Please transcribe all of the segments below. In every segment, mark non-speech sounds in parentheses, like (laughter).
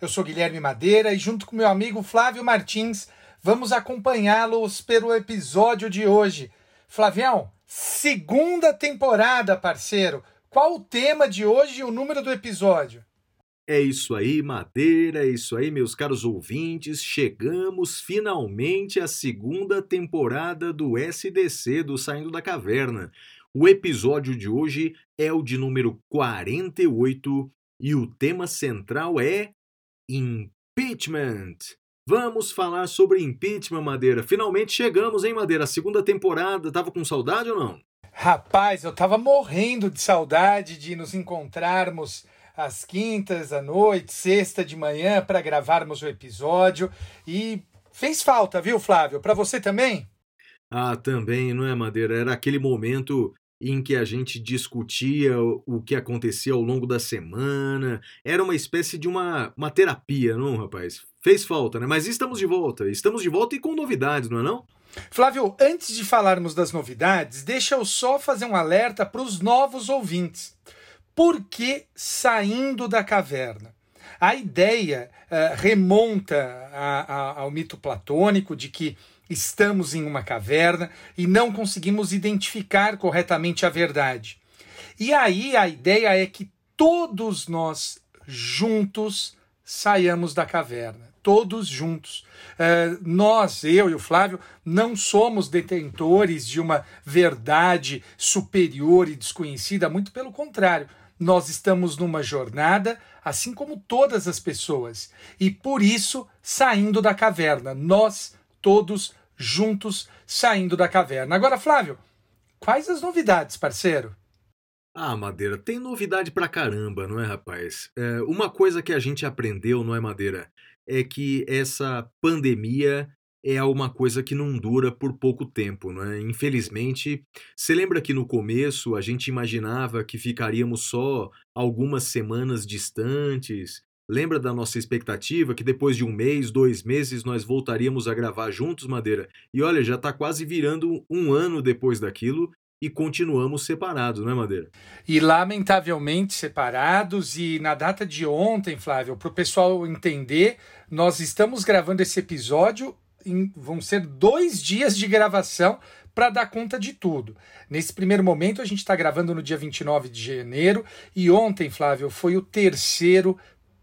Eu sou Guilherme Madeira e, junto com meu amigo Flávio Martins, vamos acompanhá-los pelo episódio de hoje. Flavião, segunda temporada, parceiro. Qual o tema de hoje e o número do episódio? É isso aí, Madeira, é isso aí, meus caros ouvintes. Chegamos finalmente à segunda temporada do SDC do Saindo da Caverna. O episódio de hoje é o de número 48 e o tema central é impeachment. Vamos falar sobre impeachment, Madeira. Finalmente chegamos, hein, Madeira? A segunda temporada. Tava com saudade ou não? Rapaz, eu tava morrendo de saudade de nos encontrarmos às quintas à noite, sexta de manhã para gravarmos o episódio e fez falta, viu, Flávio? Para você também? Ah, também, não é, Madeira? Era aquele momento em que a gente discutia o que acontecia ao longo da semana. Era uma espécie de uma, uma terapia, não, rapaz? Fez falta, né? Mas estamos de volta. Estamos de volta e com novidades, não é não? Flávio, antes de falarmos das novidades, deixa eu só fazer um alerta para os novos ouvintes. Por que saindo da caverna? A ideia eh, remonta a- a- ao mito platônico de que estamos em uma caverna e não conseguimos identificar corretamente a verdade. E aí a ideia é que todos nós juntos saiamos da caverna. Todos juntos. Eh, nós, eu e o Flávio, não somos detentores de uma verdade superior e desconhecida, muito pelo contrário. Nós estamos numa jornada, assim como todas as pessoas, e por isso saindo da caverna. Nós todos juntos saindo da caverna. Agora, Flávio, quais as novidades, parceiro? Ah, Madeira, tem novidade pra caramba, não é, rapaz? É, uma coisa que a gente aprendeu, não é, Madeira? É que essa pandemia é uma coisa que não dura por pouco tempo, não é? Infelizmente, você lembra que no começo a gente imaginava que ficaríamos só algumas semanas distantes? Lembra da nossa expectativa que depois de um mês, dois meses, nós voltaríamos a gravar juntos, Madeira? E olha, já tá quase virando um ano depois daquilo e continuamos separados, não é, Madeira? E lamentavelmente separados. E na data de ontem, Flávio, para o pessoal entender, nós estamos gravando esse episódio. Em, vão ser dois dias de gravação para dar conta de tudo. Nesse primeiro momento, a gente está gravando no dia 29 de janeiro. E ontem, Flávio, foi o terceiro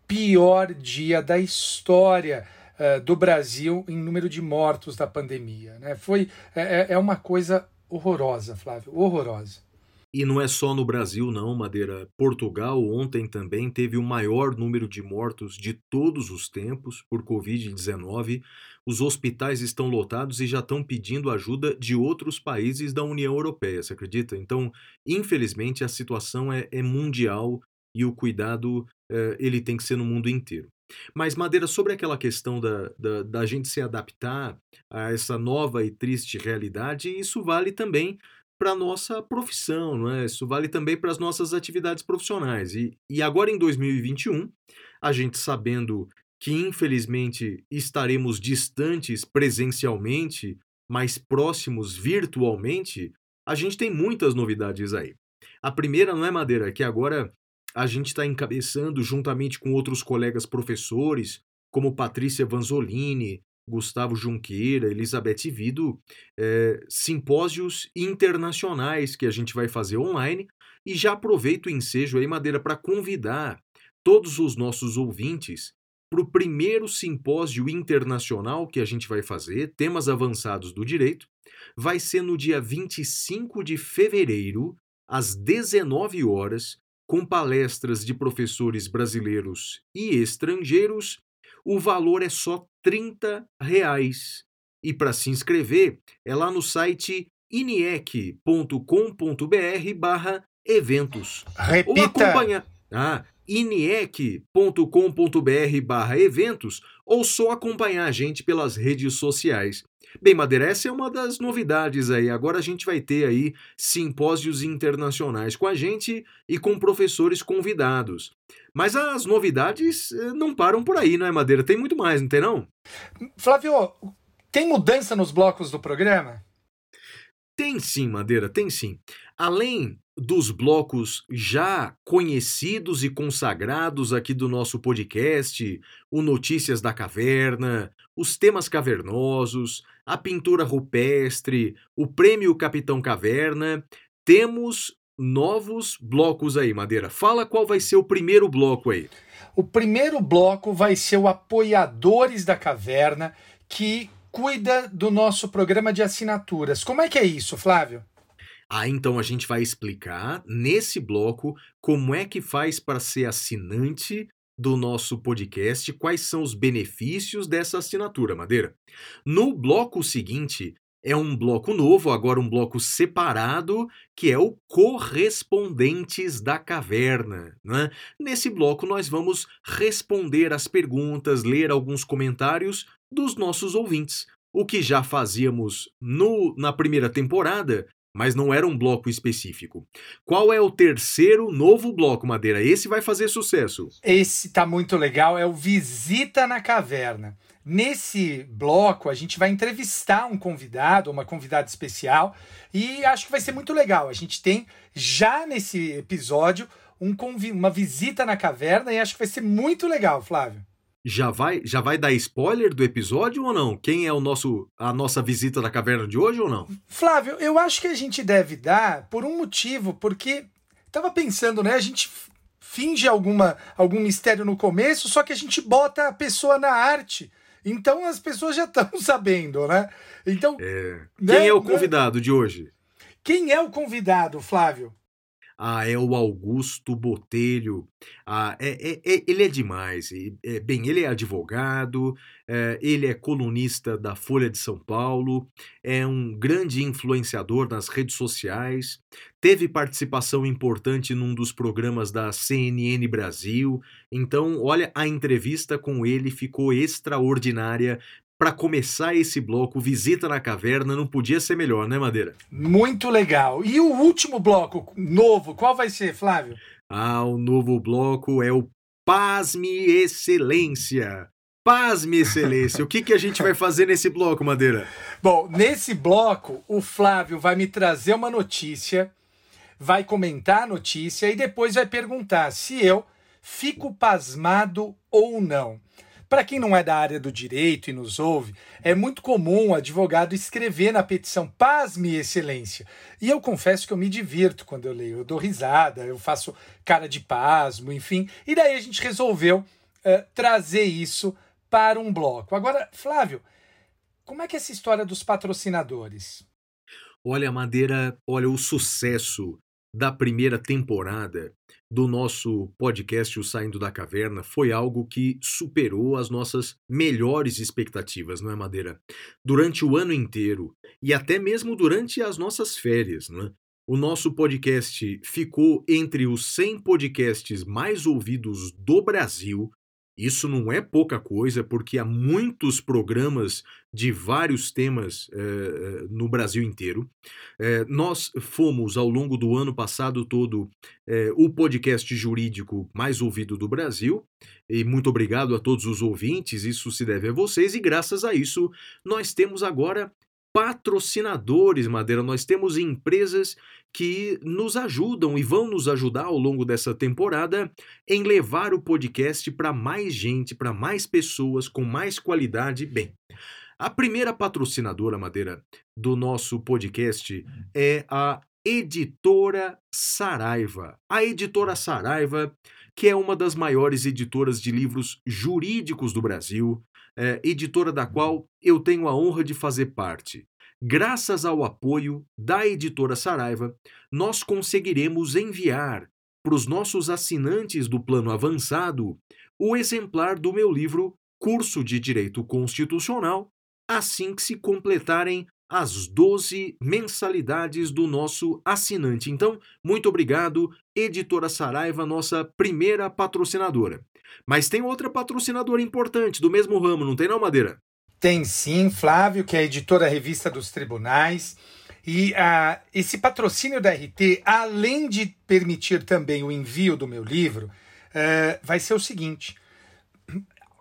pior dia da história eh, do Brasil em número de mortos da pandemia. Né? Foi, é, é- é uma coisa horrorosa, Flávio, horrorosa. E não é só no Brasil, não, Madeira. Portugal ontem também teve o maior número de mortos de todos os tempos por Covid-19. Os hospitais estão lotados e já estão pedindo ajuda de outros países da União Europeia, você acredita? Então, infelizmente, a situação é, é mundial e o cuidado eh, ele tem que ser no mundo inteiro. Mas, Madeira, sobre aquela questão da, da, da gente se adaptar a essa nova e triste realidade, isso vale também para a nossa profissão, não é? Isso vale também para as nossas atividades profissionais. E, e agora em 2021, a gente sabendo que infelizmente estaremos distantes presencialmente, mais próximos virtualmente, a gente tem muitas novidades aí. A primeira não é Madeira, que agora a gente está encabeçando juntamente com outros colegas professores, como Patrícia Vanzolini, Gustavo Junqueira, Elizabeth Vido, eh, simpósios internacionais que a gente vai fazer online. E já aproveito o ensejo aí, Madeira, para convidar todos os nossos ouvintes para o primeiro simpósio internacional que a gente vai fazer, temas avançados do direito. Vai ser no dia 25 de fevereiro, às 19 horas, com palestras de professores brasileiros e estrangeiros. O valor é só 30 reais. E para se inscrever, é lá no site iniec.com.br barra eventos. Ou Repita. acompanhar. Ah, inec.com.br/eventos ou só acompanhar a gente pelas redes sociais. Bem, Madeira, essa é uma das novidades aí. Agora a gente vai ter aí simpósios internacionais com a gente e com professores convidados. Mas as novidades eh, não param por aí, não é, Madeira? Tem muito mais, não tem não? Flávio, tem mudança nos blocos do programa? Tem sim, Madeira, tem sim. Além dos blocos já conhecidos e consagrados aqui do nosso podcast, o Notícias da Caverna, os temas cavernosos, a pintura rupestre, o Prêmio Capitão Caverna, temos novos blocos aí, Madeira. Fala qual vai ser o primeiro bloco aí. O primeiro bloco vai ser o Apoiadores da Caverna, que cuida do nosso programa de assinaturas. Como é que é isso, Flávio? Ah, então a gente vai explicar nesse bloco como é que faz para ser assinante do nosso podcast, quais são os benefícios dessa assinatura, Madeira. No bloco seguinte, é um bloco novo, agora um bloco separado, que é o Correspondentes da Caverna. Né? Nesse bloco, nós vamos responder as perguntas, ler alguns comentários dos nossos ouvintes. O que já fazíamos no, na primeira temporada, mas não era um bloco específico. Qual é o terceiro novo bloco, Madeira? Esse vai fazer sucesso. Esse tá muito legal, é o Visita na Caverna. Nesse bloco, a gente vai entrevistar um convidado, uma convidada especial, e acho que vai ser muito legal. A gente tem já nesse episódio um uma visita na caverna e acho que vai ser muito legal, Flávio já vai, já vai dar spoiler do episódio ou não? Quem é o nosso a nossa visita da caverna de hoje ou não? Flávio, eu acho que a gente deve dar por um motivo, porque tava pensando, né? A gente finge alguma algum mistério no começo, só que a gente bota a pessoa na arte. Então as pessoas já estão (laughs) sabendo, né? Então, é. Né, quem né, é o convidado né? de hoje? Quem é o convidado, Flávio? Ah, é o Augusto Botelho. Ah, é, é, é, ele é demais. É, bem, ele é advogado, é, ele é colunista da Folha de São Paulo, é um grande influenciador nas redes sociais, teve participação importante num dos programas da CNN Brasil. Então, olha, a entrevista com ele ficou extraordinária para começar esse bloco, Visita na Caverna, não podia ser melhor, né, Madeira? Muito legal. E o último bloco, novo, qual vai ser, Flávio? Ah, o novo bloco é o Pasme Excelência. Pasme Excelência. o que, que a gente vai fazer nesse bloco, Madeira? (laughs) Bom, nesse bloco, o Flávio vai me trazer uma notícia, vai comentar a notícia e depois vai perguntar se eu fico pasmado ou não. Para quem não é da área do direito e nos ouve, é muito comum o advogado escrever na petição Pasme Excelência. E eu confesso que eu me divirto quando eu leio. Eu dou risada, eu faço cara de pasmo, enfim. E daí a gente resolveu uh, trazer isso para um bloco. Agora, Flávio, como é que é essa história dos patrocinadores? Olha, Madeira, olha o sucesso da primeira temporada do nosso podcast O Saindo da Caverna foi algo que superou as nossas melhores expectativas, não é, Madeira? Durante o ano inteiro e até mesmo durante as nossas férias, não é? O nosso podcast ficou entre os 100 podcasts mais ouvidos do Brasil isso não é pouca coisa, porque há muitos programas de vários temas eh, no Brasil inteiro. Eh, nós fomos, ao longo do ano passado todo, eh, o podcast jurídico mais ouvido do Brasil. E muito obrigado a todos os ouvintes, isso se deve a vocês, e graças a isso nós temos agora patrocinadores, Madeira. Nós temos empresas que nos ajudam e vão nos ajudar ao longo dessa temporada em levar o podcast para mais gente, para mais pessoas, com mais qualidade. Bem, a primeira patrocinadora, Madeira, do nosso podcast é a Editora Saraiva. A Editora Saraiva, que é uma das maiores editoras de livros jurídicos do Brasil, é, editora da qual eu tenho a honra de fazer parte. Graças ao apoio da editora Saraiva, nós conseguiremos enviar para os nossos assinantes do plano avançado o exemplar do meu livro Curso de Direito Constitucional, assim que se completarem as 12 mensalidades do nosso assinante. Então, muito obrigado, Editora Saraiva, nossa primeira patrocinadora. Mas tem outra patrocinadora importante do mesmo ramo, não tem não, Madeira? Tem sim, Flávio, que é a editora Revista dos Tribunais. E uh, esse patrocínio da RT, além de permitir também o envio do meu livro, uh, vai ser o seguinte: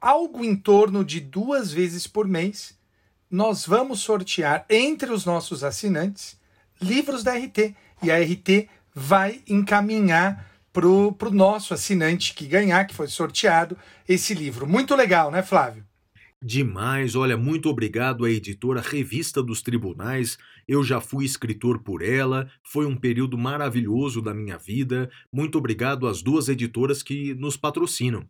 algo em torno de duas vezes por mês, nós vamos sortear entre os nossos assinantes livros da RT. E a RT vai encaminhar para o nosso assinante que ganhar, que foi sorteado, esse livro. Muito legal, né, Flávio? Demais, olha, muito obrigado à editora Revista dos Tribunais. Eu já fui escritor por ela, foi um período maravilhoso da minha vida. Muito obrigado às duas editoras que nos patrocinam.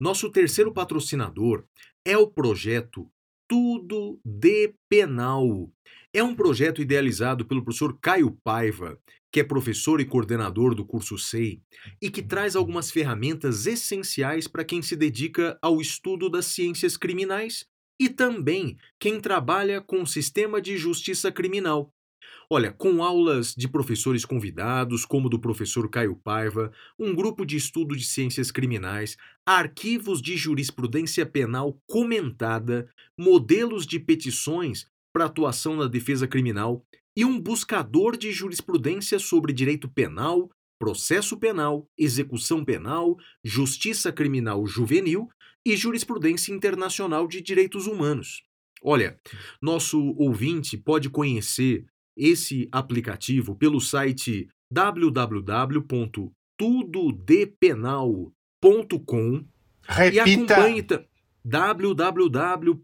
Nosso terceiro patrocinador é o projeto Tudo de Penal. É um projeto idealizado pelo professor Caio Paiva, que é professor e coordenador do curso SEI, e que traz algumas ferramentas essenciais para quem se dedica ao estudo das ciências criminais e também quem trabalha com o sistema de justiça criminal. Olha, com aulas de professores convidados, como do professor Caio Paiva, um grupo de estudo de ciências criminais, arquivos de jurisprudência penal comentada, modelos de petições para atuação na defesa criminal e um buscador de jurisprudência sobre direito penal, processo penal, execução penal, justiça criminal juvenil e jurisprudência internacional de direitos humanos. Olha, nosso ouvinte pode conhecer esse aplicativo pelo site www.tudodepenal.com Repita. e acompanhe www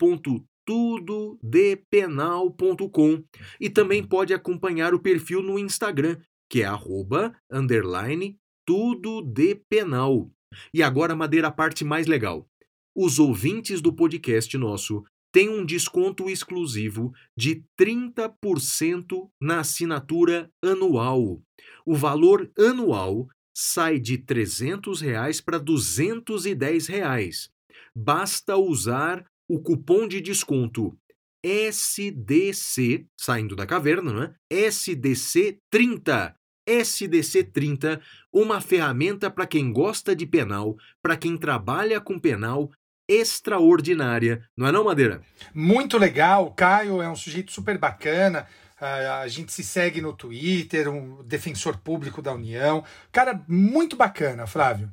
tudodepenal.com e também pode acompanhar o perfil no Instagram, que é arroba, underline, tudodepenal. E agora, Madeira, a parte mais legal. Os ouvintes do podcast nosso têm um desconto exclusivo de 30% na assinatura anual. O valor anual sai de 300 reais para 210 reais. Basta usar o cupom de desconto SDC, saindo da caverna, não é? SDC 30. SDC 30, uma ferramenta para quem gosta de penal, para quem trabalha com penal, extraordinária, não é não, Madeira? Muito legal, o Caio é um sujeito super bacana, a gente se segue no Twitter, um defensor público da União, cara muito bacana, Flávio.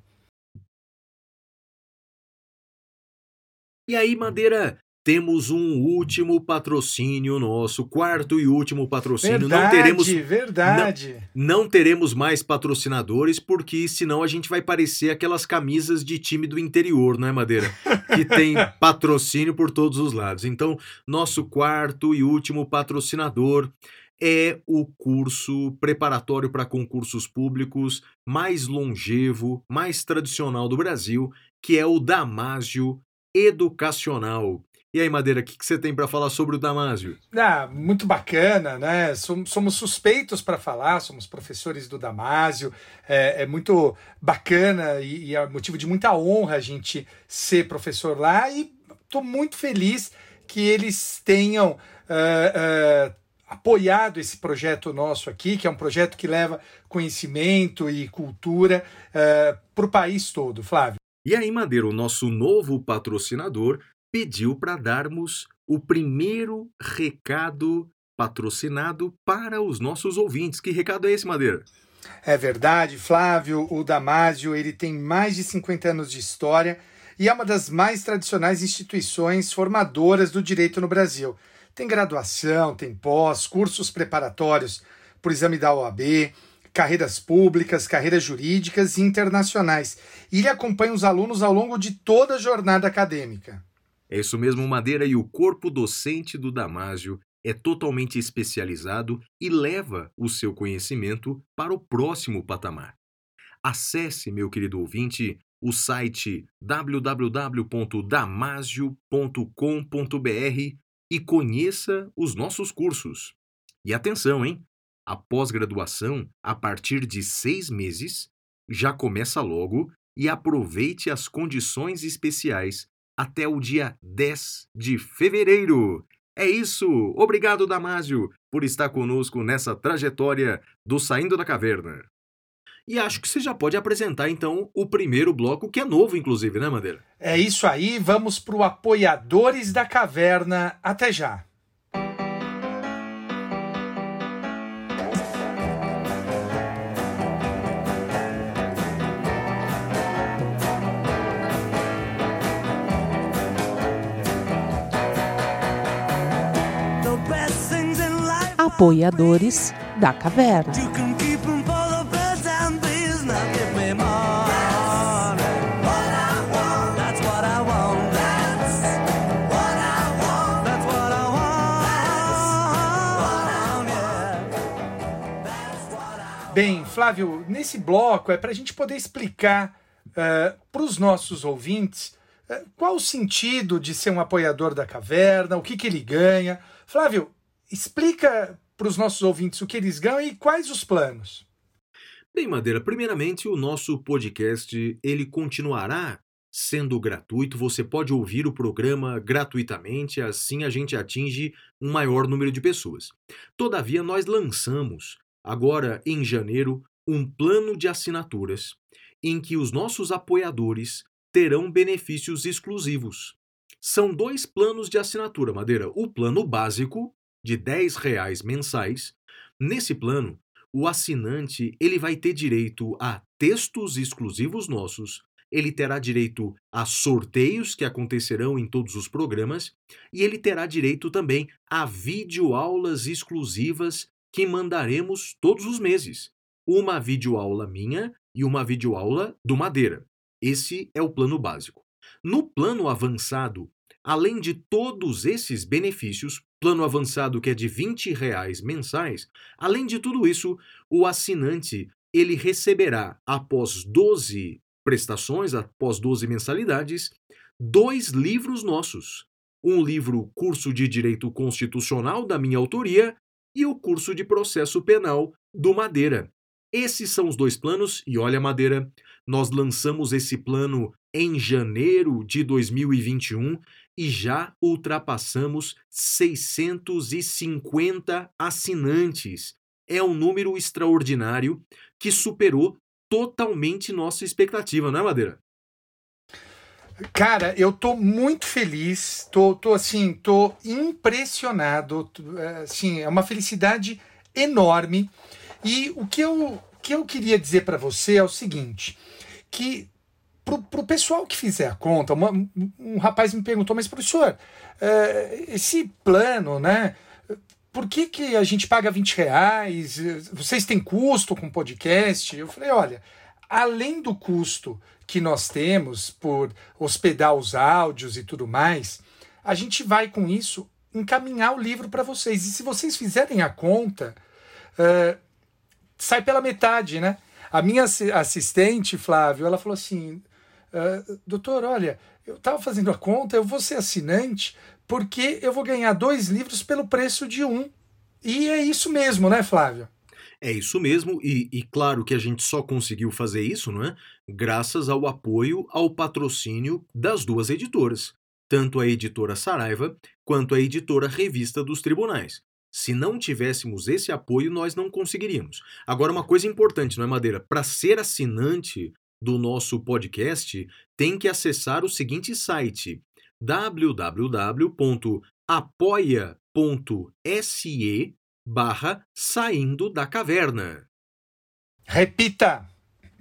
E aí, Madeira, temos um último patrocínio nosso, quarto e último patrocínio. Verdade, não teremos verdade. Não, não, teremos mais patrocinadores, porque senão a gente vai parecer aquelas camisas de time do interior, não é, Madeira? (laughs) Que tem patrocínio por todos os lados. Então, nosso quarto e último patrocinador é o curso preparatório para concursos públicos mais longevo, mais tradicional do Brasil, que é o Damásio educacional. E aí, Madeira, o que, que, você tem para falar sobre o Damásio? Ah, muito bacana, né? Somos suspeitos para falar, somos professores do Damásio. É, é muito bacana e, e, é motivo de muita honra a gente ser professor lá. E estou muito feliz que eles tenham uh, uh, apoiado esse projeto nosso aqui, que é um projeto que leva conhecimento e cultura uh, para o país todo, Flávio. E aí, Madeira, o nosso novo patrocinador pediu para darmos o primeiro recado patrocinado para os nossos ouvintes. Que recado é esse, Madeira? É verdade, Flávio. O Damásio ele tem mais de 50 anos de história e é uma das mais tradicionais instituições formadoras do direito no Brasil. Tem graduação, tem pós, cursos preparatórios por exame da OAB, carreiras públicas, carreiras jurídicas e internacionais. E ele acompanha os alunos ao longo de toda a jornada acadêmica. É isso mesmo, Madeira, e o corpo docente do Damásio é totalmente especializado e leva o seu conhecimento para o próximo patamar. Acesse, meu querido ouvinte, o site www.damasio.com.br e conheça os nossos cursos. E atenção, hein? A pós-graduação, a partir de seis meses, já começa logo e aproveite as condições especiais até o dia 10 de fevereiro. É isso! Obrigado, Damásio, por estar conosco nessa trajetória do Saindo da Caverna. E acho que você já pode apresentar então o primeiro bloco, que é novo, inclusive, né, Madeira? É isso aí, vamos para o Apoiadores da Caverna. Até já! Apoiadores da Caverna. Bem, Flávio, nesse bloco é para a gente poder explicar uh, para os nossos ouvintes uh, qual o sentido de ser um apoiador da caverna, o que, que ele ganha. Flávio, explica para os nossos ouvintes o que eles ganham e quais os planos. Bem, Madeira, primeiramente o nosso podcast ele continuará sendo gratuito. Você pode ouvir o programa gratuitamente, assim a gente atinge um maior número de pessoas. Todavia, nós lançamos agora em janeiro, um plano de assinaturas em que os nossos apoiadores terão benefícios exclusivos. São dois planos de assinatura, Madeira. O plano básico, de 10 reais mensais. Nesse plano, o assinante ele vai ter direito a textos exclusivos nossos, ele terá direito a sorteios que acontecerão em todos os programas e ele terá direito também a videoaulas exclusivas que mandaremos todos os meses. Uma videoaula minha e uma videoaula do Madeira. Esse é o plano básico. No plano avançado, além de todos esses benefícios, plano avançado que é de 20 reais mensais, além de tudo isso, o assinante ele receberá, após 12 prestações, após 12 mensalidades, dois livros nossos. Um livro Curso de Direito Constitucional da minha autoria e o curso de processo penal do Madeira. Esses são os dois planos, e olha, Madeira, nós lançamos esse plano em janeiro de 2021 e já ultrapassamos 650 assinantes. É um número extraordinário que superou totalmente nossa expectativa, não é, Madeira? Cara, eu tô muito feliz, tô, tô assim, tô impressionado, assim, é uma felicidade enorme. E o que eu, que eu queria dizer para você é o seguinte, que pro, pessoal que fizer a conta, uma, um rapaz me perguntou, mas professor, uh, esse plano, né, por que, que a gente paga 20 reais? Vocês têm custo com podcast? Eu falei, olha, além do custo que nós temos por hospedar os áudios e tudo mais, a gente vai com isso encaminhar o livro para vocês. E se vocês fizerem a conta, uh, sai pela metade, né? A minha assistente, Flávio, ela falou assim: uh, doutor, olha, eu estava fazendo a conta, eu vou ser assinante porque eu vou ganhar dois livros pelo preço de um. E é isso mesmo, né, Flávio? É isso mesmo, e, e, claro que a gente só conseguiu fazer isso, não é? Graças ao apoio, ao patrocínio das duas editoras, tanto a editora Saraiva quanto a editora Revista dos Tribunais. Se não tivéssemos esse apoio, nós não conseguiríamos. Agora, uma coisa importante, não é, Madeira? Para ser assinante do nosso podcast, tem que acessar o seguinte site: www.apoia.se barra saindo da caverna. Repita!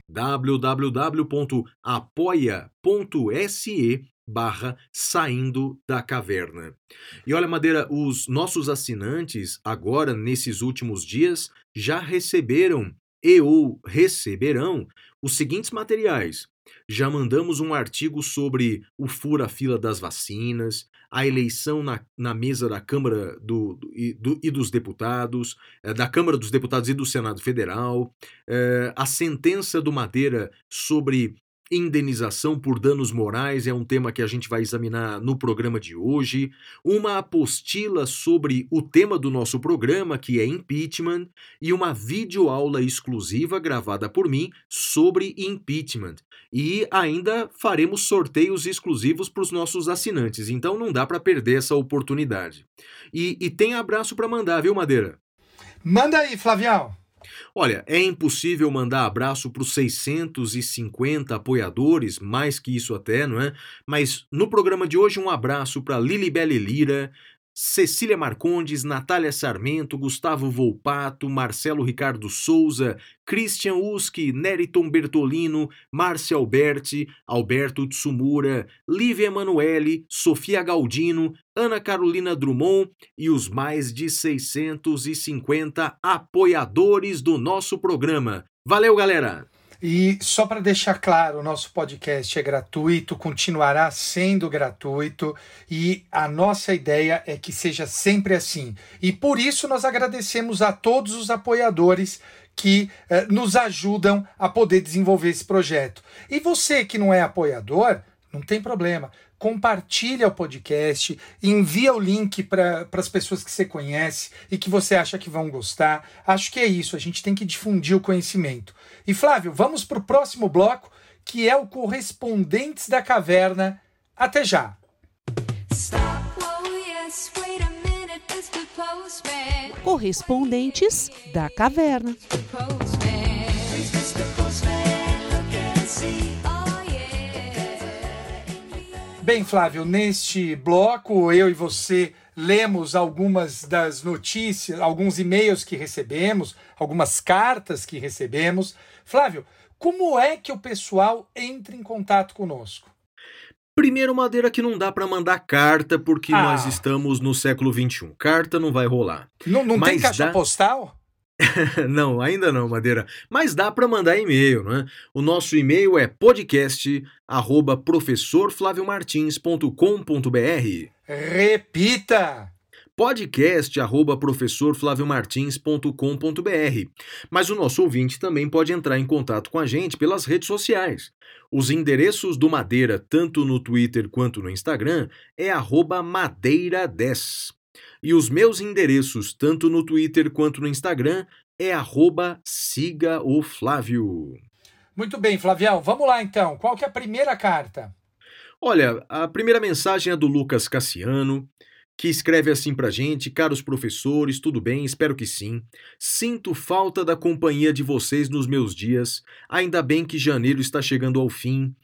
www.apoia.se barra saindo da caverna. E olha, Madeira, os nossos assinantes, agora, nesses últimos dias, já receberam e ou receberão os seguintes materiais. Já mandamos um artigo sobre o fura-fila das vacinas, a eleição na, na mesa da Câmara do, do, do, e dos Deputados, é, da Câmara dos Deputados e do Senado Federal, é, a sentença do Madeira sobre indenização por danos morais é um tema que a gente vai examinar no programa de hoje, uma apostila sobre o tema do nosso programa, que é impeachment, e uma videoaula exclusiva gravada por mim sobre impeachment. E ainda faremos sorteios exclusivos para os nossos assinantes, então não dá para perder essa oportunidade. E, e tem abraço para mandar, viu, Madeira? Manda aí, Flavião. Olha, é impossível mandar abraço para os 650 apoiadores, mais que isso até, não é? Mas no programa de hoje, um abraço para Lilibele Lira, Cecília Marcondes, Natália Sarmento, Gustavo Volpato, Marcelo Ricardo Souza, Christian Uski, Neriton Bertolino, Márcia Alberti, Alberto Tsumura, Lívia Emanuele, Sofia Galdino, Ana Carolina Drummond e os mais de 650 apoiadores do nosso programa. Valeu, galera! E só para deixar claro, o nosso podcast é gratuito, continuará sendo gratuito e a nossa ideia é que seja sempre assim. E por isso nós agradecemos a todos os apoiadores que eh, nos ajudam a poder desenvolver esse projeto. E você que não é apoiador, não tem problema compartilha o podcast, envia o link para as pessoas que você conhece e que você acha que vão gostar. Acho que é isso, a gente tem que difundir o conhecimento. E Flávio, vamos para o próximo bloco, que é o Correspondentes da Caverna. Até já! Correspondentes da Caverna. Bem, Flávio, neste bloco eu e você lemos algumas das notícias, alguns e-mails que recebemos, algumas cartas que recebemos. Flávio, como é que o pessoal entra em contato conosco? Primeiro, Madeira, que não dá para mandar carta porque ah. nós estamos no século XXI. Carta não vai rolar. Não, não tem caixa dá... postal? (laughs) não, ainda não, Madeira. Mas dá para mandar e-mail, né? O nosso e-mail é podcast@professorflaviomartins.com.br. Repita! podcast@professorflaviomartins.com.br. Mas o nosso ouvinte também pode entrar em contato com a gente pelas redes sociais. Os endereços do Madeira, tanto no Twitter quanto no Instagram, é madeira10. E os meus endereços, tanto no Twitter quanto no Instagram, é arroba siga o Flávio. Muito bem, Flavião. Vamos lá então. Qual que é a primeira carta? Olha, a primeira mensagem é do Lucas Cassiano, que escreve assim pra gente: Caros professores, tudo bem? Espero que sim. Sinto falta da companhia de vocês nos meus dias. Ainda bem que janeiro está chegando ao fim.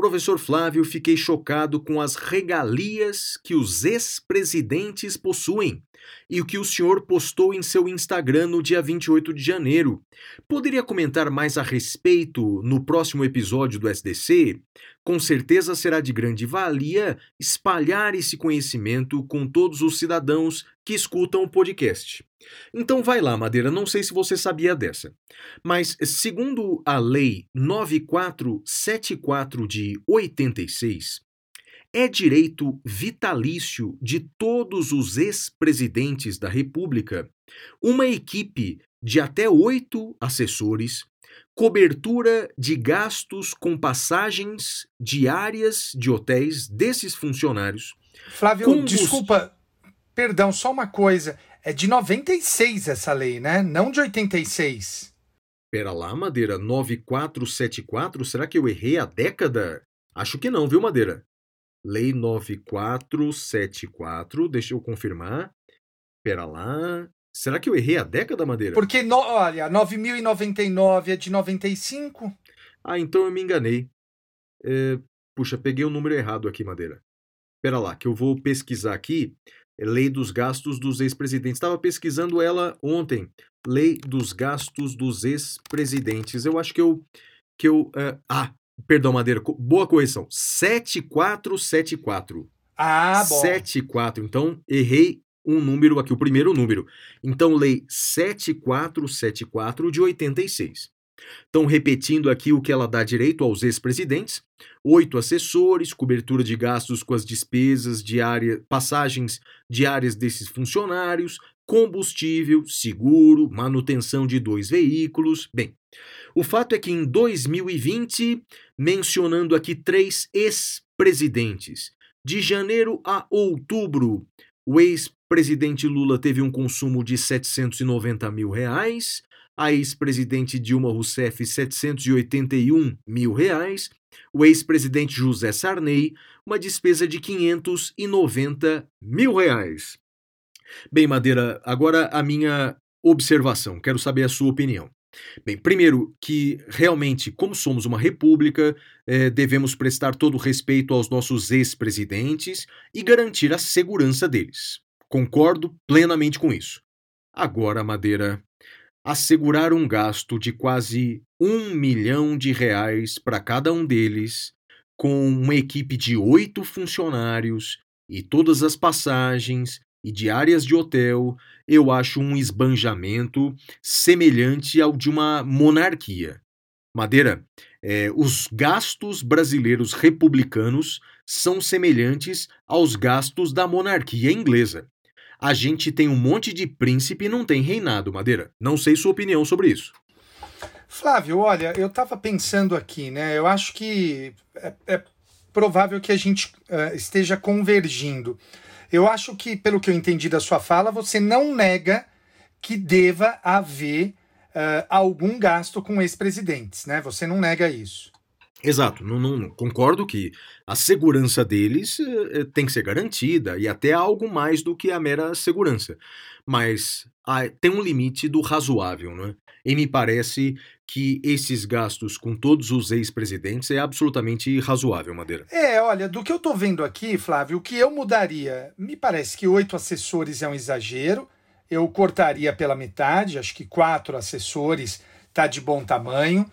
Professor Flávio, fiquei chocado com as regalias que os ex-presidentes possuem e o que o senhor postou em seu Instagram no dia 28 de janeiro. Poderia comentar mais a respeito no próximo episódio do SDC? Com certeza será de grande valia espalhar esse conhecimento com todos os cidadãos que escutam o podcast. Então vai lá, Madeira, não sei se você sabia dessa. Mas, segundo a Lei 9474 de 86, é direito vitalício de todos os ex-presidentes da República uma equipe de até oito assessores, cobertura de gastos com passagens diárias de hotéis desses funcionários. Flávio, combust... desculpa, perdão, só uma coisa. É de 96 essa lei, né? Não de 86. Pera lá, Madeira, 9474? Será que eu errei a década? Acho que não, viu, Madeira? Lei 9474, deixa eu confirmar. Pera lá. Será que eu errei a década, Madeira? Porque, no, olha, 9099 é de 95. Ah, então eu me enganei. É, puxa, peguei o número errado aqui, Madeira. Pera lá, que eu vou pesquisar aqui. É Lei dos Gastos dos Ex-Presidentes. Estava pesquisando ela ontem. Lei dos Gastos dos Ex-Presidentes. Eu acho que eu. Que eu é... Ah, Perdão, Madeira, boa correção. 7474. Ah, bom. 74. Então, errei um número aqui, o primeiro número. Então, lei 7474 de 86. Então, repetindo aqui o que ela dá direito aos ex-presidentes: oito assessores, cobertura de gastos com as despesas diárias, passagens diárias desses funcionários, combustível, seguro, manutenção de dois veículos. Bem, O fato é que em 2020, mencionando aqui três ex-presidentes, de janeiro a outubro, o ex-presidente Lula teve um consumo de 790 mil reais, a ex-presidente Dilma Rousseff 781 mil reais, o ex-presidente José Sarney uma despesa de 590 mil reais. Bem, Madeira, agora a minha observação, quero saber a sua opinião. Bem, primeiro, que realmente, como somos uma república, eh, devemos prestar todo o respeito aos nossos ex-presidentes e garantir a segurança deles. Concordo plenamente com isso. Agora, Madeira, assegurar um gasto de quase um milhão de reais para cada um deles, com uma equipe de oito funcionários e todas as passagens e diárias de hotel, eu acho um esbanjamento semelhante ao de uma monarquia. Madeira, é, os gastos brasileiros republicanos são semelhantes aos gastos da monarquia inglesa. A gente tem um monte de príncipe e não tem reinado, Madeira. Não sei sua opinião sobre isso. Flávio, olha, eu estava pensando aqui, né? Eu acho que é, é provável que a gente uh, esteja convergindo. Eu acho que, pelo que eu entendi da sua fala, você não nega que deva haver uh, algum gasto com ex-presidentes, né? Você não nega isso. Exato, não, não, concordo que a segurança deles eh, tem que ser garantida e até algo mais do que a mera segurança. Mas ah, tem um limite do razoável, não é? E me parece que esses gastos com todos os ex-presidentes é absolutamente razoável, Madeira. É, olha, do que eu tô vendo aqui, Flávio, o que eu mudaria? Me parece que oito assessores é um exagero. Eu cortaria pela metade, acho que quatro assessores tá de bom tamanho.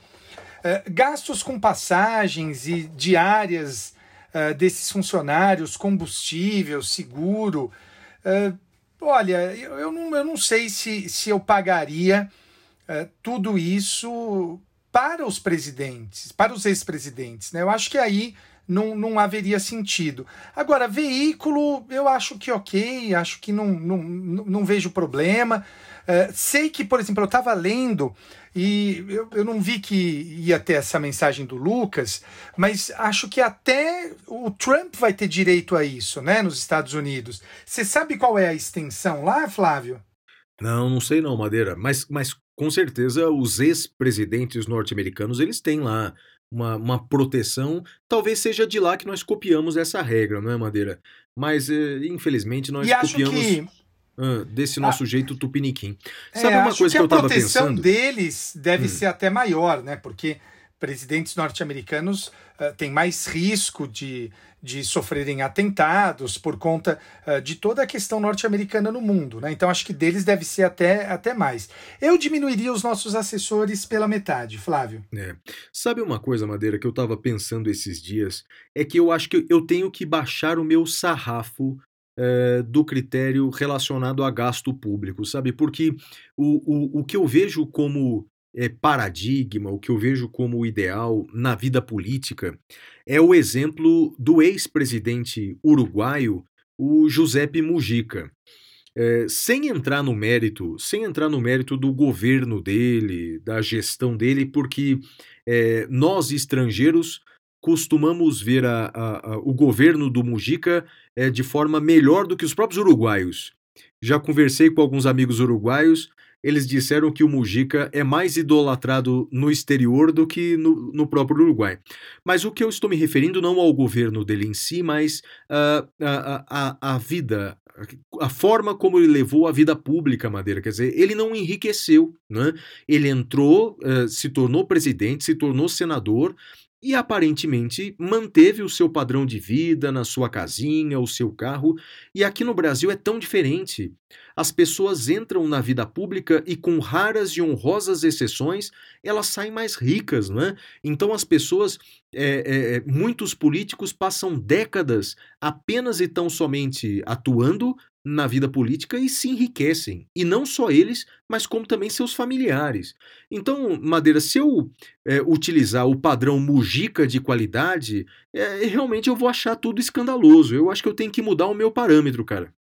Uh, gastos com passagens e diárias uh, desses funcionários, combustível, seguro. Uh, olha, eu, não, eu não sei se, se eu pagaria é, tudo isso para os presidentes, para os ex-presidentes. Né? Eu acho que aí não, não haveria sentido. Agora, veículo, eu acho que ok, acho que não, não, não vejo problema. Uh, sei que, por exemplo, eu estava lendo e eu, eu não vi que ia ter essa mensagem do Lucas, mas acho que até o Trump vai ter direito a isso, né, nos Estados Unidos. Você sabe qual é a extensão lá, Flávio? Não, não sei não, Madeira, mas, mas com certeza os ex-presidentes norte-americanos eles têm lá uma, uma proteção. Talvez seja de lá que nós copiamos essa regra, não é, Madeira? Mas eh, infelizmente nós e copiamos que... ah, desse nosso ah, jeito tupiniquim. É, Sabe é, uma coisa que, que eu estava pensando? A proteção deles deve hum. ser até maior, né? Porque presidentes norte-americanos uh, têm mais risco de, de sofrerem atentados por conta uh, de toda a questão norte-americana no mundo. Né? Então acho que deles deve ser até, até mais. Eu diminuiria os nossos assessores pela metade, Flávio. É. Sabe uma coisa, Madeira, que eu estava pensando esses dias? É que eu acho que eu tenho que baixar o meu sarrafo é, do critério relacionado a gasto público, sabe? Porque o, o, o que eu vejo como é, paradigma, o que eu vejo como ideal na vida política, é o exemplo do ex-presidente uruguaio, o Giuseppe Mujica. É, sem entrar no mérito, sem entrar no mérito do governo dele, da gestão dele, porque é, nós estrangeiros costumamos ver a, a, a, o governo do Mujica é, de forma melhor do que os próprios uruguaios. Já conversei com alguns amigos uruguaios eles disseram que o Mujica é mais idolatrado no exterior do que no, no próprio Uruguai. Mas o que eu estou me referindo não ao governo dele em si, mas uh, a, a, a vida, a forma como ele levou a vida pública, Madeira. Quer dizer, ele não enriqueceu, né? Ele entrou, uh, se tornou presidente, se tornou senador e aparentemente manteve o seu padrão de vida na sua casinha, o seu carro, e aqui no Brasil é tão diferente. As pessoas entram na vida pública e, com raras e honrosas exceções, elas saem mais ricas, não é? Então, as pessoas, é, é, muitos políticos passam décadas apenas e tão somente atuando na vida política e se enriquecem. E não só eles, mas como também seus familiares. Então, Madeira, se eu é, utilizar o padrão Mujica de qualidade, é, realmente eu vou achar tudo escandaloso. Eu acho que eu tenho que mudar o meu parâmetro, cara.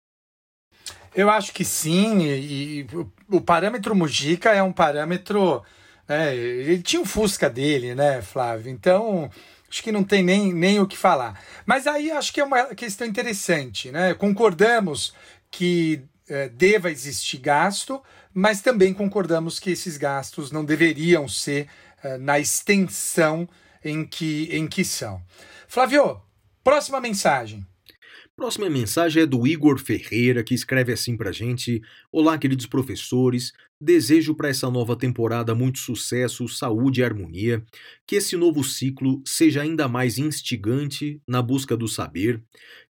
Eu acho que sim, e, e o parâmetro Mujica é um parâmetro É, ele tinha o Fusca dele, né, Flávio? Então, acho que não tem nem, nem o que falar. Mas aí acho que é uma questão interessante, né? Concordamos que é, deva existir gasto, mas também concordamos que esses gastos não deveriam ser é, na extensão em que, em que são. Flávio, próxima mensagem. Próxima mensagem é do Igor Ferreira, que escreve assim pra gente: Olá, queridos professores. Desejo para essa nova temporada muito sucesso, saúde e harmonia. Que esse novo ciclo seja ainda mais instigante na busca do saber.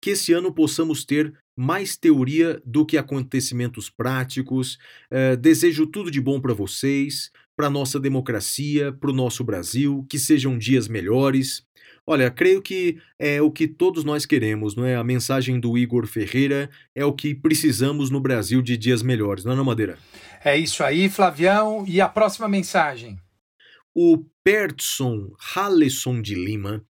Que esse ano possamos ter mais teoria do que acontecimentos práticos. Uh, desejo tudo de bom para vocês, para nossa democracia, para o nosso Brasil. Que sejam dias melhores. Olha, creio que é o que todos nós queremos, não é? A mensagem do Igor Ferreira é o que precisamos no Brasil de dias melhores, não é, não, Madeira? É isso aí, Flavião. E a próxima mensagem? O Pertson Halleson de Lima,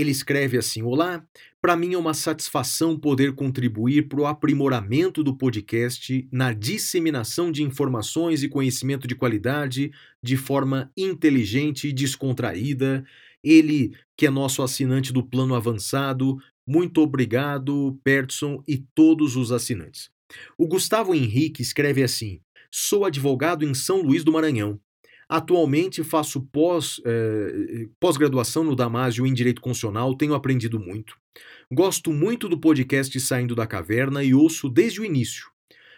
ele escreve assim: Olá, para mim é uma satisfação poder contribuir para o aprimoramento do podcast na disseminação de informações e conhecimento de qualidade de forma inteligente e descontraída. Ele, que é nosso assinante do plano avançado, muito obrigado, Pertson e todos os assinantes. O Gustavo Henrique escreve assim: Sou advogado em São Luís do Maranhão. Atualmente faço pós, eh, pós-graduação no Damásio em Direito Constitucional, tenho aprendido muito. Gosto muito do podcast Saindo da Caverna e ouço desde o início.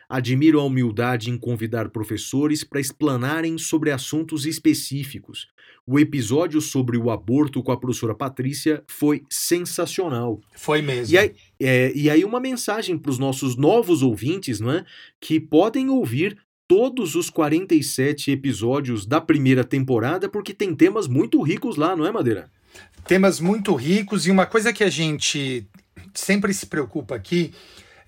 Admiro a humildade em convidar professores para explanarem sobre assuntos específicos. O episódio sobre o aborto com a professora Patrícia foi sensacional. Foi mesmo. E aí, é, e aí uma mensagem para os nossos novos ouvintes, não é? Que podem ouvir todos os 47 episódios da primeira temporada, porque tem temas muito ricos lá, não é, Madeira? Temas muito ricos, e uma coisa que a gente sempre se preocupa aqui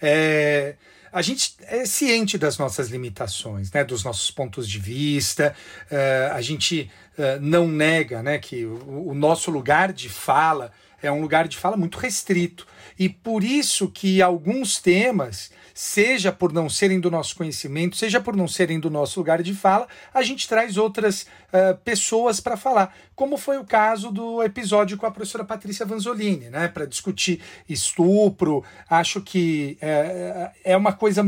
é a gente é ciente das nossas limitações, né, dos nossos pontos de vista, uh, a gente uh, não nega né, que o, o, nosso lugar de fala é um lugar de fala muito restrito. E por isso que alguns temas seja por não serem do nosso conhecimento, seja por não serem do nosso lugar de fala, a gente traz outras uh, pessoas para falar, como foi o caso do episódio com a professora Patrícia Vanzolini, né, para discutir estupro. Acho que é, é uma coisa,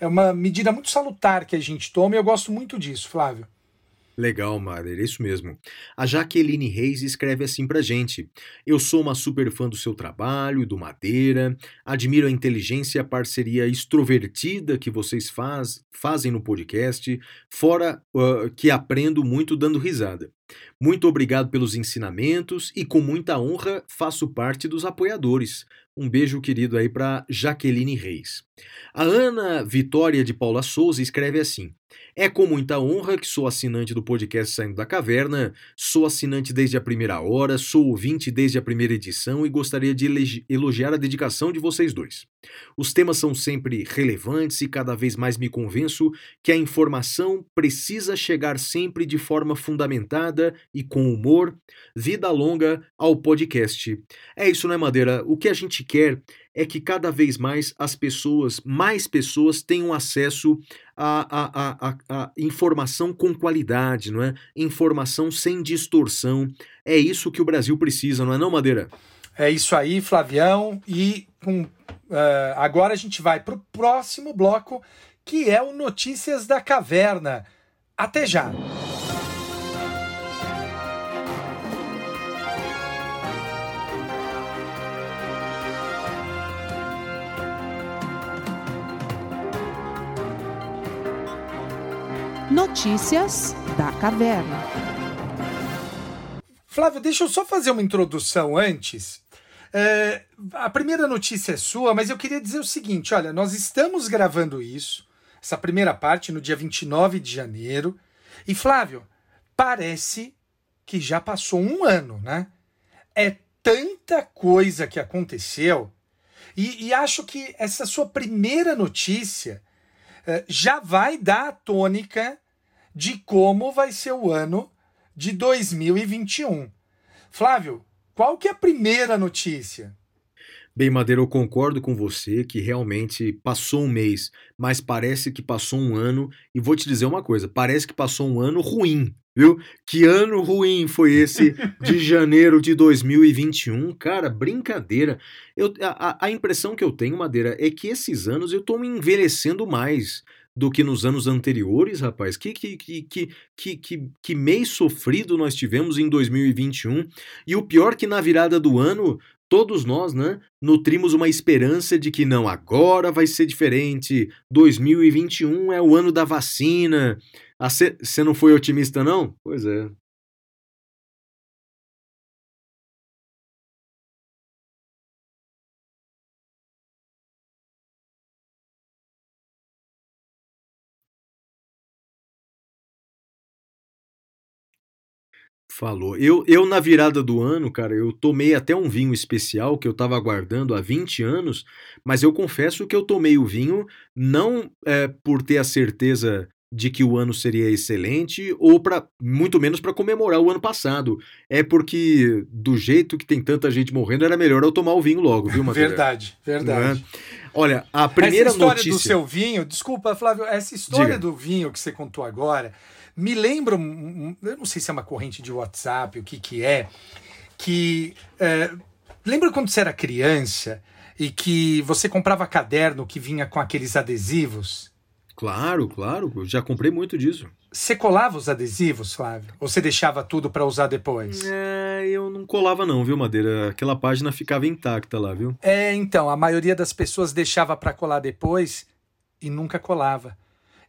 é uma medida muito salutar que a gente toma e eu gosto muito disso, Flávio. Legal, Mader, é isso mesmo. A Jaqueline Reis escreve assim pra gente: Eu sou uma super fã do seu trabalho e do Madeira, admiro a inteligência e a parceria extrovertida que vocês faz, fazem no podcast, fora uh, que aprendo muito dando risada. Muito obrigado pelos ensinamentos e com muita honra faço parte dos apoiadores. Um beijo querido aí para Jaqueline Reis. A Ana Vitória de Paula Souza escreve assim: É com muita honra que sou assinante do podcast Saindo da Caverna, sou assinante desde a primeira hora, sou ouvinte desde a primeira edição e gostaria de elogiar a dedicação de vocês dois. Os temas são sempre relevantes e cada vez mais me convenço que a informação precisa chegar sempre de forma fundamentada e com humor. Vida longa ao podcast. É isso, né, Madeira? O que a gente quer é que cada vez mais as pessoas, mais pessoas, tenham acesso a, a, a, a, informação com qualidade, não é? Informação sem distorção. É isso que o Brasil precisa, não é, não, Madeira? É isso aí, Flavião. E com, uh, agora a gente vai para o próximo bloco, que é o Notícias da Caverna. Até já! Notícias da Caverna. Flávio, deixa eu só fazer uma introdução antes. É, a primeira notícia é sua, mas eu queria dizer o seguinte: olha, nós estamos gravando isso, essa primeira parte, no dia 29 de janeiro. E, Flávio, parece que já passou um ano, né? É tanta coisa que aconteceu. E, e acho que essa sua primeira notícia é, já vai dar a tônica de como vai ser o ano de 2021. Flávio, qual que é a primeira notícia? Bem, Madeira, eu concordo com você que realmente passou um mês, mas parece que passou um ano. E vou te dizer uma coisa: parece que passou um ano ruim, viu? Que ano ruim foi esse de (laughs) janeiro de 2021? Cara, brincadeira. Eu, a, a impressão que eu tenho, Madeira, é que esses anos eu tô me envelhecendo mais do que nos anos anteriores, rapaz. Que, que, que, que, que, que mês sofrido nós tivemos em 2021. E o pior que na virada do ano, todos nós, né, nutrimos uma esperança de que não, agora vai ser diferente. 2021 é o ano da vacina. Você ah, não foi otimista, não? Pois é. Falou. Eu, eu, na virada do ano, cara, eu tomei até um vinho especial que eu estava aguardando há 20 anos, mas eu confesso que eu tomei o vinho não é, por ter a certeza de que o ano seria excelente ou para muito menos para comemorar o ano passado. É porque do jeito que tem tanta gente morrendo era melhor eu tomar o vinho logo, viu, (laughs) Matheus? Verdade, verdade. É? Olha, a primeira essa história notícia do seu vinho, desculpa, Flávio, essa história Diga. do vinho que você contou agora, me lembra, eu não sei se é uma corrente de WhatsApp, o que que é, que é, lembra quando você era criança e que você comprava caderno que vinha com aqueles adesivos? Claro, claro, já comprei muito disso. Você colava os adesivos, Flávio? Ou você deixava tudo para usar depois? É, eu não colava não, viu, Madeira? Aquela página ficava intacta lá, viu? É, então, a maioria das pessoas deixava para colar depois e nunca colava.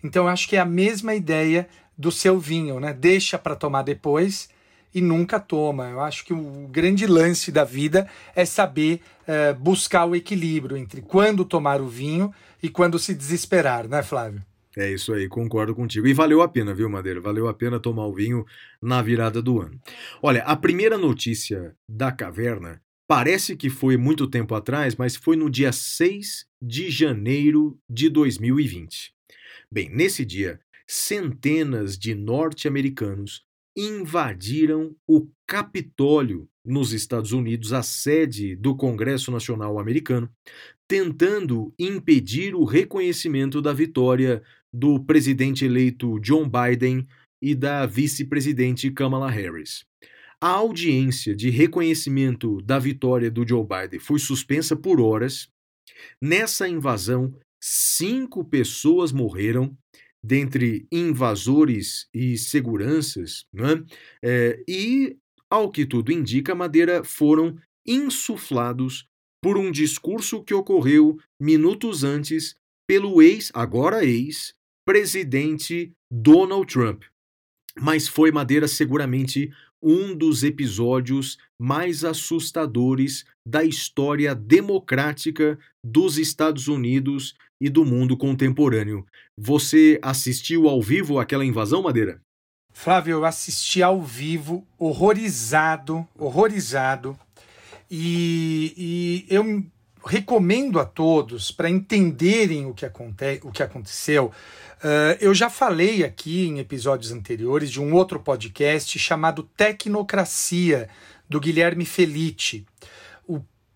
Então, eu acho que é a mesma ideia do seu vinho, né? Deixa para tomar depois e nunca toma. Eu acho que o grande lance da vida é saber uh, buscar o equilíbrio entre quando tomar o vinho e quando se desesperar, né, Flávio? É isso aí, concordo contigo. E valeu a pena, viu, Madeira? Valeu a pena tomar o vinho na virada do ano. Olha, a primeira notícia da caverna parece que foi muito tempo atrás, mas foi no dia 6 de janeiro de 2020. Bem, nesse dia, centenas de norte-americanos invadiram o Capitólio nos Estados Unidos, a sede do Congresso Nacional Americano, tentando impedir o reconhecimento da vitória do presidente eleito John Biden e da vice-presidente Kamala Harris. A audiência de reconhecimento da vitória do Joe Biden foi suspensa por horas. Nessa invasão, cinco pessoas morreram dentre invasores e seguranças, né? É, e, ao que tudo indica, Madeira foram insuflados por um discurso que ocorreu minutos antes pelo ex, agora ex, presidente Donald Trump. Mas foi Madeira seguramente um dos episódios mais assustadores da história democrática dos Estados Unidos e do mundo contemporâneo. Você assistiu ao vivo aquela invasão, Madeira? Flávio, eu assisti ao vivo, horrorizado, horrorizado. E, e eu recomendo a todos para entenderem o que, aconte o que aconteceu. Uh, eu já falei aqui em episódios anteriores de um outro podcast chamado Tecnocracia, do Guilherme Felice.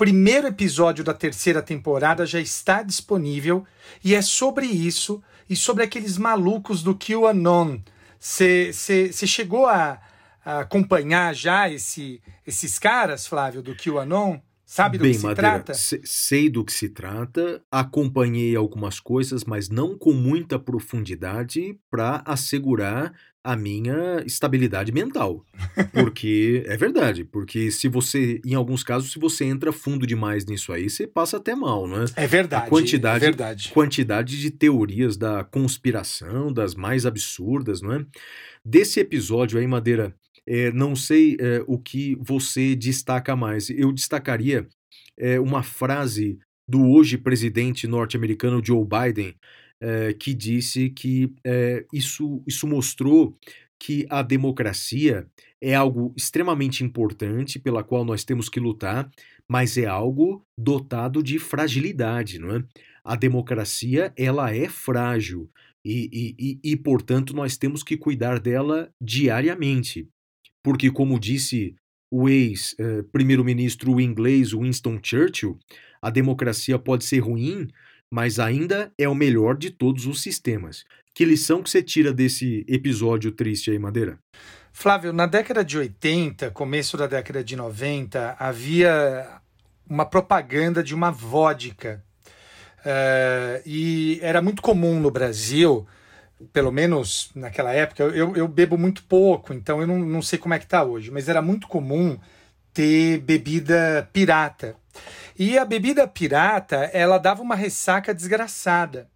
Primeiro episódio da terceira temporada já está disponível e é sobre isso e sobre aqueles malucos do QAnon. Você chegou a, a, acompanhar já esse, esses caras, Flávio, do QAnon? Sabe do Bem, que se Madeira, trata? Sei do que se trata, acompanhei algumas coisas, mas não com muita profundidade para assegurar a minha estabilidade mental. Porque (laughs) é verdade, porque se você, em alguns casos, se você entra fundo demais nisso aí, você passa até mal, não é? É verdade. A quantidade, é verdade. quantidade de teorias da conspiração, das mais absurdas, não é? Desse episódio aí, Madeira, é, não sei é, o que você destaca mais. Eu destacaria é, uma frase do hoje presidente norte-americano Joe Biden, que disse que isso, isso mostrou que a democracia é algo extremamente importante pela qual nós temos que lutar, mas é algo dotado de fragilidade, não é? A democracia ela é frágil e, e, e, e portanto, nós temos que cuidar dela diariamente porque, como disse o ex-primeiro-ministro inglês Winston Churchill, a democracia pode ser ruim, mas ainda é o melhor de todos os sistemas. Que lição que você tira desse episódio triste aí, Madeira? Flávio, na década de 80, começo da década de 90, havia uma propaganda de uma vodka. Uh, e era muito comum no Brasil, pelo menos naquela época, eu, eu bebo muito pouco, então eu não, não sei como é que está hoje, mas era muito comum ter bebida pirata. E a bebida pirata, ela dava uma ressaca desgraçada.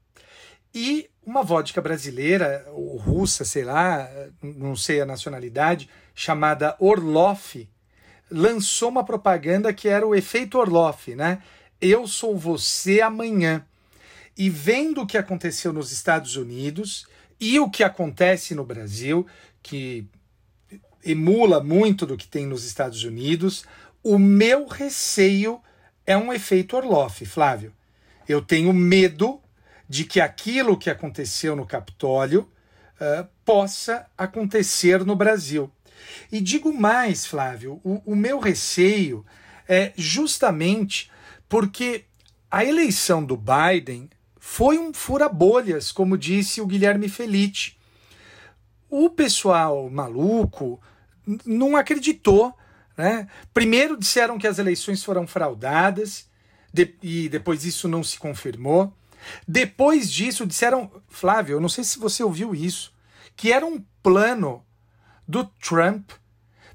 E uma vodka brasileira, ou russa, sei lá, não sei a nacionalidade, chamada Orloff, lançou uma propaganda que era o efeito Orloff, né? Eu sou você amanhã. E vendo o que aconteceu nos Estados Unidos e o que acontece no Brasil, que emula muito do que tem nos Estados Unidos, o meu receio é um efeito Orloff, Flávio. Eu tenho medo de que aquilo que aconteceu no Capitólio uh, possa acontecer no Brasil. E digo mais, Flávio, o, o meu receio é justamente porque a eleição do Biden foi um fura-bolhas, como disse o Guilherme Felice. O pessoal maluco não acreditou. Né? Primeiro disseram que as eleições foram fraudadas, de, e depois isso não se confirmou. Depois disso, disseram, Flávio, eu não sei se você ouviu isso, que era um plano do Trump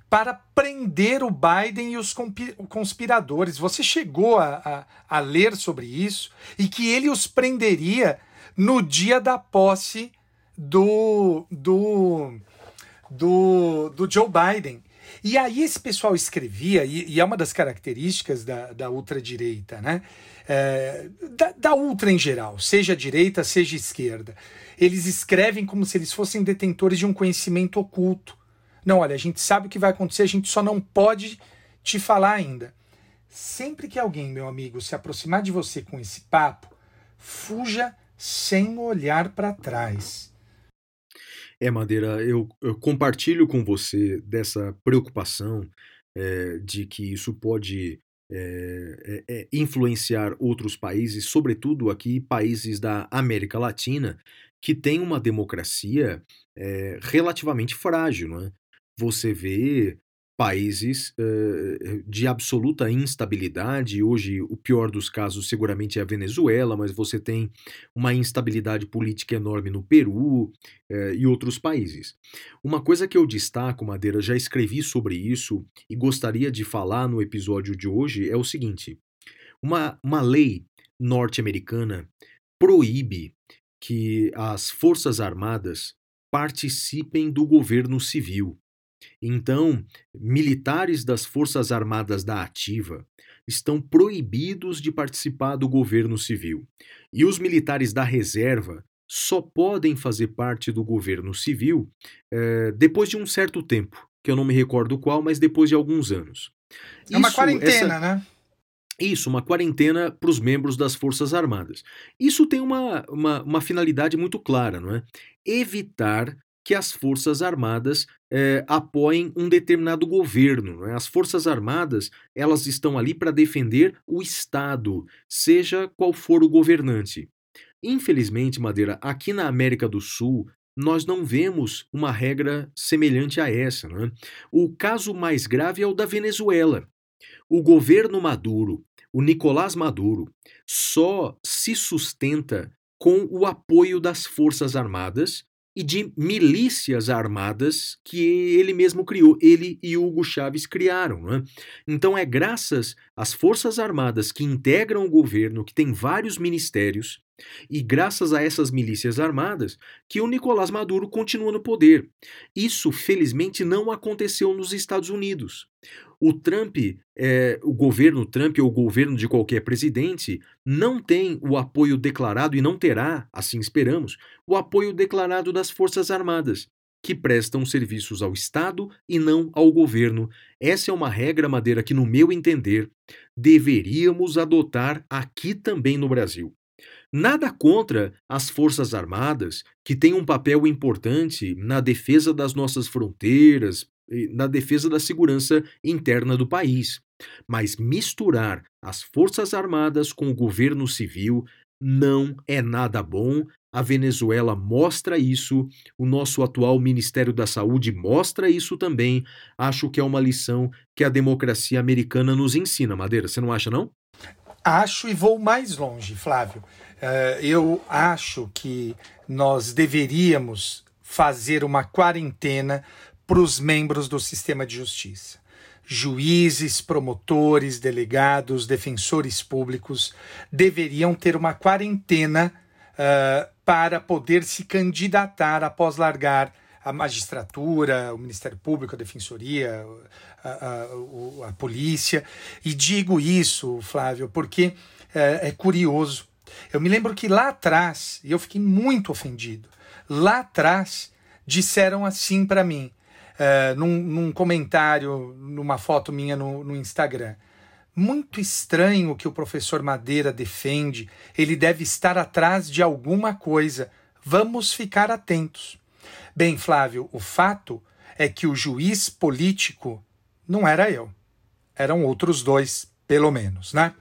para prender o Biden e os conspiradores. Você chegou a, a, a, ler sobre isso e que ele os prenderia no dia da posse do, do, do, do Joe Biden. E aí esse pessoal escrevia, e, e é uma das características da, da ultradireita, né? É, da, da ultra em geral, seja direita, seja esquerda. Eles escrevem como se eles fossem detentores de um conhecimento oculto. Não, olha, a gente sabe o que vai acontecer, a gente só não pode te falar ainda. Sempre que alguém, meu amigo, se aproximar de você com esse papo, fuja sem olhar para trás. É, Madeira, eu, eu, compartilho com você dessa preocupação é, de que isso pode é, é, influenciar outros países, sobretudo aqui países da América Latina, que tem uma democracia relativamente frágil. Não é? Você vê países uh, de absoluta instabilidade. Hoje, o pior dos casos seguramente é a Venezuela, mas você tem uma instabilidade política enorme no Peru uh, e outros países. Uma coisa que eu destaco, Madeira, já escrevi sobre isso e gostaria de falar no episódio de hoje é o seguinte: uma, uma lei norte-americana proíbe que as Forças Armadas participem do governo civil. Então, militares das Forças Armadas da Ativa estão proibidos de participar do governo civil. E os militares da reserva só podem fazer parte do governo civil eh, depois de um certo tempo, que eu não me recordo qual, mas depois de alguns anos. É uma Isso, quarentena, essa... né? Isso, uma quarentena para os membros das Forças Armadas. Isso tem uma, uma, uma finalidade muito clara, não é? Evitar que as Forças Armadas é, apoiem um determinado governo. Né? As Forças Armadas elas estão ali para defender o Estado, seja qual for o governante. Infelizmente, Madeira, aqui na América do Sul, nós não vemos uma regra semelhante a essa. Né? O caso mais grave é o da Venezuela. O governo Maduro, o Nicolás Maduro, só se sustenta com o apoio das Forças Armadas e de milícias armadas que ele mesmo criou, ele e Hugo Chávez criaram. Né? Então é graças às Forças Armadas que integram o governo, que tem vários ministérios, e graças a essas milícias armadas que o Nicolás Maduro continua no poder. Isso, felizmente, não aconteceu nos Estados Unidos. O Trump, é, o governo Trump ou o governo de qualquer presidente não tem o apoio declarado e não terá, assim esperamos, o apoio declarado das Forças Armadas, que prestam serviços ao Estado e não ao governo. Essa é uma regra, Madeira, que, no meu entender, deveríamos adotar aqui também no Brasil. Nada contra as Forças Armadas, que têm um papel importante na defesa das nossas fronteiras, na defesa da segurança interna do país. Mas misturar as Forças Armadas com o governo civil não é nada bom a Venezuela mostra isso, o nosso atual Ministério da Saúde mostra isso também. Acho que é uma lição que a democracia americana nos ensina, Madeira. Você não acha, não? Acho e vou mais longe, Flávio. Uh, eu acho que nós deveríamos fazer uma quarentena para os membros do sistema de justiça. Juízes, promotores, delegados, defensores públicos deveriam ter uma quarentena uh, para poder se candidatar após largar a magistratura, o Ministério Público, a Defensoria, a, a, a polícia. E digo isso, Flávio, porque é, é curioso. Eu me lembro que lá atrás, e eu fiquei muito ofendido, lá atrás disseram assim para mim, uh, num, num, comentário, numa foto minha no, no Instagram. Muito estranho o que o professor Madeira defende. Ele deve estar atrás de alguma coisa. Vamos ficar atentos. Bem, Flávio, o fato é que o juiz político não era eu. Eram outros dois, pelo menos, né?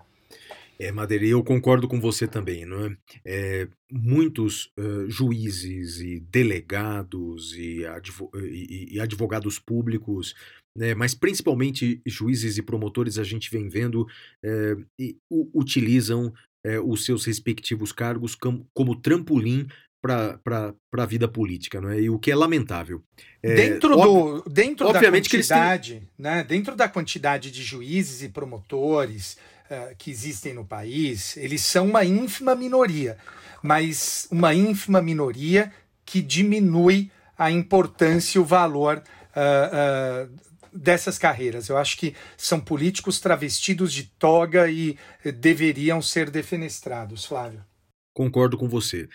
É, Madeira, eu concordo com você também, não é? é muitos uh, juízes e delegados e, advo e, e advogados públicos, né, mas principalmente juízes e promotores, a gente vem vendo, é, e, utilizam é, os seus respectivos cargos como, como trampolim para a vida política, não é? E o que é lamentável. É, dentro do, dentro da quantidade, têm... né? Dentro da quantidade de juízes e promotores uh, que existem no país, eles são uma ínfima minoria, mas uma ínfima minoria que diminui a importância e o valor uh, uh, dessas carreiras. Eu acho que são políticos travestidos de toga e deveriam ser defenestrados, Flávio. Concordo com você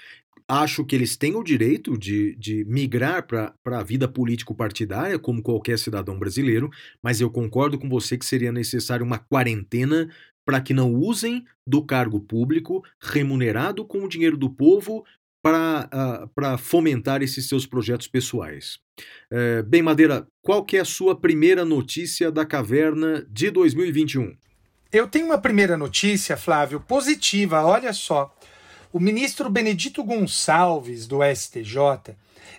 acho que eles têm o direito de, de migrar para a vida político-partidária, como qualquer cidadão brasileiro, mas eu concordo com você que seria necessário uma quarentena para que não usem do cargo público remunerado com o dinheiro do povo para uh, fomentar esses seus projetos pessoais. Uh, bem, Madeira, qual que é a sua primeira notícia da caverna de 2021? Eu tenho uma primeira notícia, Flávio, positiva, olha só o ministro Benedito Gonçalves, do STJ,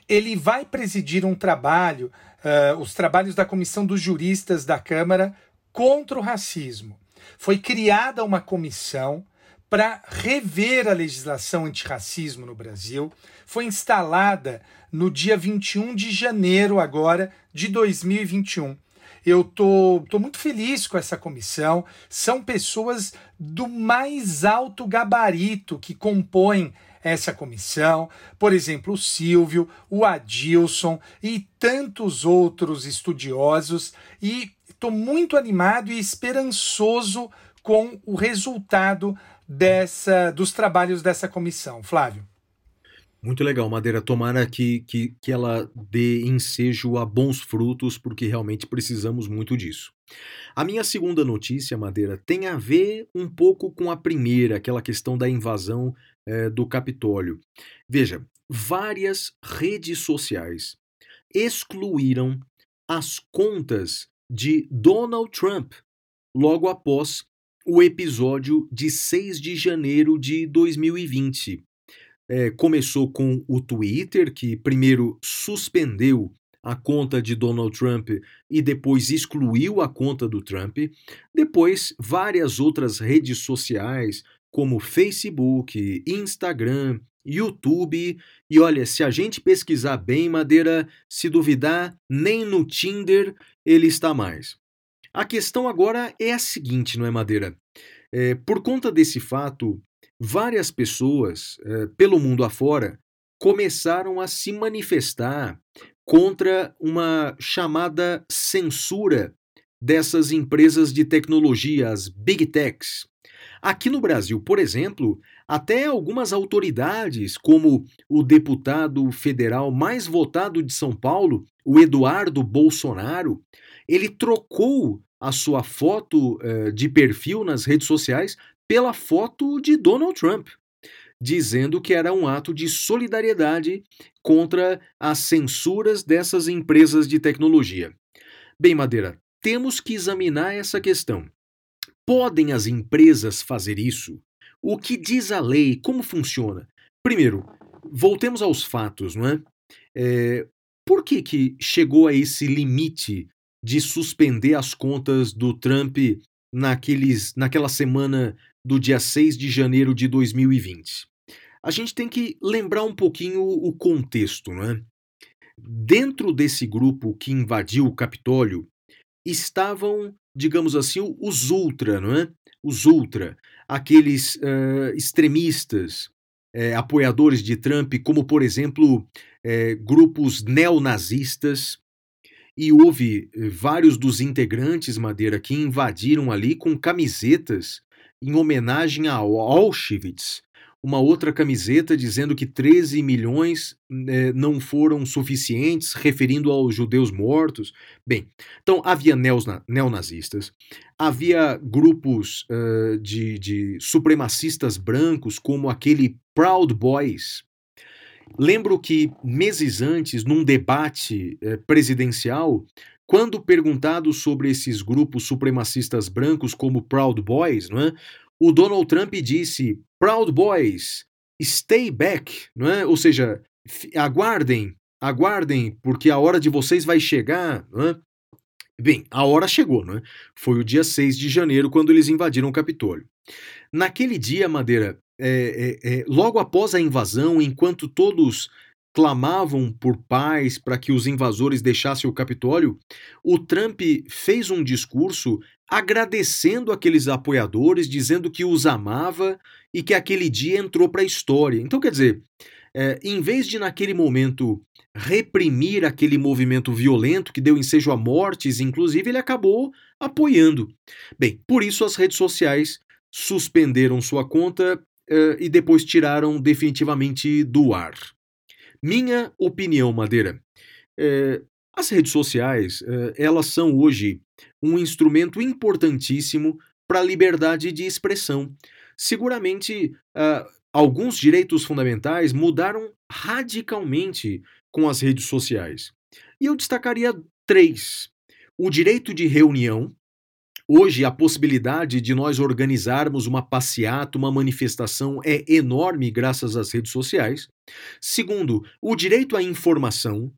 ele vai presidir um trabalho, uh, os trabalhos da Comissão dos Juristas da Câmara contra o racismo. Foi criada uma comissão para rever a legislação antirracismo no Brasil. Foi instalada no dia 21 de janeiro agora de 2021. Eu tô, tô muito feliz com essa comissão. São pessoas do mais alto gabarito que compõem essa comissão, por exemplo, o Silvio, o Adilson e tantos outros estudiosos, e estou muito animado e esperançoso com o resultado dessa dos trabalhos dessa comissão. Flávio. Muito legal, Madeira. Tomara que, que, que ela dê ensejo a bons frutos, porque realmente precisamos muito disso. A minha segunda notícia, Madeira, tem a ver um pouco com a primeira, aquela questão da invasão é, do Capitólio. Veja, várias redes sociais excluíram as contas de Donald Trump logo após o episódio de 6 de janeiro de 2020 é, começou com o Twitter, que primeiro suspendeu a conta de Donald Trump e depois excluiu a conta do Trump. Depois, várias outras redes sociais, como Facebook, Instagram, YouTube. E olha, se a gente pesquisar bem, Madeira, se duvidar, nem no Tinder ele está mais. A questão agora é a seguinte, não é, Madeira? É, por conta desse fato, várias pessoas eh, pelo mundo afora começaram a se manifestar contra uma chamada censura dessas empresas de tecnologia, as big techs. Aqui no Brasil, por exemplo, até algumas autoridades, como o deputado federal mais votado de São Paulo, o Eduardo Bolsonaro, ele trocou a sua foto uh, de perfil nas redes sociais pela foto de Donald Trump, dizendo que era um ato de solidariedade contra as censuras dessas empresas de tecnologia. Bem, Madeira, temos que examinar essa questão. Podem as empresas fazer isso? O que diz a lei? Como funciona? Primeiro, voltemos aos fatos, não é? é? Por que, que chegou a esse limite de suspender as contas do Trump naqueles, naquela semana do dia 6 de janeiro de 2020? A gente tem que lembrar um pouquinho o contexto, não é? Dentro desse grupo que invadiu o Capitólio estavam, digamos assim, os ultra, não é? Os ultra, aqueles uh, extremistas, eh, apoiadores de Trump, como por exemplo eh, grupos neonazistas, e houve vários dos integrantes, Madeira, que invadiram ali com camisetas em homenagem a Auschwitz, uma outra camiseta dizendo que 13 milhões eh, não foram suficientes, referindo aos judeus mortos. Bem, então havia neonazistas, havia grupos uh, de, de supremacistas brancos, como aquele Proud Boys. Lembro que meses antes, num debate eh, presidencial, quando perguntado sobre esses grupos supremacistas brancos como Proud Boys, é? o Donald Trump disse: Proud Boys, stay back, não é? Ou seja, aguardem, aguardem, porque a hora de vocês vai chegar, não é? Bem, a hora chegou, não é? Foi o dia 6 de janeiro quando eles invadiram o Capitólio. Naquele dia, Madeira, é, é, é, logo após a invasão, enquanto todos clamavam por paz para que os invasores deixassem o Capitólio, o Trump fez um discurso agradecendo aqueles apoiadores, dizendo que os amava e que aquele dia entrou para a história. Então, quer dizer, é, em vez de naquele momento reprimir aquele movimento violento que deu ensejo a mortes, inclusive, ele acabou apoiando. Bem, por isso as redes sociais suspenderam sua conta é, e depois tiraram definitivamente do ar. Minha opinião, Madeira. É, as redes sociais, é, elas são hoje um instrumento importantíssimo para a liberdade de expressão. Seguramente, uh, alguns direitos fundamentais mudaram radicalmente com as redes sociais. E eu destacaria três: o direito de reunião. Hoje, a possibilidade de nós organizarmos uma passeata, uma manifestação é enorme graças às redes sociais. Segundo, o direito à informação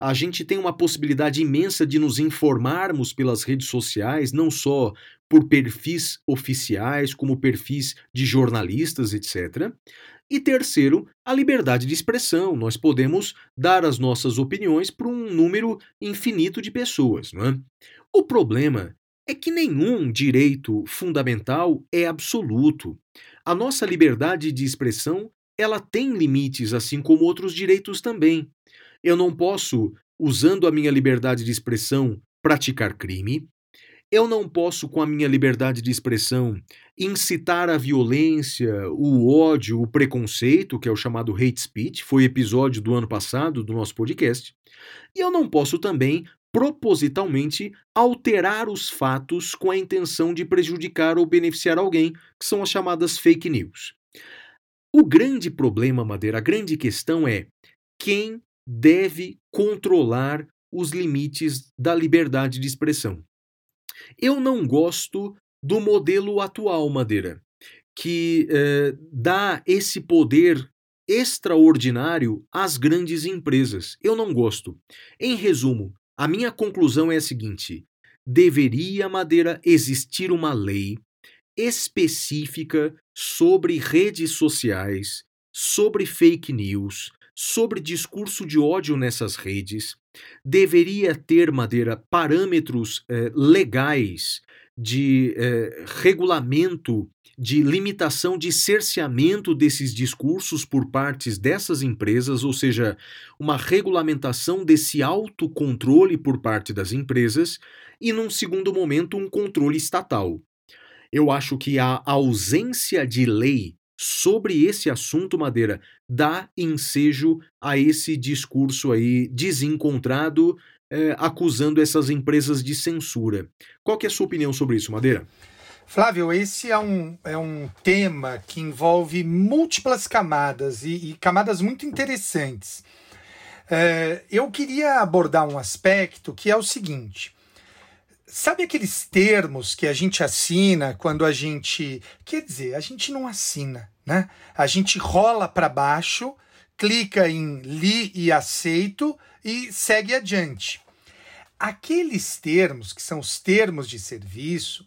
a gente tem uma possibilidade imensa de nos informarmos pelas redes sociais, não só por perfis oficiais, como perfis de jornalistas, etc. E terceiro, a liberdade de expressão. Nós podemos dar as nossas opiniões para um número infinito de pessoas. Não é? O problema é que nenhum direito fundamental é absoluto. A nossa liberdade de expressão ela tem limites, assim como outros direitos também. Eu não posso, usando a minha liberdade de expressão, praticar crime. Eu não posso, com a minha liberdade de expressão, incitar a violência, o ódio, o preconceito, que é o chamado hate speech, foi episódio do ano passado do nosso podcast. E eu não posso também, propositalmente, alterar os fatos com a intenção de prejudicar ou beneficiar alguém, que são as chamadas fake news. O grande problema, Madeira, a grande questão é quem deve controlar os limites da liberdade de expressão. Eu não gosto do modelo atual, Madeira, que eh, dá esse poder extraordinário às grandes empresas. Eu não gosto. Em resumo, a minha conclusão é a seguinte: deveria, Madeira, existir uma lei específica sobre redes sociais, sobre fake news, sobre discurso de ódio nessas redes, deveria ter, Madeira, parâmetros eh, legais de eh, regulamento, de limitação de cerceamento desses discursos por partes dessas empresas, ou seja, uma regulamentação desse autocontrole por parte das empresas, e, num segundo momento, um controle estatal. Eu acho que a ausência de lei sobre esse assunto, Madeira, dá ensejo a esse discurso aí desencontrado, é, acusando essas empresas de censura. Qual que é a sua opinião sobre isso, Madeira? Flávio, esse é um, é um tema que envolve múltiplas camadas e, e camadas muito interessantes. É, eu queria abordar um aspecto que é o seguinte: Sabe aqueles termos que a gente assina quando a gente. Quer dizer, a gente não assina, né? A gente rola para baixo clica em li e aceito e segue adiante. Aqueles termos, que são os termos de serviço,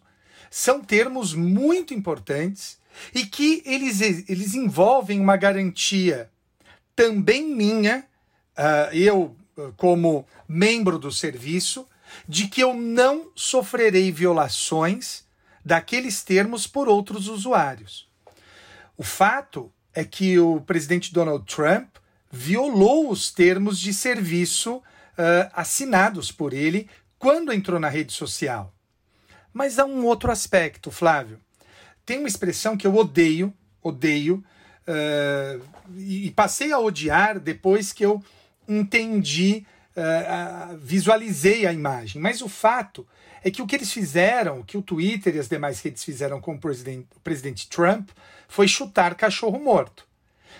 são termos muito importantes e que eles, eles envolvem uma garantia também minha, uh, eu como membro do serviço, de que eu não sofrerei violações daqueles termos por outros usuários. O fato é que o presidente Donald Trump violou os termos de serviço uh, assinados por ele quando entrou na rede social. Mas há um outro aspecto, Flávio. Tem uma expressão que eu odeio, odeio, uh, e passei a odiar depois que eu entendi, uh, visualizei a imagem. Mas o fato é que o que eles fizeram, o que o Twitter e as demais redes fizeram com o presidente, o presidente Trump, foi chutar cachorro morto.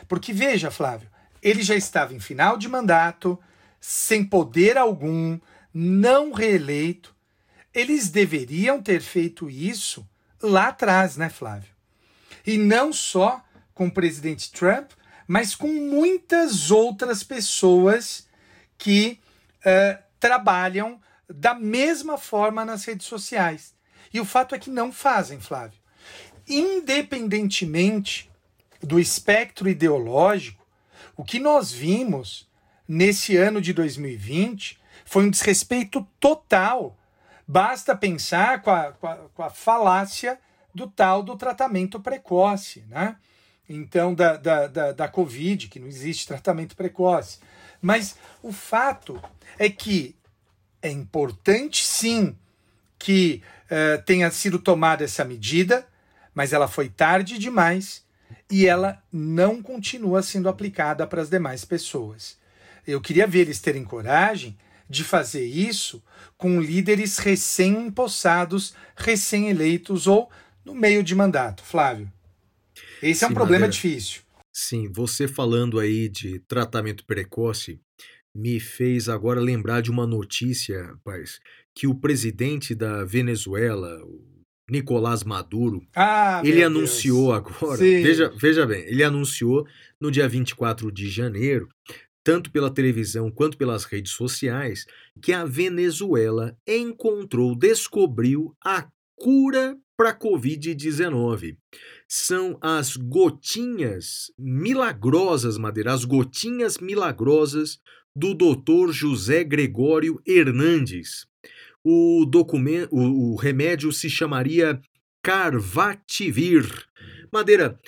Porque veja, Flávio, ele já estava em final de mandato, sem poder algum, não reeleito. Eles deveriam ter feito isso lá atrás, né, Flávio? E não só com o presidente Trump, mas com muitas outras pessoas que uh, trabalham da mesma forma nas redes sociais. E o fato é que não fazem, Flávio. Independentemente do espectro ideológico, o que nós vimos nesse ano de 2020 foi um desrespeito total. Basta pensar com a, com a, com a falácia do tal do tratamento precoce, né? Então, da, da, da, da Covid, que não existe tratamento precoce. Mas o fato é que é importante sim que uh, tenha sido tomada essa medida, mas ela foi tarde demais e ela não continua sendo aplicada para as demais pessoas. Eu queria ver eles terem coragem de fazer isso com líderes recém-empossados, recém-eleitos ou no meio de mandato. Flávio, esse Sim, é um problema Madeira. difícil. Sim, você falando aí de tratamento precoce me fez agora lembrar de uma notícia, rapaz, que o presidente da Venezuela, Nicolás Maduro, ah, ele anunciou Deus. agora, veja, veja bem, ele anunciou no dia 24 de janeiro, tanto pela televisão quanto pelas redes sociais, que a Venezuela encontrou, descobriu a cura para a Covid-19. São as gotinhas milagrosas, Madeira, as gotinhas milagrosas do Dr. José Gregório Hernandes o, documento, o, o remédio se chamaria Carvativir. Madeira,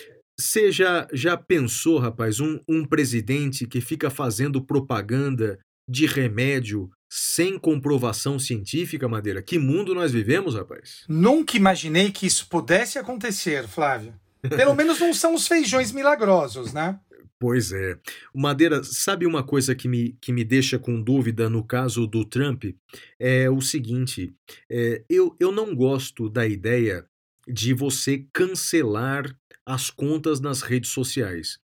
você já, já pensou, rapaz, um, um presidente que fica fazendo propaganda de remédio sem comprovação científica, Madeira? Que mundo nós vivemos, rapaz? Nunca imaginei que isso pudesse acontecer, Flávio. Pelo menos não são os feijões milagrosos, né? Pois é. Madeira, sabe uma coisa que me, que me deixa com dúvida no caso do Trump? É o seguinte: é, eu, eu não gosto da ideia de você cancelar as contas nas redes sociais.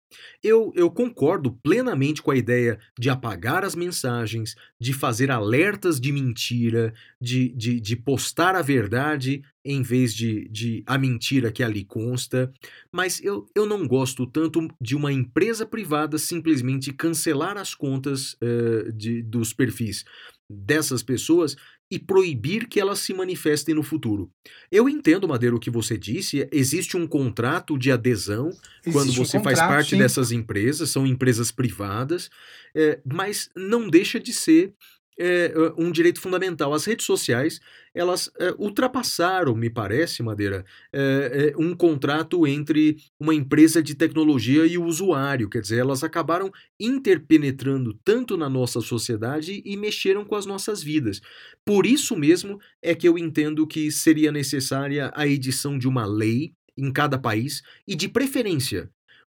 Eu, eu concordo plenamente com a ideia de apagar as mensagens, de fazer alertas de mentira, de, de, de postar a verdade em vez de, de a mentira que ali consta, mas eu, eu não gosto tanto de uma empresa privada simplesmente cancelar as contas uh, de, dos perfis dessas pessoas e proibir que elas se manifestem no futuro. Eu entendo, Madeira, o que você disse, existe um contrato de adesão existe quando você um contrato, faz parte sim. dessas empresas, são empresas privadas, é, mas não deixa de ser é, um direito fundamental. As redes sociais elas é, ultrapassaram, me parece, Madeira, é, um contrato entre uma empresa de tecnologia e o usuário. Quer dizer, elas acabaram interpenetrando tanto na nossa sociedade e mexeram com as nossas vidas. Por isso mesmo é que eu entendo que seria necessária a edição de uma lei em cada país e, de preferência,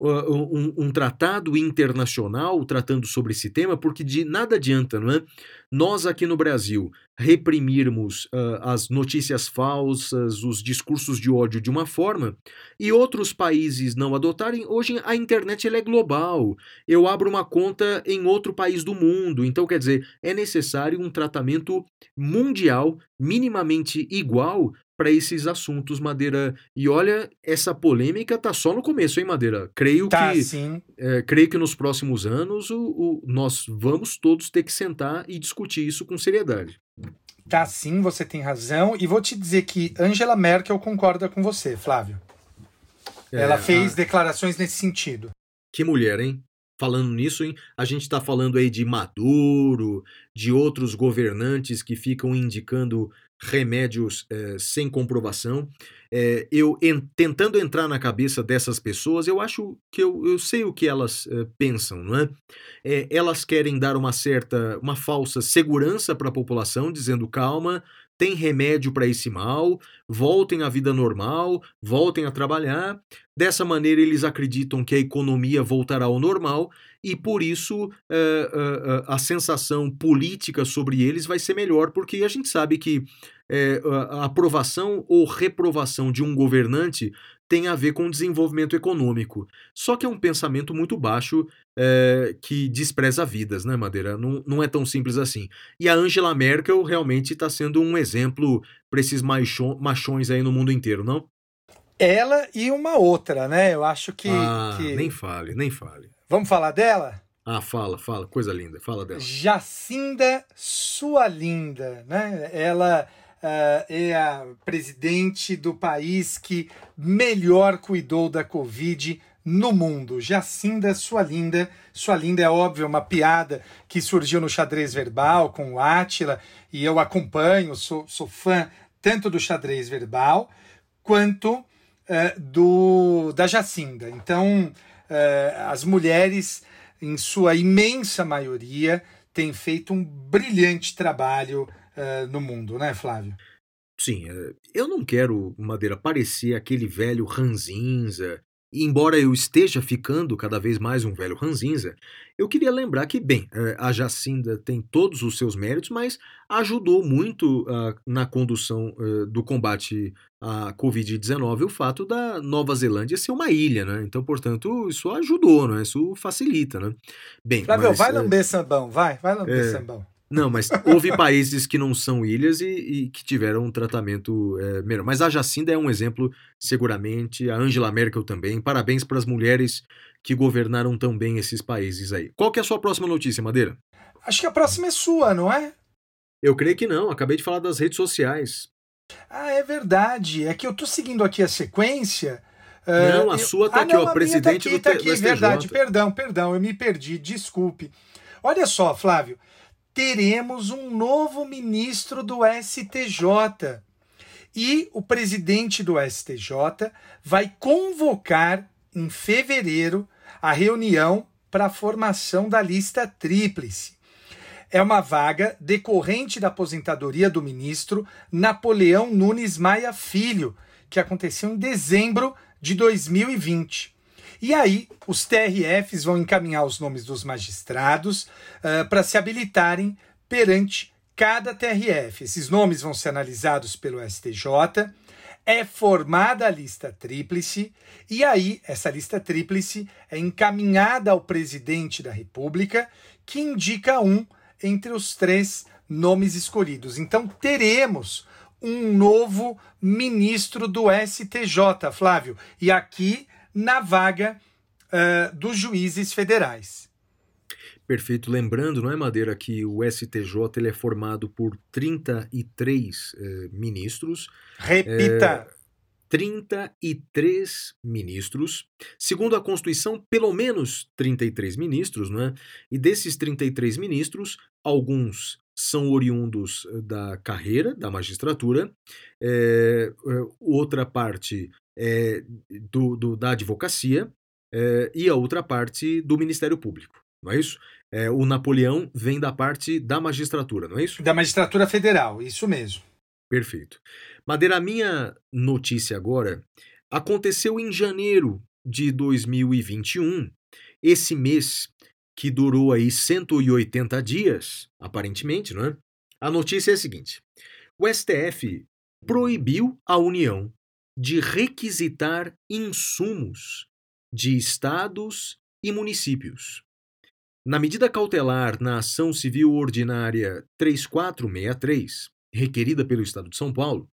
um, um, tratado internacional tratando sobre esse tema, porque de nada adianta, não é? Nós aqui no Brasil reprimirmos uh, as notícias falsas, os discursos de ódio de uma forma, e outros países não adotarem. Hoje a internet é global. Eu abro uma conta em outro país do mundo, então quer dizer é necessário um tratamento mundial minimamente igual para esses assuntos, Madeira. E olha, essa polêmica tá só no começo, hein, Madeira? Creio Tá, que sim. é, creio que nos próximos anos o, o- nós vamos todos ter que sentar e discutir isso com seriedade. Tá, sim, você tem razão. E vou te dizer que Angela Merkel concorda com você, Flávio. Ela É, fez a- declarações nesse sentido. Que mulher, hein? Falando nisso, hein? A gente tá falando aí de Maduro, de outros governantes que ficam indicando remédios eh, sem comprovação. Eh, eu en- tentando entrar na cabeça dessas pessoas, eu acho que eu, eu sei o que elas eh, pensam, não é? Elas querem dar uma certa, uma falsa segurança para a população, dizendo calma, tem remédio para esse mal, voltem à vida normal, voltem a trabalhar. Dessa maneira, eles acreditam que a economia voltará ao normal e, por isso, eh, eh, eh, a sensação política sobre eles vai ser melhor, porque a gente sabe que eh, a a aprovação ou reprovação de um governante tem a ver com o desenvolvimento econômico. Só que é um pensamento muito baixo eh, que despreza vidas, né, Madeira? Não, não é tão simples assim. E a Angela Merkel realmente está sendo um exemplo para esses macho- machões aí no mundo inteiro, não? Ela e uma outra, né? Eu acho que. ah, que- nem fale, nem fale. Vamos falar dela? Ah, fala, fala, coisa linda, fala dela. Jacinda Sua Linda, né? Ela ah, é a presidente do país que melhor cuidou da Covid no mundo. Jacinda Sua Linda. Sua Linda é óbvio, uma piada que surgiu no xadrez verbal com o Átila, e eu acompanho, sou, sou fã tanto do xadrez verbal quanto eh, do da Jacinda. Então, as mulheres, em sua imensa maioria, têm feito um brilhante trabalho eh, no mundo, né, Flávio? Sim, eh, eu não quero, Madeira, parecer aquele velho ranzinza. E embora eu esteja ficando cada vez mais um velho ranzinza, eu queria lembrar que, bem, eh, a Jacinda tem todos os seus méritos, mas ajudou muito ah, na condução eh, do combate à Covid-19 o fato da Nova Zelândia ser uma ilha, né? Então, portanto, isso ajudou, né? Isso facilita, né? Bem, Flávio, mas, vai eh, lamber sambão, vai, vai lamber é. sambão. Não, mas houve países que não são ilhas e, e que tiveram um tratamento é, melhor. Mas a Jacinda é um exemplo, seguramente. A Angela Merkel também. Parabéns para as mulheres que governaram tão bem esses países aí. Qual que é a sua próxima notícia, Madeira? Acho que a próxima é sua, não é? Eu creio que não. Acabei de falar das redes sociais. Ah, é verdade. É que eu tô seguindo aqui a sequência. eh, Não, a eu- sua tá ah, aqui, não, ó, presidente tá aqui, do tá aqui, do STJ. verdade. Perdão, perdão, eu me perdi, desculpe. Olha só, Flávio, teremos um novo ministro do STJ. E o presidente do STJ vai convocar em fevereiro a reunião para a formação da lista tríplice. É uma vaga decorrente da aposentadoria do ministro Napoleão Nunes Maia Filho, que aconteceu em dezembro de 2020. E aí, os TRFs vão encaminhar os nomes dos magistrados para se habilitarem perante cada TRF. Esses nomes vão ser analisados pelo STJ, é formada a lista tríplice, e aí essa lista tríplice é encaminhada ao presidente da República, que indica um entre os três nomes escolhidos. Então teremos um novo ministro do STJ, Flávio, e aqui na vaga uh, dos juízes federais. Perfeito. Lembrando, não é, Madeira, que o STJ ele é formado por 33 eh, ministros. Repita. É, 33 ministros. Segundo a Constituição, pelo menos 33 ministros, não é? E desses 33 ministros, alguns são oriundos da carreira da magistratura, é, outra parte é do, do, da advocacia é, e a outra parte do Ministério Público, não é isso? É, o Napoleão vem da parte da magistratura, não é isso? Da magistratura federal, isso mesmo. Perfeito. Madeira, a minha notícia agora aconteceu em janeiro de 2021, esse mês que durou aí 180 dias, aparentemente, não é? A notícia é a seguinte: o STF proibiu a União de requisitar insumos de estados e municípios. Na medida cautelar na ação civil ordinária 3463, requerida pelo Estado de São Paulo,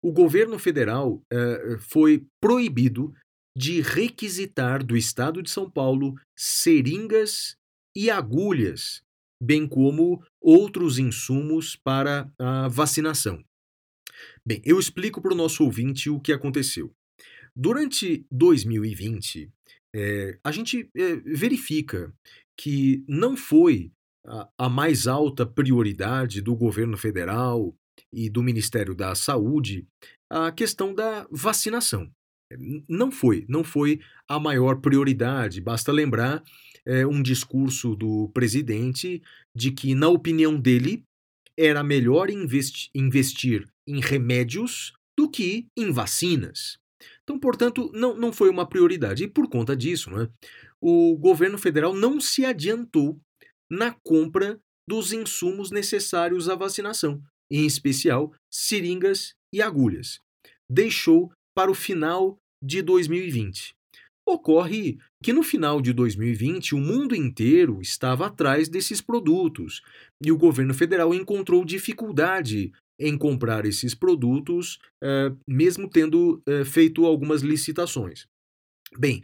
o governo federal eh, foi proibido de requisitar do estado de São Paulo seringas e agulhas, bem como outros insumos para a vacinação. Bem, eu explico para o nosso ouvinte o que aconteceu. Durante 2020, é, a gente é, verifica que não foi a, a mais alta prioridade do governo federal e do Ministério da Saúde a questão da vacinação. Não foi, não foi a maior prioridade. Basta lembrar é, um discurso do presidente de que, na opinião dele, era melhor investi investir em remédios do que em vacinas. Então, portanto, não, não foi uma prioridade. E por conta disso, né, o governo federal não se adiantou na compra dos insumos necessários à vacinação, em especial seringas e agulhas. Deixou para o final de 2020. Ocorre que no final de 2020 o mundo inteiro estava atrás desses produtos e o governo federal encontrou dificuldade em comprar esses produtos, eh, mesmo tendo eh, feito algumas licitações. Bem,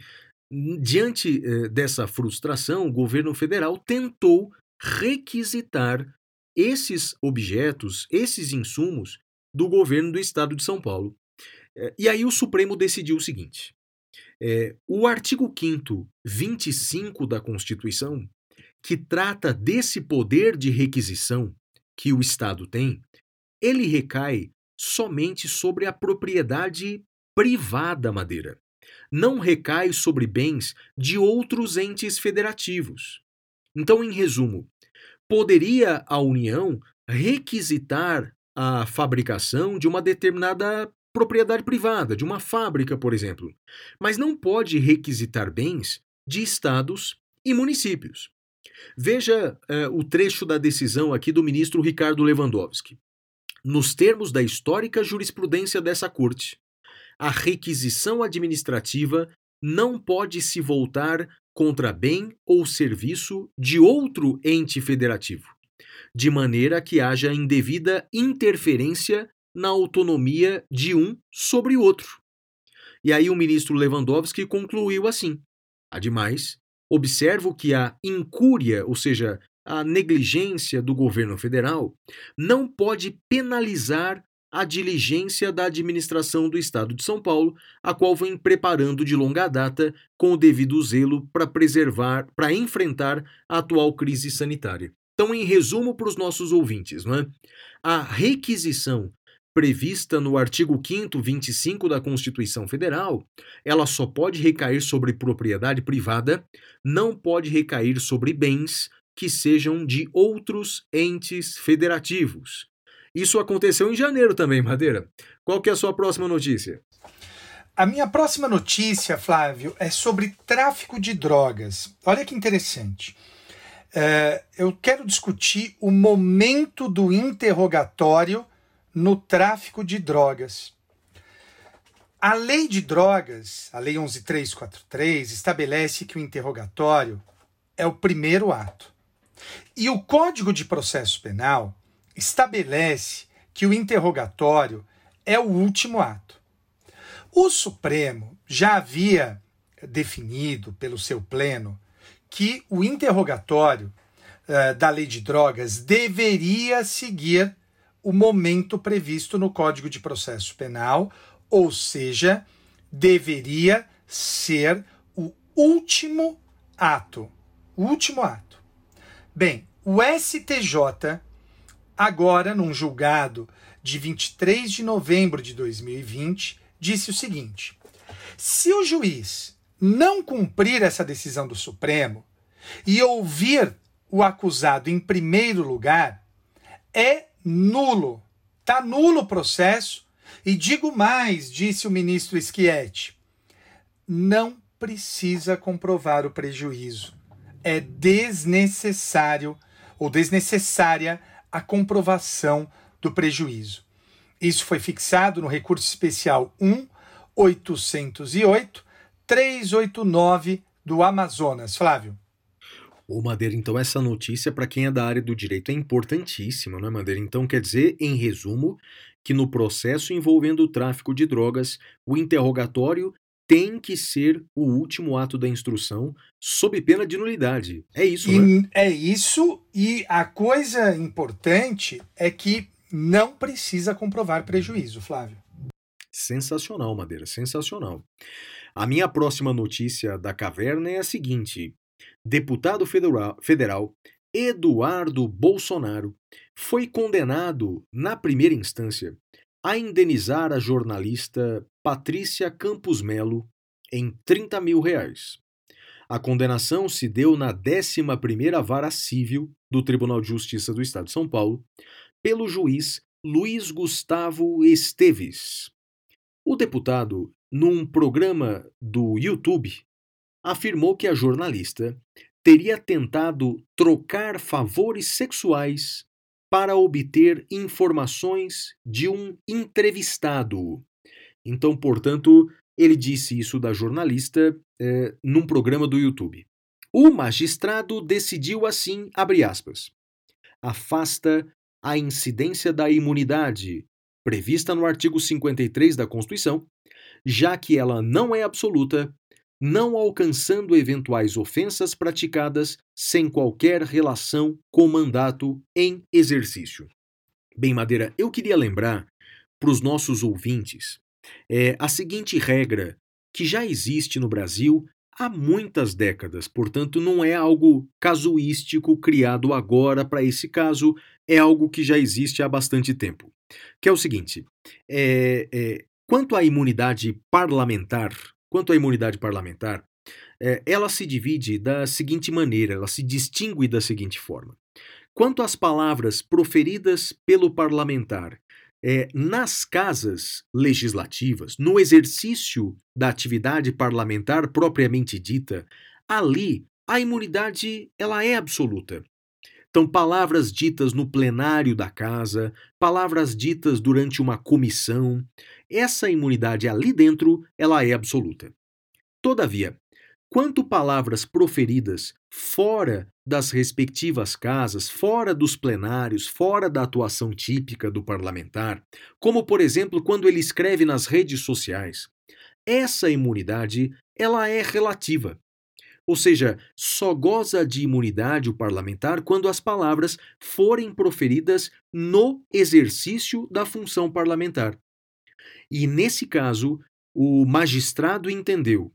diante eh, dessa frustração, o governo federal tentou requisitar esses objetos, esses insumos, do governo do estado de São Paulo. E aí o Supremo decidiu o seguinte: é, o artigo 5, 25 da Constituição, que trata desse poder de requisição que o Estado tem, ele recai somente sobre a propriedade privada madeira. Não recai sobre bens de outros entes federativos. Então, em resumo, poderia a União requisitar a fabricação de uma determinada propriedade privada, de uma fábrica, por exemplo, mas não pode requisitar bens de estados e municípios. Veja uh, o trecho da decisão aqui do ministro Ricardo Lewandowski. Nos termos da histórica jurisprudência dessa corte, a requisição administrativa não pode se voltar contra bem ou serviço de outro ente federativo, de maneira que haja indevida interferência na autonomia de um sobre o outro. E aí o ministro Lewandowski concluiu assim: Ademais, observo que a incúria, ou seja, a negligência do governo federal, não pode penalizar a diligência da administração do Estado de São Paulo, a qual vem preparando de longa data com o devido zelo para preservar, para enfrentar a atual crise sanitária. Então, em resumo para os nossos ouvintes, não é? a requisição prevista no artigo 5 25 da Constituição Federal, ela só pode recair sobre propriedade privada, não pode recair sobre bens que sejam de outros entes federativos. Isso aconteceu em janeiro também, Madeira. Qual que é a sua próxima notícia? A minha próxima notícia, Flávio, é sobre tráfico de drogas. Olha que interessante. É, eu quero discutir o momento do interrogatório no tráfico de drogas. A lei de drogas, a lei 11343, estabelece que o interrogatório é o primeiro ato. E o Código de Processo Penal estabelece que o interrogatório é o último ato. O Supremo já havia definido pelo seu pleno que o interrogatório uh, da lei de drogas deveria seguir o momento previsto no Código de Processo Penal, ou seja, deveria ser o último ato. O último ato. Bem, o STJ, agora num julgado de 23 de novembro de 2020, disse o seguinte: se o juiz não cumprir essa decisão do Supremo e ouvir o acusado em primeiro lugar, é nulo. Está nulo o processo. E digo mais, disse o ministro Schietti, não precisa comprovar o prejuízo. É desnecessário ou desnecessária a comprovação do prejuízo. Isso foi fixado no recurso especial 1 808 389 do Amazonas. Flávio. Ô, Madeira, então essa notícia para quem é da área do direito é importantíssima, não é, Madeira? Então quer dizer, em resumo, que no processo envolvendo o tráfico de drogas, o interrogatório tem que ser o último ato da instrução, sob pena de nulidade. É isso, E né? é isso, e a coisa importante é que não precisa comprovar prejuízo, Flávio. Sensacional, Madeira, sensacional. A minha próxima notícia da caverna é a seguinte: deputado federal, Eduardo Bolsonaro foi condenado, na primeira instância, a indenizar a jornalista Patrícia Campos Melo em 30 mil reais. A condenação se deu na 11ª Vara Civil do Tribunal de Justiça do Estado de São Paulo, pelo juiz Luiz Gustavo Esteves. O deputado, num programa do YouTube, afirmou que a jornalista teria tentado trocar favores sexuais para obter informações de um entrevistado. Então, portanto, ele disse isso da jornalista eh, num programa do YouTube. O magistrado decidiu assim, abre aspas, afasta a incidência da imunidade prevista no artigo 53 da Constituição, já que ela não é absoluta, não alcançando eventuais ofensas praticadas sem qualquer relação com mandato em exercício. Bem, Madeira, eu queria lembrar para os nossos ouvintes é, a seguinte regra que já existe no Brasil há muitas décadas, portanto, não é algo casuístico criado agora para esse caso, é algo que já existe há bastante tempo. Que é o seguinte: é, é, quanto à imunidade parlamentar, quanto à imunidade parlamentar, é, ela se divide da seguinte maneira, ela se distingue da seguinte forma. Quanto às palavras proferidas pelo parlamentar é, nas casas legislativas, no exercício da atividade parlamentar propriamente dita, ali a imunidade ela é absoluta. Então, palavras ditas no plenário da casa, palavras ditas durante uma comissão, essa imunidade ali dentro, ela é absoluta. Todavia, quanto palavras proferidas fora das respectivas casas, fora dos plenários, fora da atuação típica do parlamentar, como por exemplo quando ele escreve nas redes sociais, essa imunidade ela é relativa. Ou seja, só goza de imunidade o parlamentar quando as palavras forem proferidas no exercício da função parlamentar. E nesse caso, o magistrado entendeu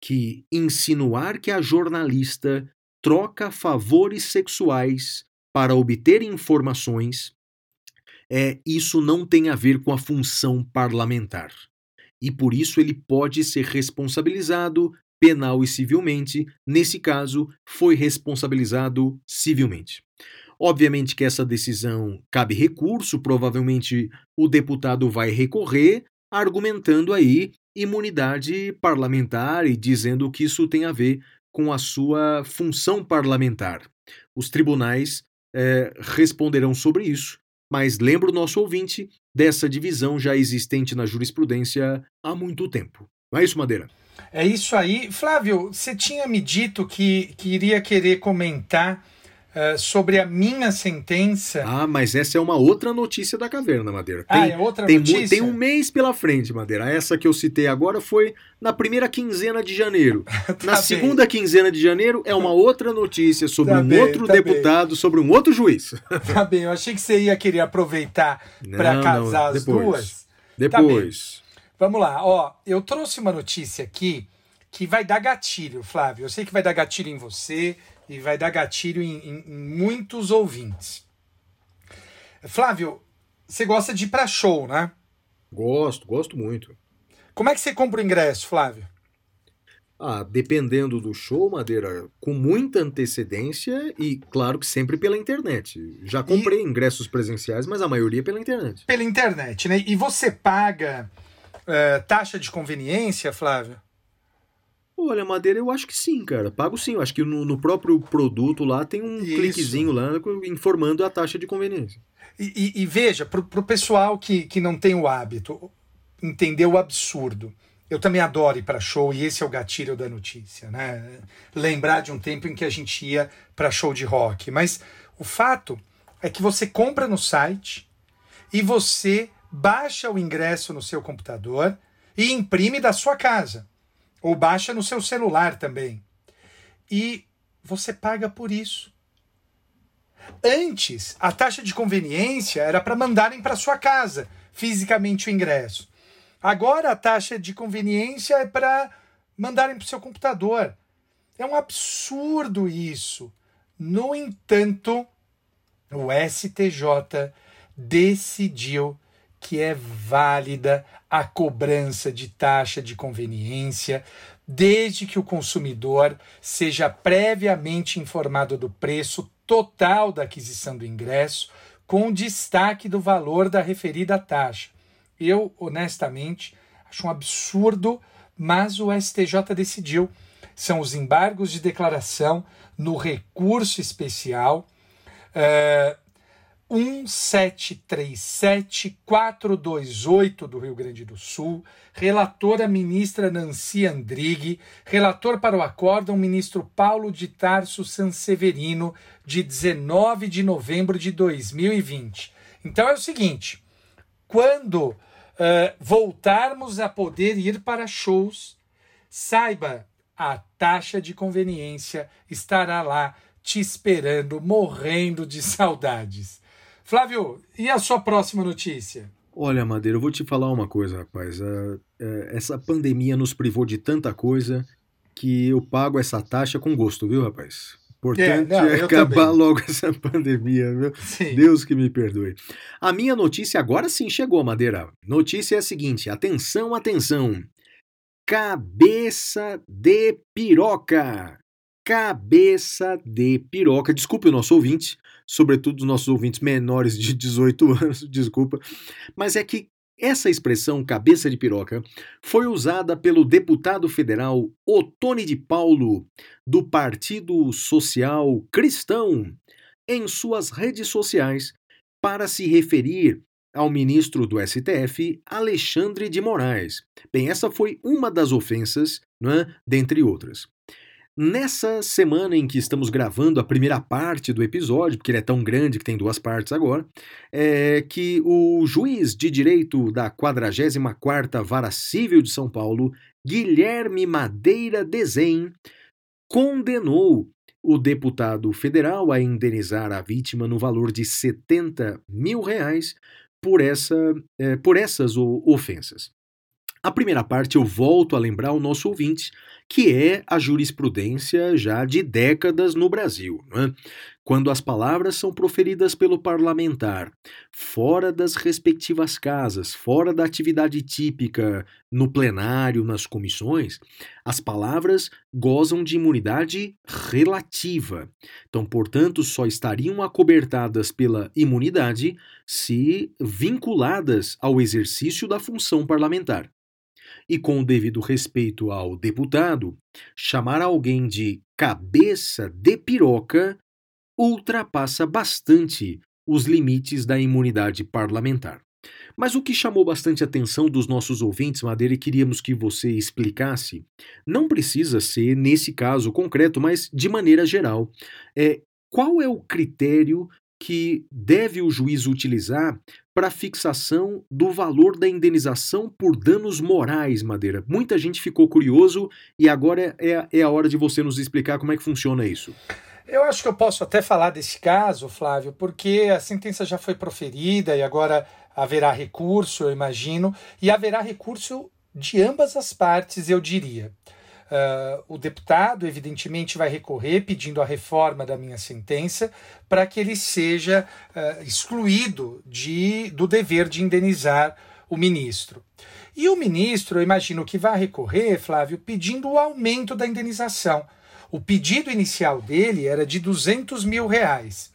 que insinuar que a jornalista troca favores sexuais para obter informações, é, isso não tem a ver com a função parlamentar. E por isso ele pode ser responsabilizado penal e civilmente. Nesse caso, foi responsabilizado civilmente. Obviamente que essa decisão cabe recurso, provavelmente o deputado vai recorrer, argumentando aí imunidade parlamentar e dizendo que isso tem a ver com a sua função parlamentar. Os tribunais é, responderão sobre isso, mas lembro o nosso ouvinte dessa divisão já existente na jurisprudência há muito tempo. Não é isso, Madeira? É isso aí. Flávio, você tinha me dito que, que iria querer comentar uh, sobre a minha sentença. Ah, mas essa é uma outra notícia da caverna, Madeira. Tem, ah, é outra tem, notícia? Tem um mês pela frente, Madeira. Essa que eu citei agora foi na primeira quinzena de janeiro. (laughs) tá na bem. segunda quinzena de janeiro é uma outra notícia sobre Tá um bem, outro tá deputado, sobre um outro juiz. Tá bem, eu achei que você ia querer aproveitar para casar não, as depois. duas. Depois. Vamos lá, ó, eu trouxe uma notícia aqui que vai dar gatilho, Flávio. Eu sei que vai dar gatilho em você e vai dar gatilho em, em- em muitos ouvintes. Flávio, você gosta de ir para show, né? Gosto, gosto muito. Como é que você compra o ingresso, Flávio? Ah, dependendo do show, Madeira, com muita antecedência e, claro que sempre pela internet. Já comprei ingressos presenciais, mas a maioria pela internet. Pela internet, né? E você paga eh, taxa de conveniência, Flávio? Olha, Madeira, eu acho que sim, cara. Pago sim. Eu acho que no, no próprio produto lá tem um Isso. cliquezinho lá informando a taxa de conveniência. E, e- e veja, pro, pro pessoal que, que não tem o hábito, entender o absurdo. Eu também adoro ir para show e esse é o gatilho da notícia, né? Lembrar de um tempo em que a gente ia para show de rock. Mas o fato é que você compra no site e você baixa o ingresso no seu computador e imprime da sua casa. Ou baixa no seu celular também. E você paga por isso. Antes, a taxa de conveniência era para mandarem para sua casa fisicamente o ingresso. Agora a taxa de conveniência é para mandarem para o seu computador. É um absurdo isso. No entanto, o STJ decidiu que é válida a cobrança de taxa de conveniência, desde que o consumidor seja previamente informado do preço total da aquisição do ingresso, com destaque do valor da referida taxa. Eu, honestamente, acho um absurdo, mas o STJ decidiu. São os embargos de declaração no recurso especial. Uh, 1737428 do Rio Grande do Sul, relatora ministra Nancy Andrighi, relator para o acórdão ministro Paulo de Tarso Sanseverino, de 19 de novembro de 2020. Então é o seguinte: quando uh, voltarmos a poder ir para shows, saiba, a taxa de conveniência estará lá te esperando, morrendo de (laughs) saudades. Flávio, e a sua próxima notícia? Olha, Madeira, eu vou te falar uma coisa, rapaz. essa pandemia nos privou de tanta coisa que eu pago essa taxa com gosto, viu, rapaz? Importante é, não, é acabar também. logo (laughs) essa pandemia, viu? Sim. Deus que me perdoe. A minha notícia agora sim chegou, Madeira. Notícia é a seguinte: atenção, atenção. Cabeça de piroca. Cabeça de piroca. Desculpe o nosso ouvinte, sobretudo os nossos ouvintes menores de (laughs) 18 anos, desculpa, mas é que essa expressão cabeça de piroca foi usada pelo deputado federal Otone de Paulo, do Partido Social Cristão, em suas redes sociais para se referir ao ministro do STF, Alexandre de Moraes. Bem, essa foi uma das ofensas, não é? dentre outras. Nessa semana em que estamos gravando a primeira parte do episódio, porque ele é tão grande que tem duas partes agora, é que o juiz de direito da 44ª Vara Civil de São Paulo, Guilherme Madeira Desen, condenou o deputado federal a indenizar a vítima no valor de 70 mil reais por, essa, é, por essas ofensas. A primeira parte eu volto a lembrar o nosso ouvinte que é a jurisprudência já de décadas no Brasil. É? Quando as palavras são proferidas pelo parlamentar, fora das respectivas casas, fora da atividade típica no plenário, nas comissões, as palavras gozam de imunidade relativa. Então, portanto, só estariam acobertadas pela imunidade se vinculadas ao exercício da função parlamentar e com o devido respeito ao deputado, chamar alguém de cabeça de piroca ultrapassa bastante os limites da imunidade parlamentar. Mas o que chamou bastante atenção dos nossos ouvintes, Madeira, e queríamos que você explicasse, não precisa ser nesse caso concreto, mas de maneira geral, é qual é o critério que deve o juiz utilizar para fixação do valor da indenização por danos morais, Madeira. Muita gente ficou curioso e agora é, é a hora de você nos explicar como é que funciona isso. Eu acho que eu posso até falar desse caso, Flávio, porque a sentença já foi proferida e agora haverá recurso, eu imagino, e haverá recurso de ambas as partes, eu diria. Uh, o deputado, evidentemente, vai recorrer pedindo a reforma da minha sentença para que ele seja uh, excluído de, do dever de indenizar o ministro. E o ministro, eu imagino que vai recorrer, Flávio, pedindo o aumento da indenização. O pedido inicial dele era de 200 mil reais.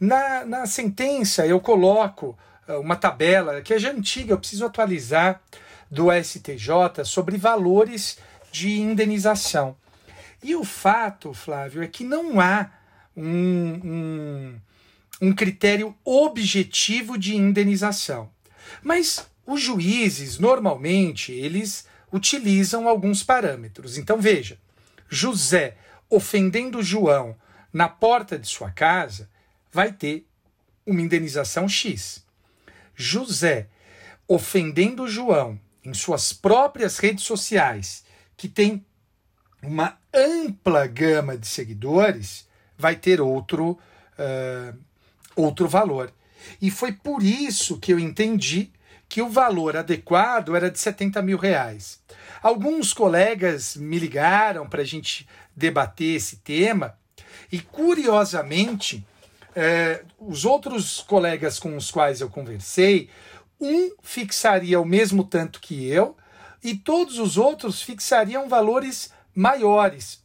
Na, na sentença, eu coloco uh, uma tabela que é já antiga, eu preciso atualizar, do STJ sobre valores de indenização. E o fato, Flávio, é que não há um, um, um critério objetivo de indenização. Mas os juízes, normalmente, eles utilizam alguns parâmetros. Então, veja, José ofendendo João na porta de sua casa vai ter uma indenização X. José ofendendo João em suas próprias redes sociais, que tem uma ampla gama de seguidores, vai ter outro, uh, outro valor. E foi por isso que eu entendi que o valor adequado era de 70 mil reais. Alguns colegas me ligaram para a gente debater esse tema e, curiosamente, eh, os outros colegas com os quais eu conversei, um fixaria o mesmo tanto que eu e todos os outros fixariam valores maiores.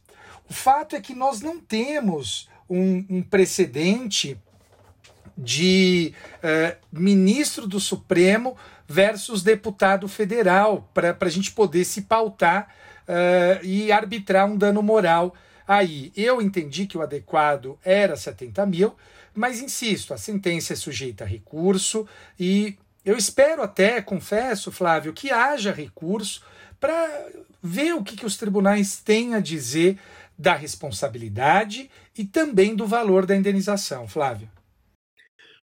O fato é que nós não temos um, um precedente de uh, ministro do Supremo versus deputado federal, para a gente poder se pautar uh, e arbitrar um dano moral aí. Eu entendi que o adequado era 70 mil, mas insisto, a sentença é sujeita a recurso e eu espero até, confesso, Flávio, que haja recurso para ver o que, que os tribunais têm a dizer da responsabilidade e também do valor da indenização, Flávio.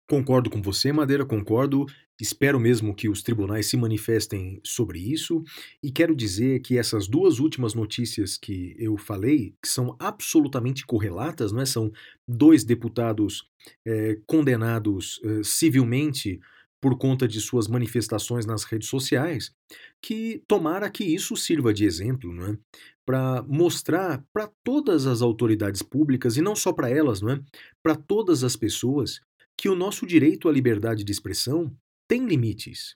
Concordo com você, Madeira, concordo. Espero mesmo que os tribunais se manifestem sobre isso e quero dizer que essas duas últimas notícias que eu falei, que são absolutamente correlatas, não é? são dois deputados é, condenados é, civilmente por conta de suas manifestações nas redes sociais, que tomara que isso sirva de exemplo, não é? Para mostrar para todas as autoridades públicas e não só para elas, não é? Para todas as pessoas que o nosso direito à liberdade de expressão tem limites.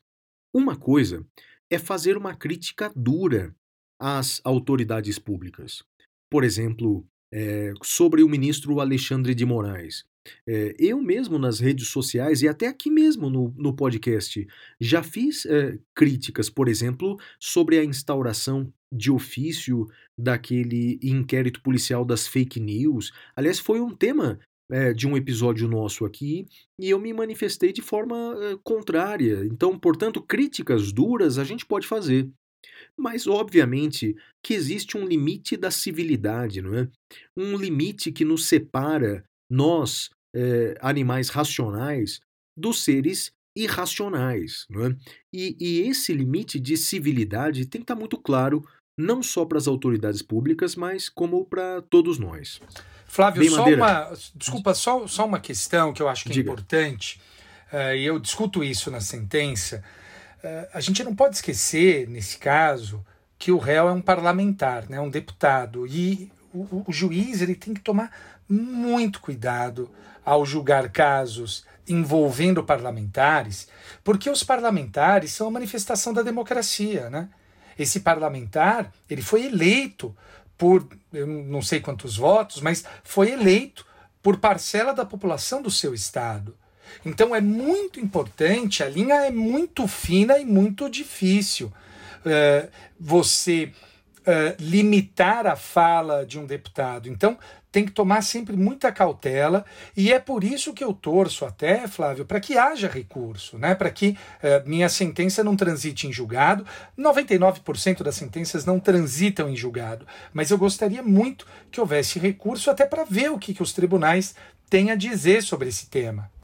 Uma coisa é fazer uma crítica dura às autoridades públicas. Por exemplo, é, sobre o ministro Alexandre de Moraes. É, eu mesmo nas redes sociais e até aqui mesmo no, no podcast já fiz é, críticas, por exemplo, sobre a instauração de ofício daquele inquérito policial das fake news. Aliás, foi um tema é, de um episódio nosso aqui e eu me manifestei de forma contrária. Então, portanto, críticas duras a gente pode fazer. Mas, obviamente, que existe um limite da civilidade, não é? Um limite que nos separa, nós, é, animais racionais, dos seres irracionais, é? E, e esse limite de civilidade tem que estar muito claro, não só para as autoridades públicas, mas como para todos nós. Flávio, Bem, só uma. Desculpa, só, só uma questão que eu acho que é Diga. importante, uh, e eu discuto isso na sentença. Uh, a gente não pode esquecer, nesse caso, que o réu é um parlamentar, né, um deputado, e o, o juiz ele tem que tomar muito cuidado ao julgar casos envolvendo parlamentares, porque os parlamentares são a manifestação da democracia, né? Esse parlamentar, ele foi eleito por eu não sei quantos votos, mas foi eleito por parcela da população do seu estado. Então é muito importante, a linha é muito fina e muito difícil. Uh, você uh, limitar a fala de um deputado. Então, tem que tomar sempre muita cautela e é por isso que eu torço até, Flávio, para que haja recurso, né? para que uh, minha sentença não transite em julgado. 99% das sentenças não transitam em julgado, mas eu gostaria muito que houvesse recurso até para ver o que, que os tribunais têm a dizer sobre esse tema.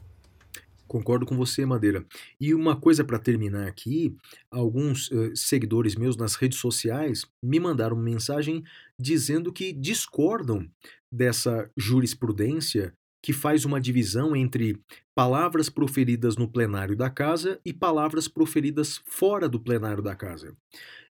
Concordo com você, Madeira. E uma coisa para terminar aqui: alguns uh, seguidores meus nas redes sociais me mandaram uma mensagem dizendo que discordam dessa jurisprudência que faz uma divisão entre palavras proferidas no plenário da casa e palavras proferidas fora do plenário da casa.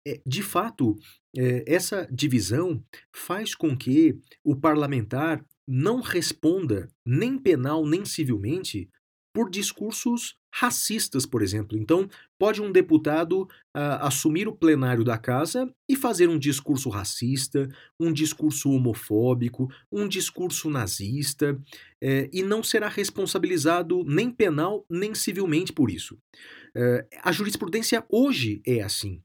É, de fato, é, essa divisão faz com que o parlamentar não responda, nem penal nem civilmente, por discursos racistas, por exemplo. Então, pode um deputado uh, assumir o plenário da casa e fazer um discurso racista, um discurso homofóbico, um discurso nazista, eh, e não será responsabilizado nem penal nem civilmente por isso. Uh, a jurisprudência hoje é assim.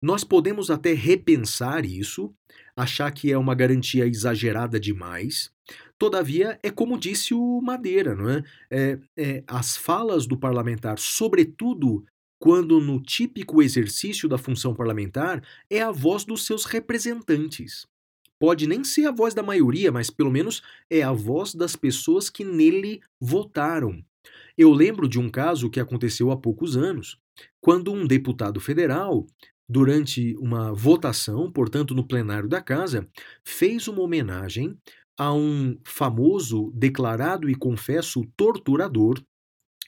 Nós podemos até repensar isso, achar que é uma garantia exagerada demais, Todavia, é como disse o Madeira, não é? é, é as falas do parlamentar, sobretudo quando no típico exercício da função parlamentar é a voz dos seus representantes. Pode nem ser a voz da maioria, mas pelo menos é a voz das pessoas que nele votaram. Eu lembro de um caso que aconteceu há poucos anos, quando um deputado federal, durante uma votação, portanto no plenário da casa, fez uma homenagem a um famoso, declarado e confesso torturador,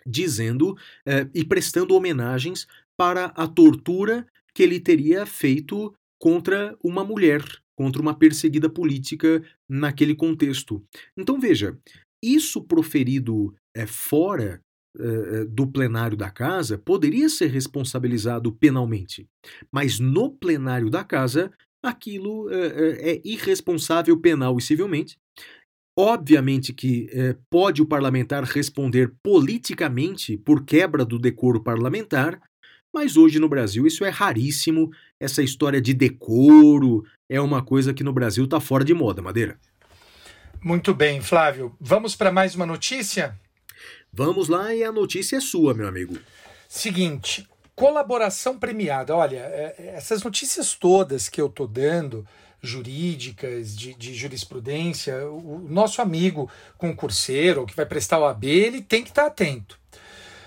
dizendo eh, e prestando homenagens para a tortura que ele teria feito contra uma mulher, contra uma perseguida política naquele contexto. Então veja, isso proferido é, fora é, do plenário da casa poderia ser responsabilizado penalmente, mas no plenário da casa aquilo é, é irresponsável penal e civilmente. Obviamente que é, pode o parlamentar responder politicamente por quebra do decoro parlamentar, mas hoje no Brasil isso é raríssimo. Essa história de decoro é uma coisa que no Brasil está fora de moda, Madeira. Muito bem, Flávio. Vamos para mais uma notícia? Vamos lá e a notícia é sua, meu amigo. Seguinte, colaboração premiada. Olha, é, é, essas notícias todas que eu tô dando, jurídicas, de, de, jurisprudência, o nosso amigo concurseiro que vai prestar o AB, ele tem que estar tá atento.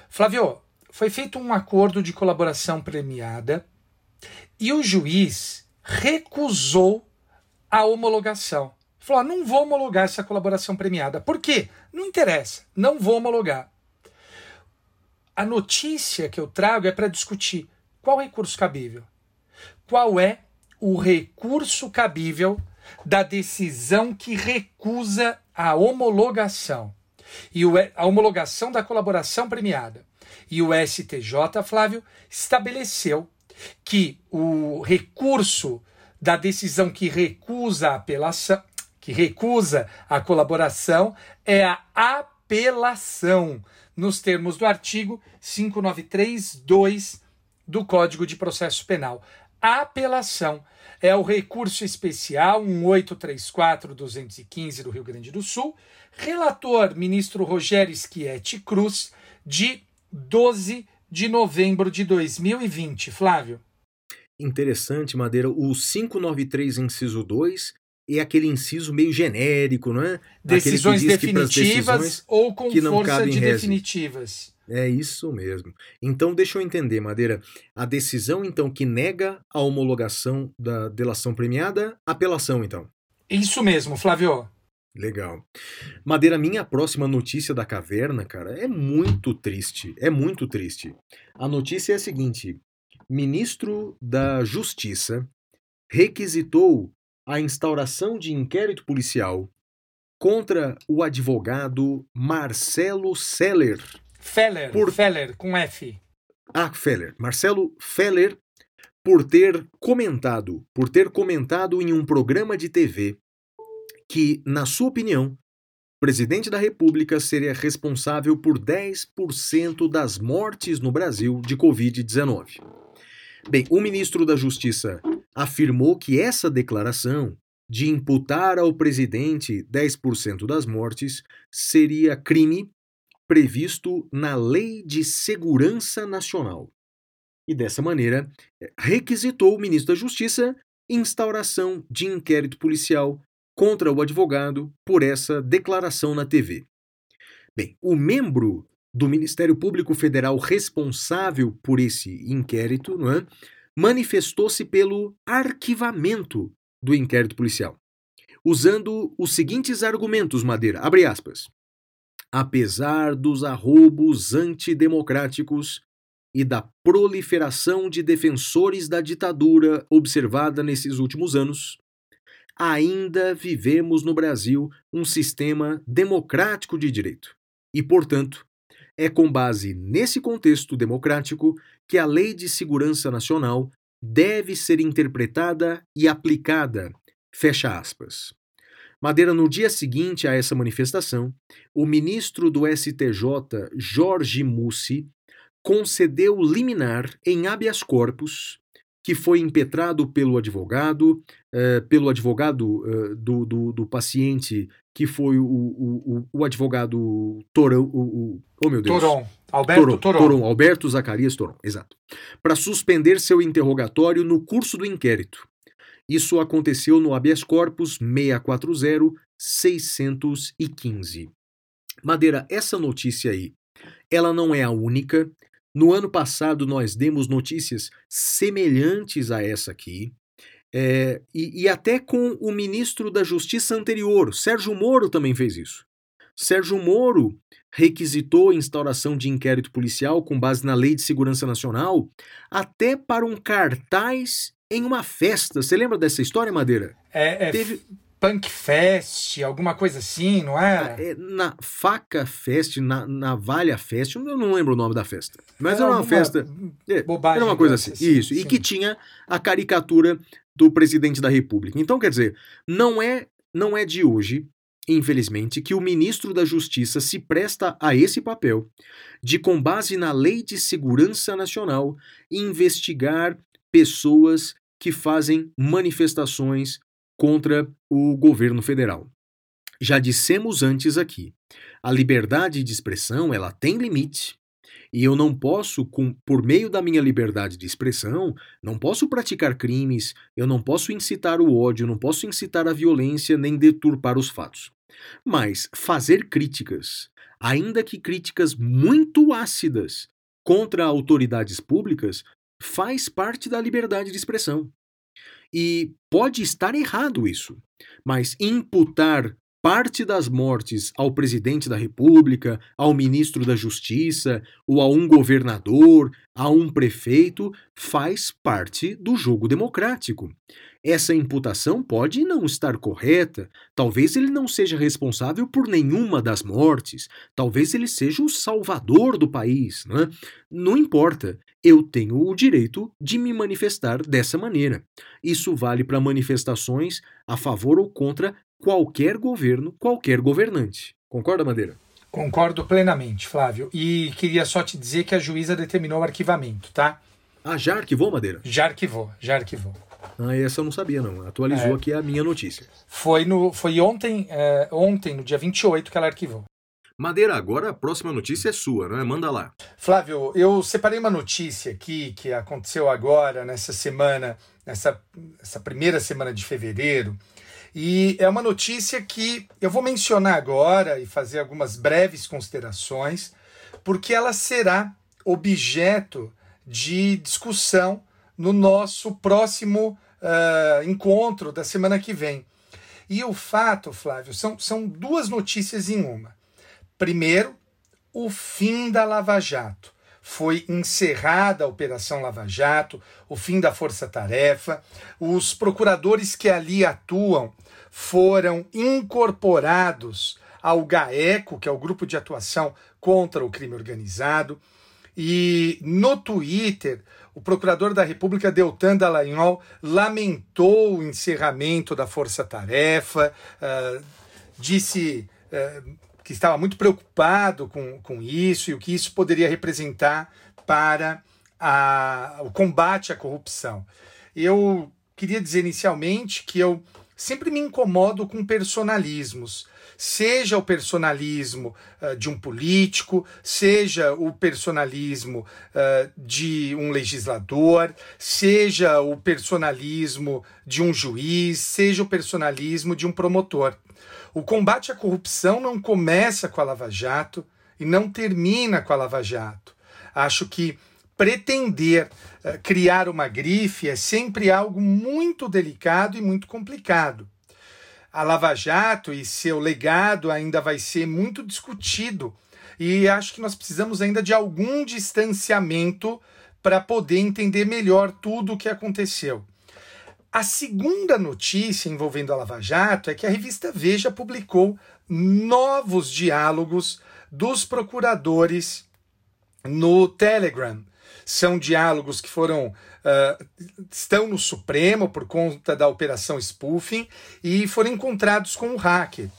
Flávio, foi feito um acordo de colaboração premiada e o juiz recusou a homologação. Falou: ah, não vou homologar essa colaboração premiada. Por quê? Não interessa, não vou homologar. A notícia que eu trago é para discutir qual recurso cabível. Qual é o recurso cabível da decisão que recusa a homologação e a homologação da colaboração premiada. E o STJ, Flávio, estabeleceu que o recurso da decisão que recusa a apelação, que recusa a colaboração, é a apelação, nos termos do artigo 593.2 do Código de Processo Penal. Apelação é o recurso especial 1834-215 do Rio Grande do Sul, relator ministro Rogério Schietti Cruz, de 12 de novembro de 2020. Flávio. Interessante, Madeira. O 593, inciso 2, é aquele inciso meio genérico, não é? Decisões definitivas decisões ou com força de definitivas. É isso mesmo. Então, deixa eu entender, Madeira. A decisão, então, que nega a homologação da delação premiada, apelação, então. Isso mesmo, Flávio. Legal. Madeira, minha próxima notícia da caverna, cara, é muito triste. É muito triste. A notícia é a seguinte: ministro da Justiça requisitou a instauração de inquérito policial contra o advogado Marcelo Seller. Feller, por... Feller, com F. Ah, Feller. Marcelo Feller, por ter comentado, por ter comentado em um programa de TV que, na sua opinião, o presidente da República seria responsável por 10% das mortes no Brasil de Covid-19. Bem, o ministro da Justiça afirmou que essa declaração de imputar ao presidente 10% das mortes seria crime previsto na Lei de Segurança Nacional. E dessa maneira, requisitou o ministro da Justiça instauração de inquérito policial contra o advogado por essa declaração na TV. Bem, o membro do Ministério Público Federal responsável por esse inquérito não é, manifestou-se pelo arquivamento do inquérito policial, usando os seguintes argumentos, Madeira, abre aspas. Apesar dos arrobos antidemocráticos e da proliferação de defensores da ditadura observada nesses últimos anos, ainda vivemos no Brasil um sistema democrático de direito. E, portanto, é com base nesse contexto democrático que a Lei de Segurança Nacional deve ser interpretada e aplicada. Fecha aspas. Madeira, no dia seguinte a essa manifestação, o ministro do STJ, Jorge Mussi, concedeu liminar em habeas corpus que foi impetrado pelo advogado, eh, pelo advogado eh, do, do, do, paciente, que foi o, o, o advogado Torão, o, oh meu Deus. Alberto Toron. Toron. Alberto Zacarias Toron, exato. Para suspender seu interrogatório no curso do inquérito. Isso aconteceu no habeas corpus 640-615. Madeira, essa notícia aí, ela não é a única No ano passado, nós demos notícias semelhantes a essa aqui. É, e, e até com o ministro da Justiça anterior, Sérgio Moro, também fez isso. Sérgio Moro requisitou a instauração de inquérito policial com base na Lei de Segurança Nacional, até para um cartaz em uma festa. Você lembra dessa história, Madeira? É, é Teve... Punk Fest, alguma coisa assim, não é? é na Faca Fest, na Navalha Fest, eu não lembro o nome da festa. Mas era, era uma festa. É, bobagem. Era uma coisa assim. assim isso. Sim. E que tinha a caricatura do presidente da República. Então, quer dizer, não é, não é de hoje, infelizmente, que o ministro da Justiça se presta a esse papel de, com base na Lei de Segurança Nacional, investigar pessoas que fazem manifestações contra o governo federal. Já dissemos antes aqui, a liberdade de expressão ela tem limite. E eu não posso, com, por meio da minha liberdade de expressão, não posso praticar crimes, eu não posso incitar o ódio, não posso incitar a violência nem deturpar os fatos. Mas fazer críticas, ainda que críticas muito ácidas, contra autoridades públicas, faz parte da liberdade de expressão. E pode estar errado isso, mas imputar parte das mortes ao presidente da República, ao ministro da Justiça, ou a um governador, a um prefeito, faz parte do jogo democrático. Essa imputação pode não estar correta, talvez ele não seja responsável por nenhuma das mortes, talvez ele seja o salvador do país. Não, é? não importa, eu tenho o direito de me manifestar dessa maneira. Isso vale para manifestações a favor ou contra qualquer governo, qualquer governante. Concorda, Madeira? Concordo plenamente, Flávio. E queria só te dizer que a juíza determinou o arquivamento, tá? Ah, já arquivou, Madeira? Já arquivou, já arquivou. Ah, essa eu não sabia, não. Atualizou é, aqui a minha notícia. Foi, no, foi ontem, é, ontem, no dia 28, que ela arquivou. Madeira, agora a próxima notícia é sua, não é? Manda lá. Flávio, eu separei uma notícia aqui que aconteceu agora, nessa semana, nessa, nessa primeira semana de fevereiro, e é uma notícia que eu vou mencionar agora e fazer algumas breves considerações, porque ela será objeto de discussão no nosso próximo uh, encontro da semana que vem. E o fato, Flávio, são, são duas notícias em uma. Primeiro, o fim da Lava Jato. Foi encerrada a Operação Lava Jato, o fim da Força Tarefa. Os procuradores que ali atuam foram incorporados ao GAECO, que é o Grupo de Atuação contra o Crime Organizado. E no Twitter, o procurador da República, Deltan Dallagnol, lamentou o encerramento da Força Tarefa, uh, disse uh, que estava muito preocupado com, com isso e o que isso poderia representar para a, o combate à corrupção. Eu queria dizer inicialmente que eu sempre me incomodo com personalismos. Seja o personalismo uh, de um político, seja o personalismo uh, de um legislador, seja o personalismo de um juiz, seja o personalismo de um promotor. O combate à corrupção não começa com a Lava Jato e não termina com a Lava Jato. Acho que pretender uh, criar uma grife é sempre algo muito delicado e muito complicado. A Lava Jato e seu legado ainda vai ser muito discutido e acho que nós precisamos ainda de algum distanciamento para poder entender melhor tudo o que aconteceu. A segunda notícia envolvendo a Lava Jato é que a revista Veja publicou novos diálogos dos procuradores no Telegram são diálogos que foram uh, estão no Supremo por conta da operação spoofing e foram encontrados com o hacker.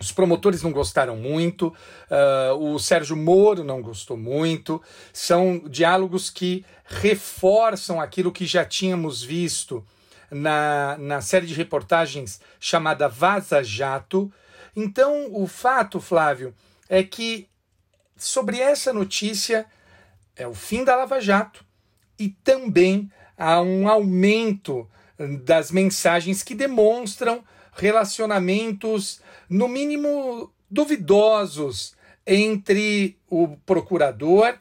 Os promotores não gostaram muito, uh, o Sérgio Moro não gostou muito. São diálogos que reforçam aquilo que já tínhamos visto na, na série de reportagens chamada Vaza Jato. Então, o fato, Flávio, é que sobre essa notícia é o fim da Lava Jato e também há um aumento das mensagens que demonstram relacionamentos, no mínimo, duvidosos entre o procurador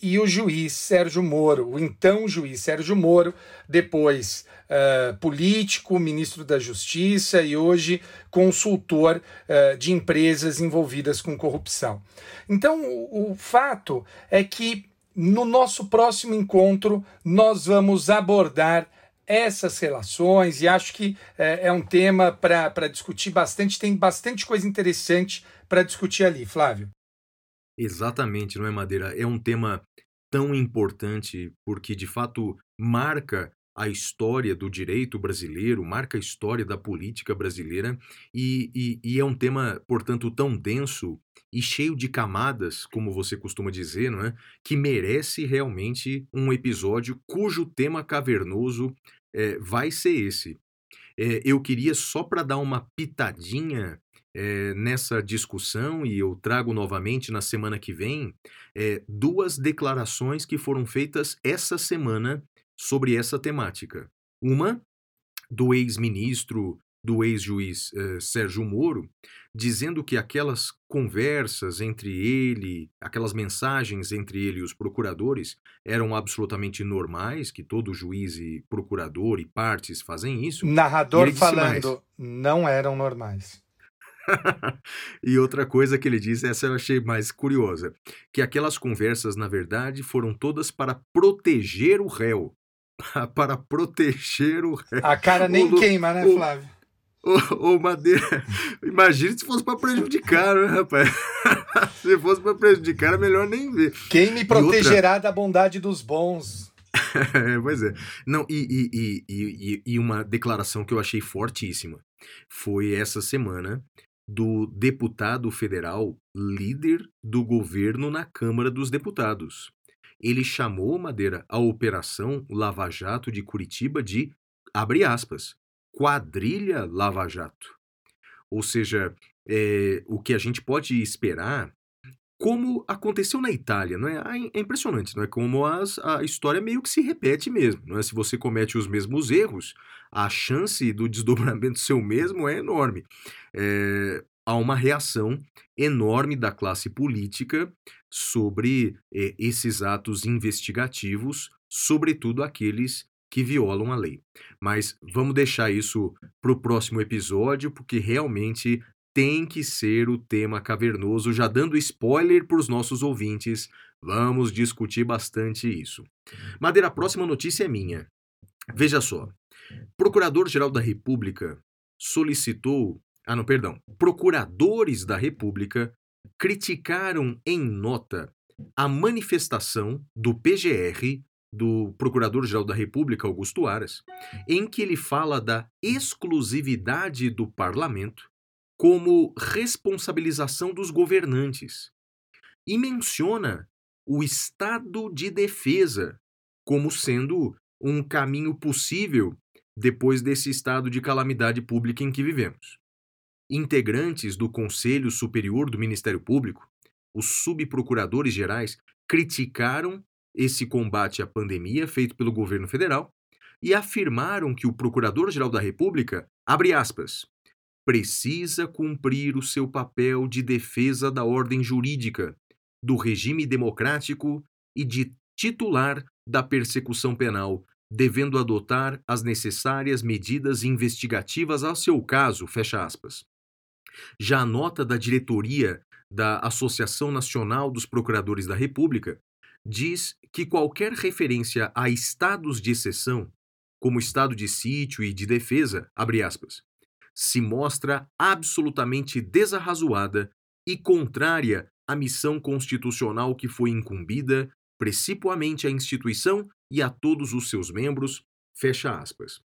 e o juiz Sérgio Moro, o então juiz Sérgio Moro, depois uh, político, ministro da Justiça e hoje consultor uh, de empresas envolvidas com corrupção. Então, o, o fato é que no nosso próximo encontro nós vamos abordar essas relações e acho que é, é um tema para discutir bastante, tem bastante coisa interessante para discutir ali, Flávio. Exatamente, não é, Madeira? É um tema tão importante porque, de fato, marca a história do direito brasileiro, marca a história da política brasileira e, e, e, é um tema, portanto, tão denso e cheio de camadas, como você costuma dizer, não é? que merece realmente um episódio cujo tema cavernoso é, vai ser esse. É, eu queria só para dar uma pitadinha é, nessa discussão, e eu trago novamente na semana que vem, é, duas declarações que foram feitas essa semana sobre essa temática. Uma do ex-ministro, do ex-juiz uh, Sérgio Moro, dizendo que aquelas conversas entre ele, aquelas mensagens entre ele e os procuradores eram absolutamente normais, que todo juiz e procurador e partes fazem isso. Narrador falando, não eram normais. (laughs) e outra coisa que ele disse, essa eu achei mais curiosa, que aquelas conversas, na verdade, foram todas para proteger o réu. (laughs) para proteger o réu. A cara nem o, queima, né, Flávio? (laughs) Ô, Madeira, imagine se fosse para prejudicar, né, rapaz? (laughs) se fosse para prejudicar, é melhor nem ver. Quem me protegerá outra... da bondade dos bons? pois é. Não, e, e, e, e, uma declaração que eu achei fortíssima foi essa semana do deputado federal líder do governo na Câmara dos Deputados. Ele chamou, Madeira, a Operação Lava Jato de Curitiba de, abre aspas, quadrilha Lava Jato. Ou seja, é, o que a gente pode esperar como aconteceu na Itália, não é? Ah, é impressionante, não é? Como as, a história meio que se repete mesmo, não é? Se você comete os mesmos erros, a chance do desdobramento (laughs) seu mesmo é enorme. É, há uma reação enorme da classe política sobre é, esses atos investigativos, sobretudo aqueles que violam a lei. Mas vamos deixar isso para o próximo episódio, porque realmente tem que ser o tema cavernoso. Já dando spoiler para os nossos ouvintes, vamos discutir bastante isso. Madeira, a próxima notícia é minha. Veja só. Procurador-Geral da República solicitou. Ah, não, perdão. Procuradores da República criticaram em nota a manifestação do PGR do Procurador-Geral da República, Augusto Aras, em que ele fala da exclusividade do parlamento como responsabilização dos governantes e menciona o estado de defesa como sendo um caminho possível depois desse estado de calamidade pública em que vivemos. Integrantes do Conselho Superior do Ministério Público, os subprocuradores gerais, criticaram esse combate à pandemia feito pelo governo federal e afirmaram que o Procurador-Geral da República, abre aspas, precisa cumprir o seu papel de defesa da ordem jurídica, do regime democrático e de titular da persecução penal, devendo adotar as necessárias medidas investigativas ao seu caso, fecha aspas. Já a nota da diretoria da Associação Nacional dos Procuradores da República diz que qualquer referência a estados de exceção, como estado de sítio e de defesa, aspas, se mostra absolutamente desarrazoada e contrária à missão constitucional que foi incumbida principalmente à instituição e a todos os seus membros, fecha aspas.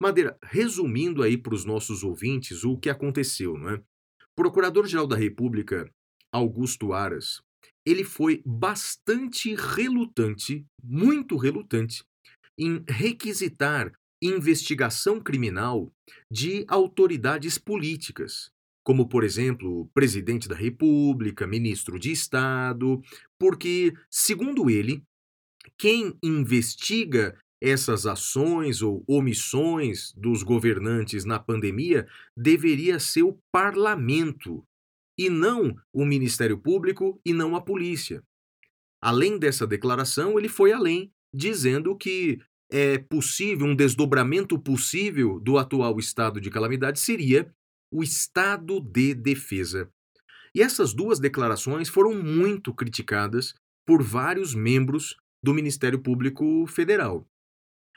Madeira, resumindo aí para os nossos ouvintes o que aconteceu, não é? Procurador-Geral da República, Augusto Aras, ele foi bastante relutante, muito relutante, em requisitar investigação criminal de autoridades políticas, como, por exemplo, presidente da República, ministro de Estado, porque, segundo ele, quem investiga essas ações ou omissões dos governantes na pandemia deveria ser o parlamento, e não o Ministério Público e não a polícia. Além dessa declaração, ele foi além, dizendo que é possível, um desdobramento possível do atual estado de calamidade seria o estado de defesa. E essas duas declarações foram muito criticadas por vários membros do Ministério Público Federal.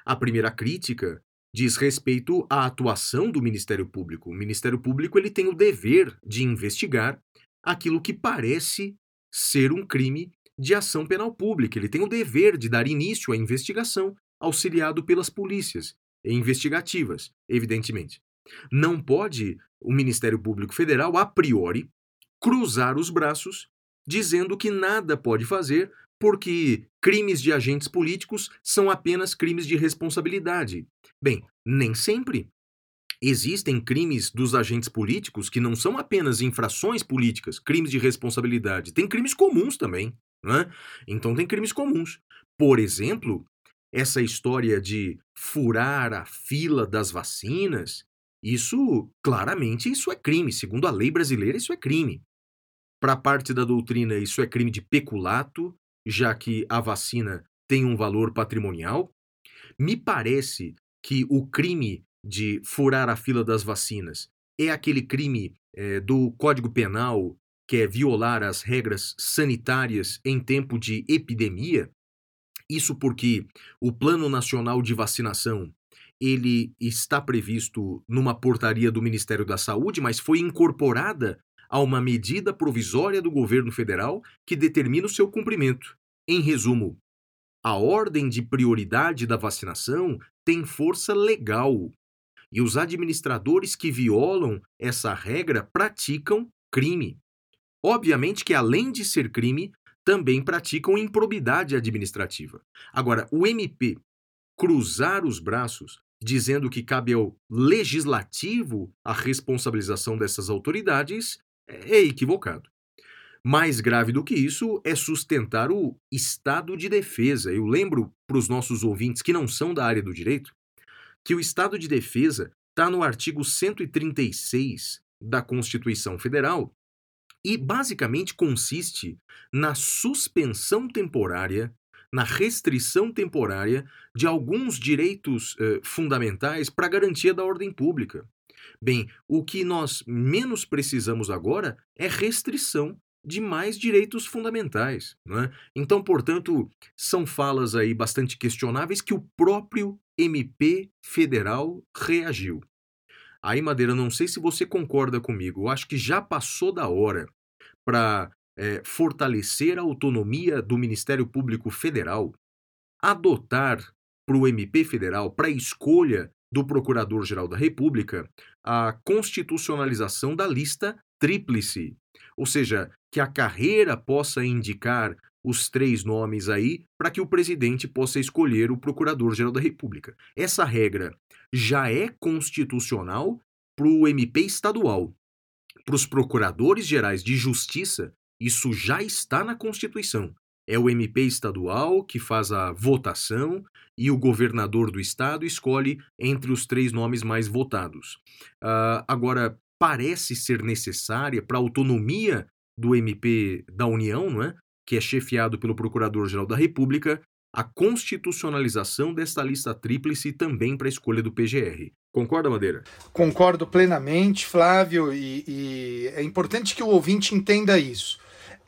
A primeira crítica diz respeito à atuação do Ministério Público. O Ministério Público ele tem o dever de investigar aquilo que parece ser um crime de ação penal pública. Ele tem o dever de dar início à investigação, auxiliado pelas polícias investigativas, evidentemente. Não pode o Ministério Público Federal, a priori, cruzar os braços dizendo que nada pode fazer porque crimes de agentes políticos são apenas crimes de responsabilidade. Bem, nem sempre. Existem crimes dos agentes políticos que não são apenas infrações políticas, crimes de responsabilidade. Tem crimes comuns também. Né? Então, tem crimes comuns. Por exemplo, essa história de furar a fila das vacinas, isso, claramente, isso é crime. Segundo a lei brasileira, isso é crime. Para parte da doutrina, isso é crime de peculato, já que a vacina tem um valor patrimonial. Me parece que o crime de furar a fila das vacinas é aquele crime é, do Código Penal que é violar as regras sanitárias em tempo de epidemia. Isso porque o Plano Nacional de Vacinação ele está previsto numa portaria do Ministério da Saúde, mas foi incorporada a uma medida provisória do governo federal que determina o seu cumprimento. Em resumo, a ordem de prioridade da vacinação tem força legal e os administradores que violam essa regra praticam crime. Obviamente que, além de ser crime, também praticam improbidade administrativa. Agora, o MP cruzar os braços dizendo que cabe ao legislativo a responsabilização dessas autoridades é equivocado. Mais grave do que isso é sustentar o estado de defesa. Eu lembro para os nossos ouvintes que não são da área do direito que o estado de defesa está no artigo 136 da Constituição Federal e basicamente consiste na suspensão temporária, na restrição temporária de alguns direitos eh, fundamentais para garantia da ordem pública. Bem, o que nós menos precisamos agora é restrição de mais direitos fundamentais. Né? Então, portanto, são falas aí bastante questionáveis que o próprio MP federal reagiu. Aí, Madeira, não sei se você concorda comigo, eu acho que já passou da hora para é, fortalecer a autonomia do Ministério Público Federal, adotar para o MP federal, para a escolha do Procurador-Geral da República a constitucionalização da lista tríplice, ou seja, que a carreira possa indicar os três nomes aí para que o presidente possa escolher o Procurador-Geral da República. Essa regra já é constitucional para o MP estadual. Para os procuradores gerais de justiça, isso já está na Constituição. É o MP estadual que faz a votação e o governador do estado escolhe entre os três nomes mais votados. Uh, agora, parece ser necessária para a autonomia do MP da União, não é? que é chefiado pelo Procurador-Geral da República, a constitucionalização desta lista tríplice também para a escolha do PGR. Concorda, Madeira? Concordo plenamente, Flávio, e, e é importante que o ouvinte entenda isso.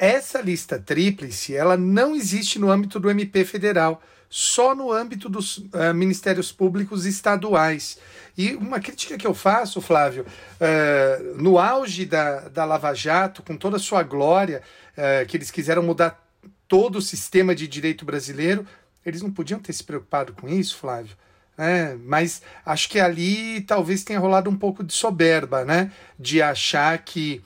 Essa lista tríplice, ela não existe no âmbito do MP federal, só no âmbito dos uh, ministérios públicos estaduais. E uma crítica que eu faço, Flávio, uh, no auge da, da Lava Jato, com toda a sua glória, uh, que eles quiseram mudar todo o sistema de direito brasileiro, eles não podiam ter se preocupado com isso, Flávio. É, mas acho que ali talvez tenha rolado um pouco de soberba, né? De achar que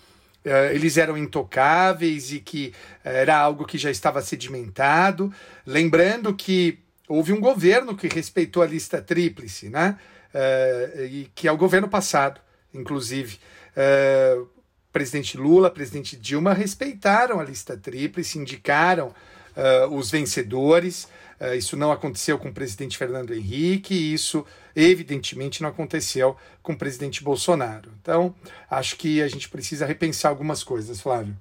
eles eram intocáveis e que era algo que já estava sedimentado. Lembrando que houve um governo que respeitou a lista tríplice, né? Uh, e que é o governo passado, inclusive. Uh, presidente Lula, presidente Dilma respeitaram a lista tríplice, indicaram os vencedores. Uh, isso não aconteceu com o presidente Fernando Henrique, isso evidentemente não aconteceu com o presidente Bolsonaro. Então, acho que a gente precisa repensar algumas coisas, Flávio.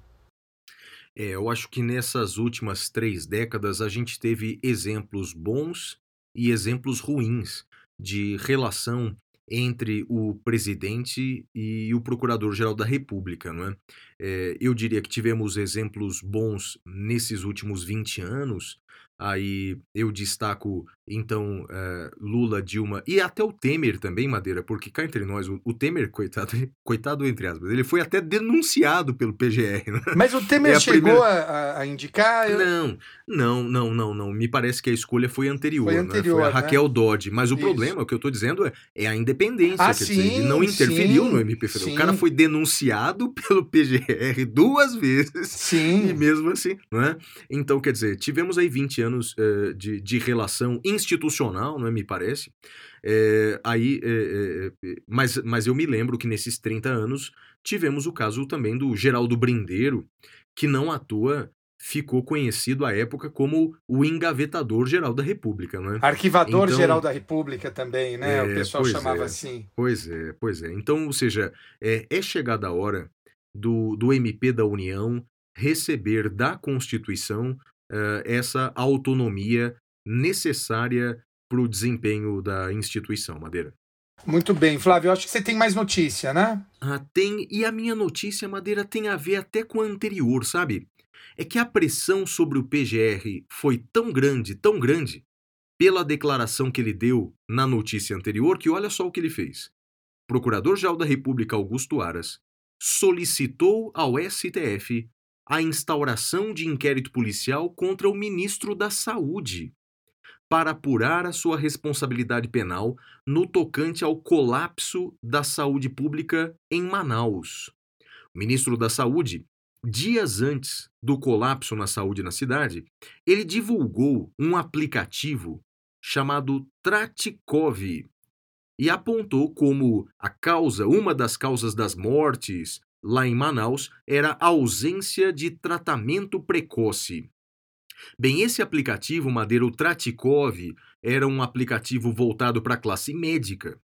É, eu acho que nessas últimas três décadas a gente teve exemplos bons e exemplos ruins de relação entre o presidente e o procurador-geral da República, não é? é? Eu diria que tivemos exemplos bons nesses últimos 20 anos, Aí eu destaco, então, eh, Lula, Dilma e até o Temer também, Madeira, porque cá entre nós, o, o Temer, coitado, coitado entre aspas, ele foi até denunciado pelo PGR. Né? Mas o Temer é chegou primeira... a, a, indicar? Eu... Não, não, não, não, não. Me parece que a escolha foi anterior. Foi, anterior, né? foi a Raquel né? Dodge. Mas o Isso. problema, o que eu estou dizendo é, é a independência. Ah, quer sim, dizer, ele não interferiu sim, no MP Federal. O cara foi denunciado (laughs) pelo PGR duas vezes. Sim. E mesmo assim, não é? Então, quer dizer, tivemos aí 20 anos uh, de, de relação institucional, não é, me parece. É, aí, é, é, mas, mas eu me lembro que nesses 30 anos tivemos o caso também do Geraldo Brindeiro, que não atua ficou conhecido à época como o engavetador geral da República, não é? Arquivador então, geral da República também, né? É, o pessoal chamava é, assim. Pois é, pois é. Então, ou seja, é, é chegada a hora do, do MP da União receber da Constituição uh, essa autonomia necessária para o desempenho da instituição, Madeira. Muito bem, Flávio. Eu acho que você tem mais notícia, né? Ah, tem. E a minha notícia, Madeira, tem a ver até com a anterior, sabe? É que a pressão sobre o PGR foi tão grande, tão grande, pela declaração que ele deu na notícia anterior, que olha só o que ele fez. Procurador-Geral da República Augusto Aras solicitou ao STF a instauração de inquérito policial contra o ministro da Saúde para apurar a sua responsabilidade penal no tocante ao colapso da saúde pública em Manaus. O ministro da Saúde, dias antes do colapso na saúde na cidade, ele divulgou um aplicativo chamado Tratikov e apontou como a causa, uma das causas das mortes, lá em Manaus era a ausência de tratamento precoce. Bem, esse aplicativo, Madeira, o Tratikov, era um aplicativo voltado para a classe médica,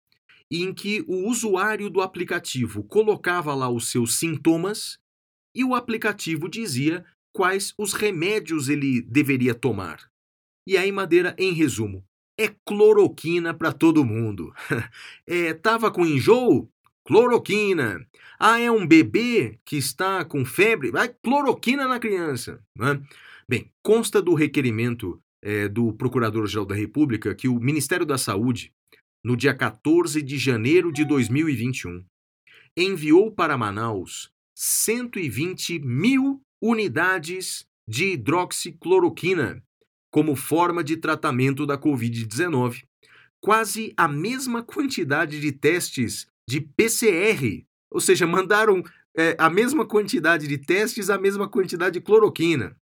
em que o usuário do aplicativo colocava lá os seus sintomas e o aplicativo dizia quais os remédios ele deveria tomar. E aí, Madeira, em resumo, é cloroquina para todo mundo. (laughs) é, tava com enjoo? Cloroquina. Ah, é um bebê que está com febre? Vai cloroquina na criança. Né? Bem, consta do requerimento é, do Procurador-Geral da República que o Ministério da Saúde, no dia 14 de janeiro de 2021, enviou para Manaus 120 mil unidades de hidroxicloroquina como forma de tratamento da Covid-19, quase a mesma quantidade de testes de PCR, ou seja, mandaram é, a mesma quantidade de testes, a mesma quantidade de cloroquina.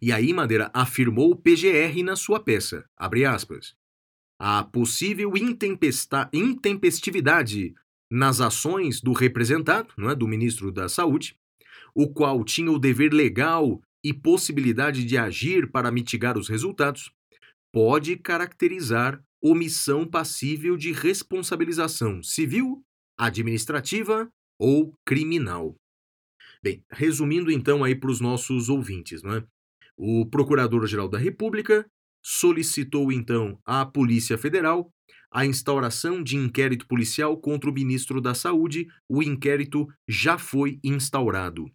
E aí, Madeira afirmou o PGR na sua peça, abre aspas, a possível intempestividade nas ações do representado, não é, do ministro da Saúde, o qual tinha o dever legal e possibilidade de agir para mitigar os resultados, pode caracterizar omissão passível de responsabilização civil, administrativa ou criminal. Bem, resumindo então aí para os nossos ouvintes, não é? O Procurador-Geral da República solicitou então à Polícia Federal a instauração de inquérito policial contra o ministro da Saúde. O inquérito já foi instaurado.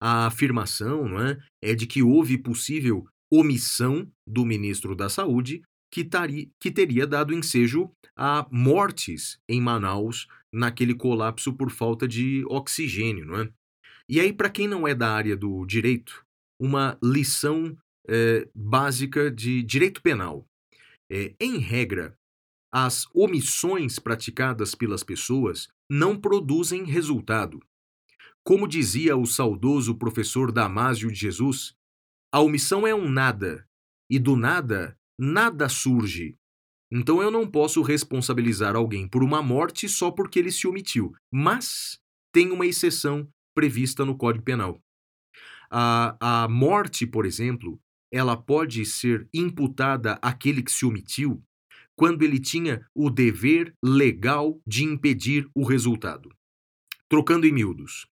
A afirmação não é, é de que houve possível omissão do ministro da Saúde que, tari, que teria dado ensejo a mortes em Manaus naquele colapso por falta de oxigênio, não é? E aí, para quem não é da área do direito, uma lição é, básica de direito penal. É, em regra, as omissões praticadas pelas pessoas não produzem resultado. Como dizia o saudoso professor Damásio de Jesus, a omissão é um nada, e do nada nada surge. Então eu não posso responsabilizar alguém por uma morte só porque ele se omitiu. Mas tem uma exceção prevista no Código Penal. A, a morte, por exemplo, ela pode ser imputada àquele que se omitiu quando ele tinha o dever legal de impedir o resultado. Trocando em miúdos,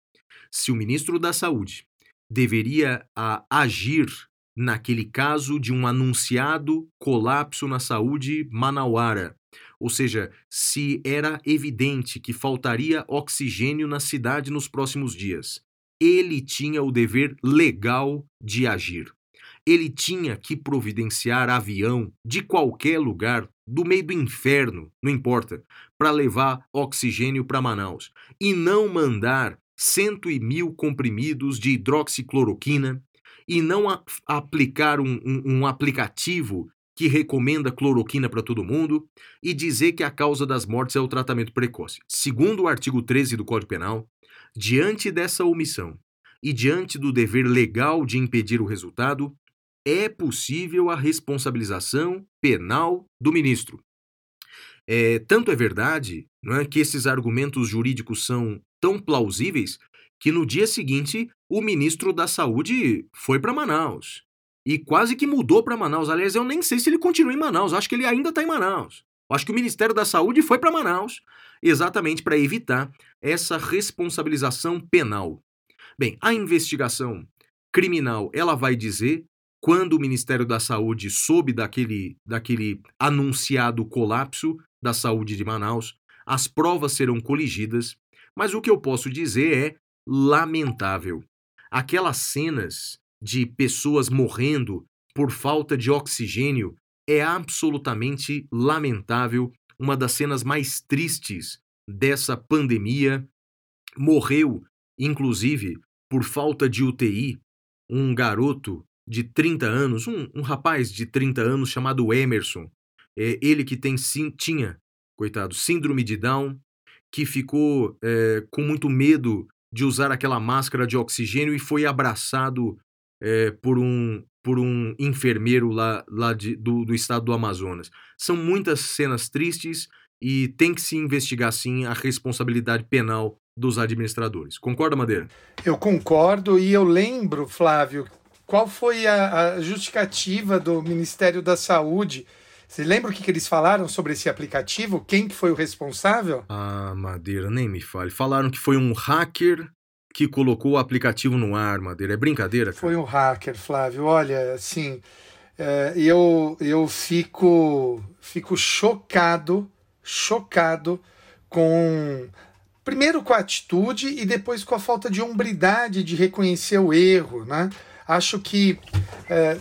se o ministro da Saúde deveria a, agir naquele caso de um anunciado colapso na saúde manauara. Ou seja, se era evidente que faltaria oxigênio na cidade nos próximos dias, ele tinha o dever legal de agir. Ele tinha que providenciar avião de qualquer lugar, do meio do inferno, não importa, para levar oxigênio para Manaus. E não mandar cento e mil comprimidos de hidroxicloroquina e não a, aplicar um, um, um aplicativo que recomenda cloroquina para todo mundo e dizer que a causa das mortes é o tratamento precoce. Segundo o artigo 13 do Código Penal, diante dessa omissão e diante do dever legal de impedir o resultado, é possível a responsabilização penal do ministro. É, tanto é verdade não é, que esses argumentos jurídicos são tão plausíveis que no dia seguinte o ministro da Saúde foi para Manaus. E quase que mudou para Manaus. Aliás, eu nem sei se ele continua em Manaus. Acho que ele ainda está em Manaus. Acho que o Ministério da Saúde foi para Manaus exatamente para evitar essa responsabilização penal. Bem, a investigação criminal ela vai dizer quando o Ministério da Saúde soube daquele, daquele anunciado colapso da saúde de Manaus, as provas serão coligidas, mas o que eu posso dizer é lamentável. Aquelas cenas de pessoas morrendo por falta de oxigênio é absolutamente lamentável, uma das cenas mais tristes dessa pandemia. Morreu, inclusive, por falta de UTI, um garoto de 30 anos, um, um rapaz de 30 anos chamado Emerson. É, ele que tem sim, tinha, coitado, síndrome de Down, que ficou é, com muito medo de usar aquela máscara de oxigênio e foi abraçado é, por, um, por um enfermeiro lá, lá de, do, do estado do Amazonas. São muitas cenas tristes e tem que se investigar sim a responsabilidade penal dos administradores. Concorda, Madeira? Eu concordo e eu lembro, Flávio, qual foi a, a justificativa do Ministério da Saúde? Você lembra o que, que, eles falaram sobre esse aplicativo? Quem que foi o responsável? Ah, Madeira, nem me fale. Falaram que foi um hacker que colocou o aplicativo no ar, Madeira. É brincadeira, cara? Foi um hacker, Flávio. Olha, assim, é, eu, eu fico, fico chocado, chocado com. Primeiro com a atitude e depois com a falta de hombridade de reconhecer o erro, né? Acho que é,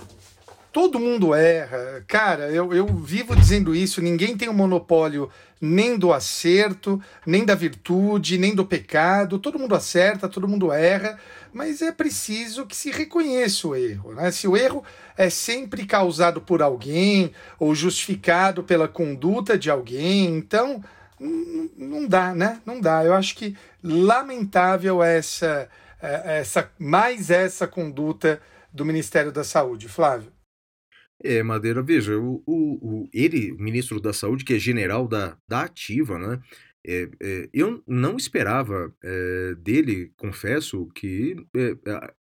todo mundo erra. Cara, eu, eu vivo dizendo isso: ninguém tem o um monopólio nem do acerto, nem da virtude, nem do pecado. Todo mundo acerta, todo mundo erra, mas é preciso que se reconheça o erro. Né? Se o erro é sempre causado por alguém ou justificado pela conduta de alguém, então não dá, né? Não dá. Eu acho que lamentável essa, é, essa mais essa conduta do Ministério da Saúde, Flávio. É, Madeira, veja, o, o, o, ele, ministro da Saúde, que é general da, da Ativa, né? É, é, eu não esperava é, dele, confesso, que é,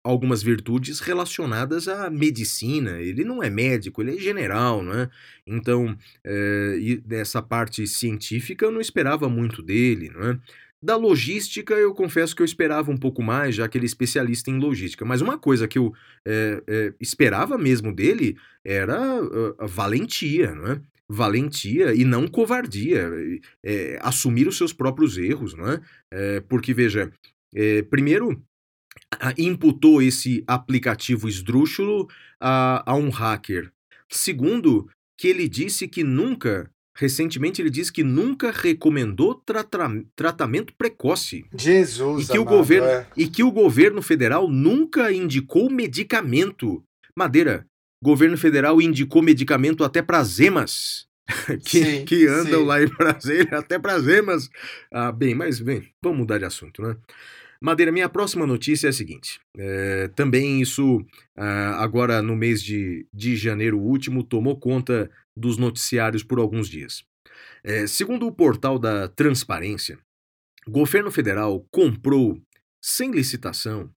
algumas virtudes relacionadas à medicina. Ele não é médico, ele é general, né? Então, é, e nessa parte científica eu não esperava muito dele, né? Da logística, eu confesso que eu esperava um pouco mais, já que ele é especialista em logística. Mas uma coisa que eu é, é, esperava mesmo dele era a, a valentia, não é? Valentia e não covardia. É, assumir os seus próprios erros, não é? é porque, veja, é, primeiro, imputou esse aplicativo esdrúxulo a, a um hacker. Segundo, que ele disse que nunca Recentemente ele disse que nunca recomendou trata tratamento precoce. Jesus, e que, amado, o governo, é. e que o governo federal nunca indicou medicamento. Madeira, governo federal indicou medicamento até para zemas. (laughs) que, sim, que andam sim. lá em Brasília, até para zemas. Ah, bem, mas bem, vamos mudar de assunto, né? Madeira, minha próxima notícia é a seguinte. É, também isso, ah, agora no mês de, de janeiro último, tomou conta dos noticiários por alguns dias. É, segundo o portal da Transparência, o governo federal comprou, sem licitação,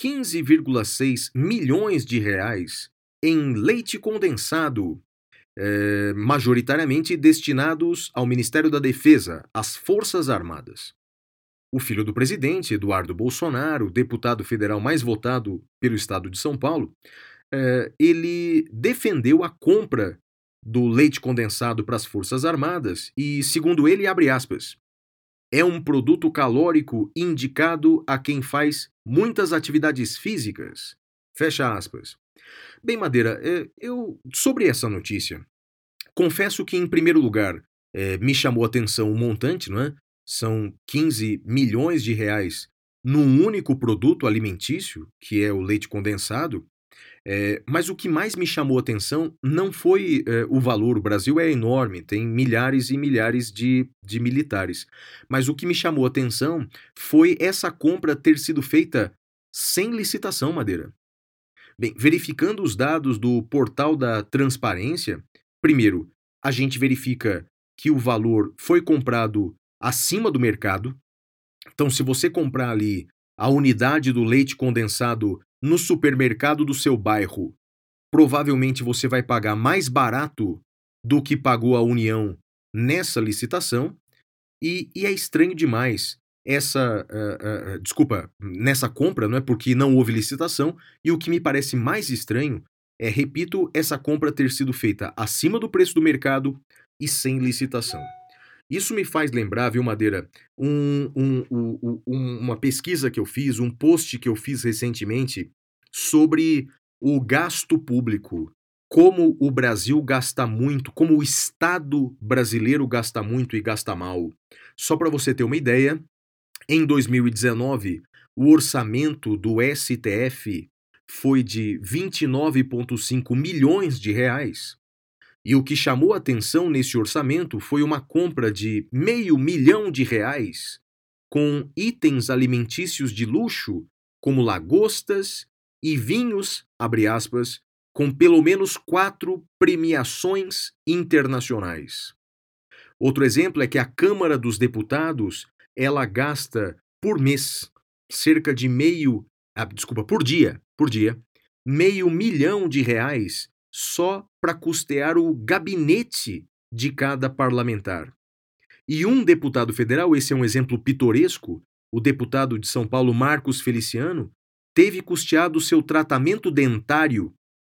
15,6 milhões de reais em leite condensado, é, majoritariamente destinados ao Ministério da Defesa, às Forças Armadas. O filho do presidente, Eduardo Bolsonaro, deputado federal mais votado pelo estado de São Paulo, é, ele defendeu a compra do leite condensado para as Forças Armadas e, segundo ele, abre aspas, é um produto calórico indicado a quem faz muitas atividades físicas. Fecha aspas. Bem, Madeira, é, eu sobre essa notícia, confesso que, em primeiro lugar, é, me chamou a atenção o montante, não é? São 15 milhões de reais num único produto alimentício, que é o leite condensado, é, mas o que mais me chamou a atenção não foi é, o valor, o Brasil é enorme, tem milhares e milhares de, de militares. Mas o que me chamou atenção foi essa compra ter sido feita sem licitação, Madeira. Bem, verificando os dados do portal da transparência, primeiro, a gente verifica que o valor foi comprado acima do mercado. Então, se você comprar ali a unidade do leite condensado no supermercado do seu bairro, provavelmente você vai pagar mais barato do que pagou a União nessa licitação. E, e é estranho demais essa. Uh, uh, desculpa, nessa compra, não é? Porque não houve licitação. E o que me parece mais estranho é, repito, essa compra ter sido feita acima do preço do mercado e sem licitação. Isso me faz lembrar, viu, Madeira, um, um, um, uma pesquisa que eu fiz, um post que eu fiz recentemente sobre o gasto público. Como o Brasil gasta muito, como o Estado brasileiro gasta muito e gasta mal. Só para você ter uma ideia, em 2019, o orçamento do STF foi de 29,5 milhões de reais. E o que chamou atenção nesse orçamento foi uma compra de meio milhão de reais com itens alimentícios de luxo, como lagostas e vinhos, abre aspas, com pelo menos quatro premiações internacionais. Outro exemplo é que a Câmara dos Deputados ela gasta por mês cerca de meio, ah, desculpa, por dia, por dia, meio milhão de reais só para custear o gabinete de cada parlamentar. E um deputado federal, esse é um exemplo pitoresco, o deputado de São Paulo Marcos Feliciano, teve custeado seu tratamento dentário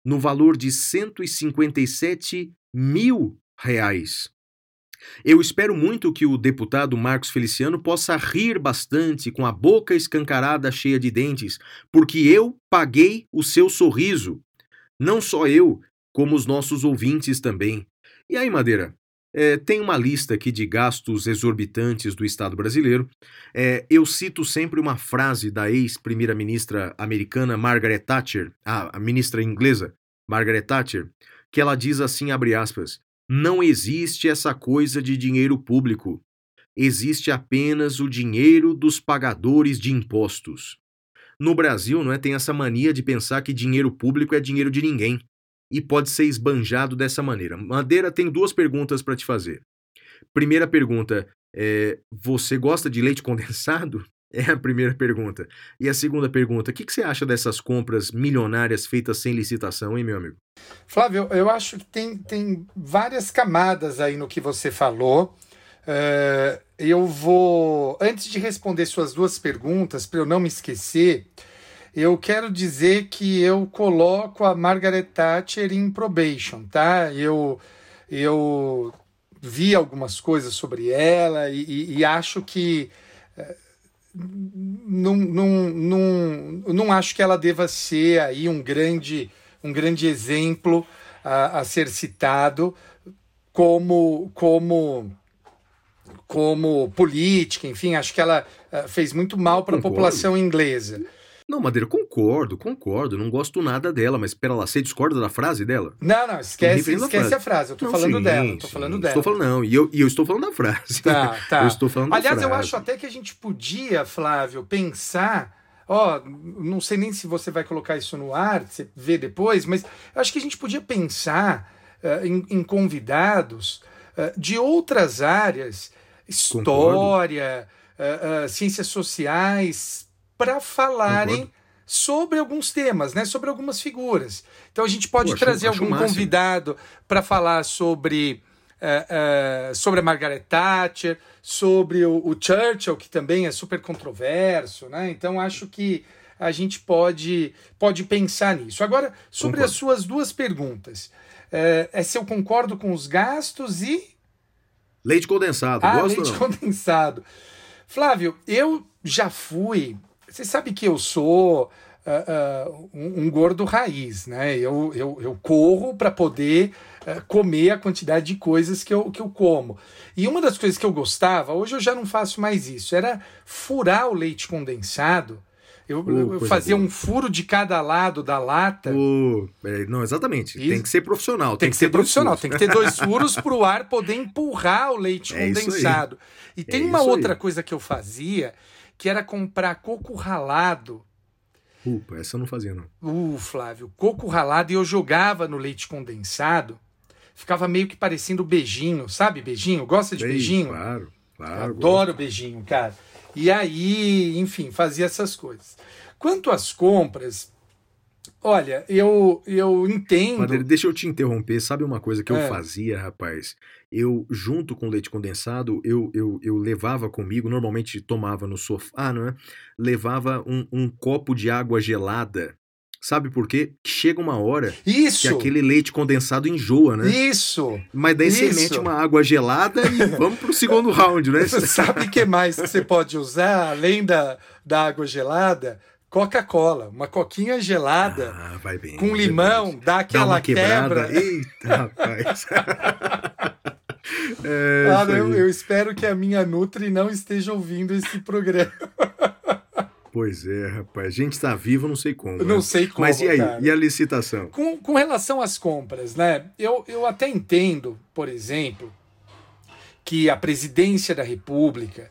no valor de 157 mil reais. Eu espero muito que o deputado Marcos Feliciano possa rir bastante com a boca escancarada cheia de dentes, porque eu paguei o seu sorriso. Não só eu, como os nossos ouvintes também. E aí, Madeira? É, tem uma lista aqui de gastos exorbitantes do Estado brasileiro. É, eu cito sempre uma frase da ex-primeira-ministra americana Margaret Thatcher, a, a ministra inglesa Margaret Thatcher, que ela diz assim, abre aspas, não existe essa coisa de dinheiro público. Existe apenas o dinheiro dos pagadores de impostos. No Brasil, não é, tem essa mania de pensar que dinheiro público é dinheiro de ninguém e pode ser esbanjado dessa maneira. Madeira tem duas perguntas para te fazer. Primeira pergunta, é, você gosta de leite (laughs) condensado? É a primeira pergunta. E a segunda pergunta, o que, que, você acha dessas compras milionárias feitas sem licitação, hein, meu amigo? Flávio, eu acho que tem, tem várias camadas aí no que você falou. Uh, eu vou, antes de responder suas duas perguntas, para eu não me esquecer, eu quero dizer que eu coloco a Margaret Thatcher em probation, tá? Eu, eu vi algumas coisas sobre ela e, e, e acho que não, não, não, não acho que ela deva ser aí um grande, um grande exemplo a, a ser citado como, como como política, enfim, acho que ela uh, fez muito mal para a população inglesa. Não, Madeira, concordo, concordo. Não gosto nada dela, mas espera lá, você discorda da frase dela? Não, não, esquece, esquece frase. a frase. Eu tô não, falando sim, dela, tô falando sim. dela. Estou falando, não, e eu, e eu estou falando da frase. Tá, (laughs) tá. eu estou falando Aliás, da frase. eu acho até que a gente podia, Flávio, pensar. Ó, não sei nem se você vai colocar isso no ar, você vê depois, mas eu acho que a gente podia pensar uh, em, em, convidados uh, de outras áreas, história, uh, ciências sociais, para falarem Concordo. sobre alguns temas, né? Sobre algumas figuras. Então a gente pode Pô, trazer algum convidado para falar sobre uh, uh, sobre a Margaret Thatcher, sobre o, o, Churchill, que também é super controverso, né? Então acho que a gente pode, pode pensar nisso. Agora, sobre Concordo. as suas duas perguntas. Uh, é se eu concordo com os gastos e. Leite condensado, ah, gosta leite condensado. Flávio, eu já fui. Você sabe que eu sou uh, uh, um, um, gordo raiz, né? Eu, eu, eu corro para poder uh, comer a quantidade de coisas que eu, que eu como. E uma das coisas que eu gostava, hoje eu já não faço mais isso, era furar o leite condensado. Eu, uh, eu fazia boa. um furo de cada lado da lata. Uh, não, exatamente. Tem que ser profissional. Tem, tem que, ser profissional. Tem que ter dois furos para o ar poder empurrar o leite é condensado. E tem é uma outra aí. coisa que eu fazia, que era comprar coco ralado Upa, essa eu não fazia, não. Uh, Flávio, coco ralado e eu jogava no leite condensado. Ficava meio que parecendo beijinho, sabe beijinho? Gosta de Bem, beijinho? Claro, claro. Adoro gosto. beijinho, cara. E aí, enfim, fazia essas coisas. Quanto às compras, Olha, eu, eu entendo. Padre, deixa eu te interromper. Sabe uma coisa que eu é. fazia, rapaz? Eu, junto com leite condensado, eu, eu, eu levava comigo, normalmente tomava no sofá, não é? Levava um, um copo de água gelada. Sabe por quê? Chega uma hora Isso. que aquele leite condensado enjoa, né? Isso! Mas daí Isso. você mete uma água gelada e (laughs) vamos pro segundo round, né? Sabe o que mais que você pode usar, além da, da água gelada? Coca-Cola, uma coquinha gelada ah, bem, com limão, dá aquela dá quebra. Eita, rapaz. (laughs) é, ah, eu, eu, espero que a minha Nutri não esteja ouvindo esse programa. Pois é, rapaz. A gente está vivo, não sei como. Não né? sei como. Mas e aí? Cara. E a licitação? Com, com relação às compras, né? Eu, eu até entendo, por exemplo, que a presidência da República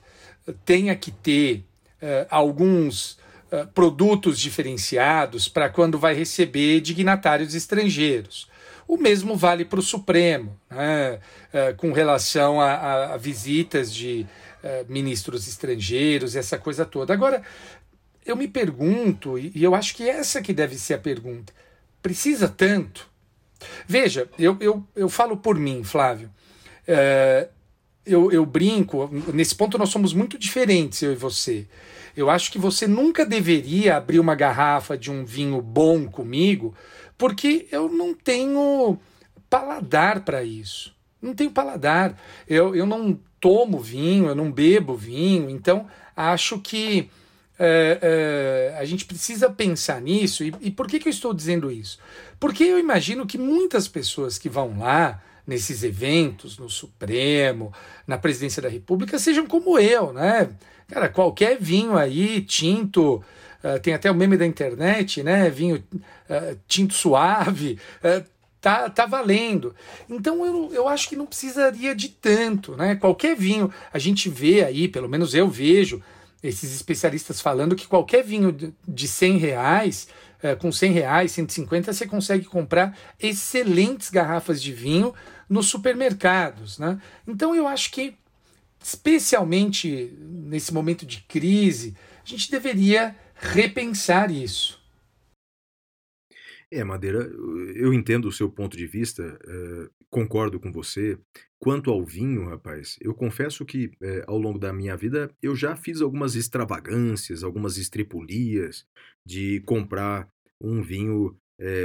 tenha que ter uh, alguns eh, produtos diferenciados para quando vai receber dignatários estrangeiros. O mesmo vale para o Supremo, né? uh, com relação a, a, a visitas de uh, ministros estrangeiros, essa coisa toda. Agora, eu me pergunto, e eu acho que essa que deve ser a pergunta: precisa tanto? Veja, eu, eu, eu falo por mim, Flávio. Uh, eu, eu brinco, nesse ponto nós somos muito diferentes, eu e você. Eu acho que você nunca deveria abrir uma garrafa de um vinho bom comigo, porque eu não tenho paladar para isso. Não tenho paladar. Eu, eu não tomo vinho, eu não bebo vinho, então acho que é, é, a gente precisa pensar nisso. E, e por que, que eu estou dizendo isso? Porque eu imagino que muitas pessoas que vão lá nesses eventos, no Supremo, na presidência da República, sejam como eu, né? Cara, qualquer vinho aí, tinto, uh, tem até o meme da internet, né? Vinho uh, tinto suave, uh, tá, tá valendo. Então eu, eu acho que não precisaria de tanto, né? Qualquer vinho, a gente vê aí, pelo menos eu vejo, esses especialistas falando que qualquer vinho de 100 reais, com 100 reais, 150, você consegue comprar excelentes garrafas de vinho nos supermercados, né? Então eu acho que especialmente nesse momento de crise, a gente deveria repensar isso. É, Madeira, eu entendo o seu ponto de vista, é, concordo com você. Quanto ao vinho, rapaz, eu confesso que é, ao longo da minha vida eu já fiz algumas extravagâncias, algumas estripulias de comprar um vinho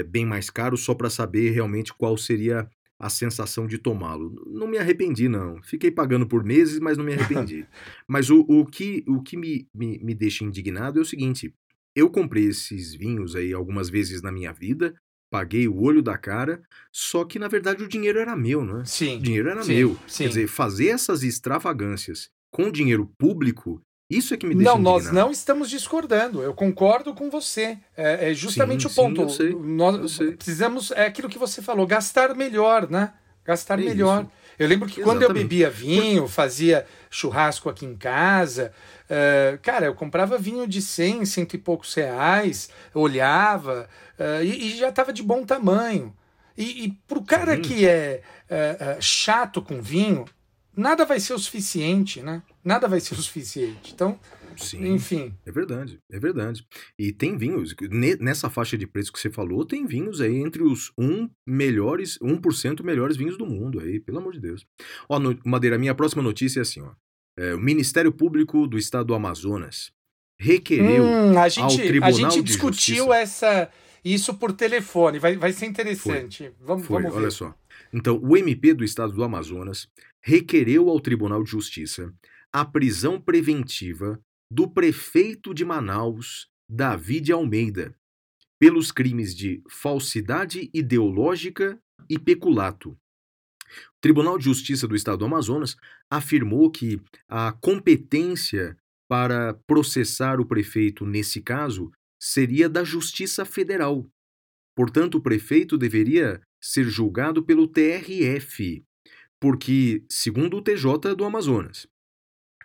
bem mais caro só para saber realmente qual seria a sensação de tomá-lo. Não me arrependi, não. Fiquei pagando por meses, mas não me (laughs) arrependi. mas o, o que, o que me, me, me deixa indignado é o seguinte: eu comprei esses vinhos aí algumas vezes na minha vida, paguei o olho da cara, só que na verdade o dinheiro era meu, não é? Sim. O dinheiro era sim, meu. Sim. Quer dizer, fazer essas extravagâncias com dinheiro público isso é que me deixa Não, indignado. nós não estamos discordando. Eu concordo com você. É, é justamente sim, o ponto. Eu sei, nós eu sei. precisamos, é aquilo que você falou, gastar melhor, né? Gastar É melhor. isso. Eu lembro que quando eu Exatamente. bebia vinho, fazia churrasco aqui em casa, eh, cara, eu comprava vinho de 100, cento e poucos reais, olhava eh, e, e já estava de bom tamanho. E, e pro cara Sim. que é eh, chato com vinho, nada vai ser o suficiente, né? Nada vai ser o suficiente. Então, Sim. Enfim. É verdade, é verdade. E tem vinhos, ne- nessa faixa de preço que você falou, tem vinhos aí entre os 1 melhores, 1% melhores vinhos do mundo aí, pelo amor de Deus. Ó, no- Madeira, minha próxima notícia é assim, ó. É, o Ministério Público do Estado do Amazonas requereu Hum, a ao gente, a Tribunal gente de discutiu essa, isso por telefone. Vai, vai ser interessante. Vamos, Foi, vamos ver. olha só. Então, o MP do Estado do Amazonas requereu ao Tribunal de Justiça a prisão preventiva do prefeito de Manaus, David Almeida, pelos crimes de falsidade ideológica e peculato. O Tribunal de Justiça do Estado do Amazonas afirmou que a competência para processar o prefeito nesse caso seria da Justiça Federal. Portanto, o prefeito deveria ser julgado pelo TRF, porque, segundo o TJ do Amazonas,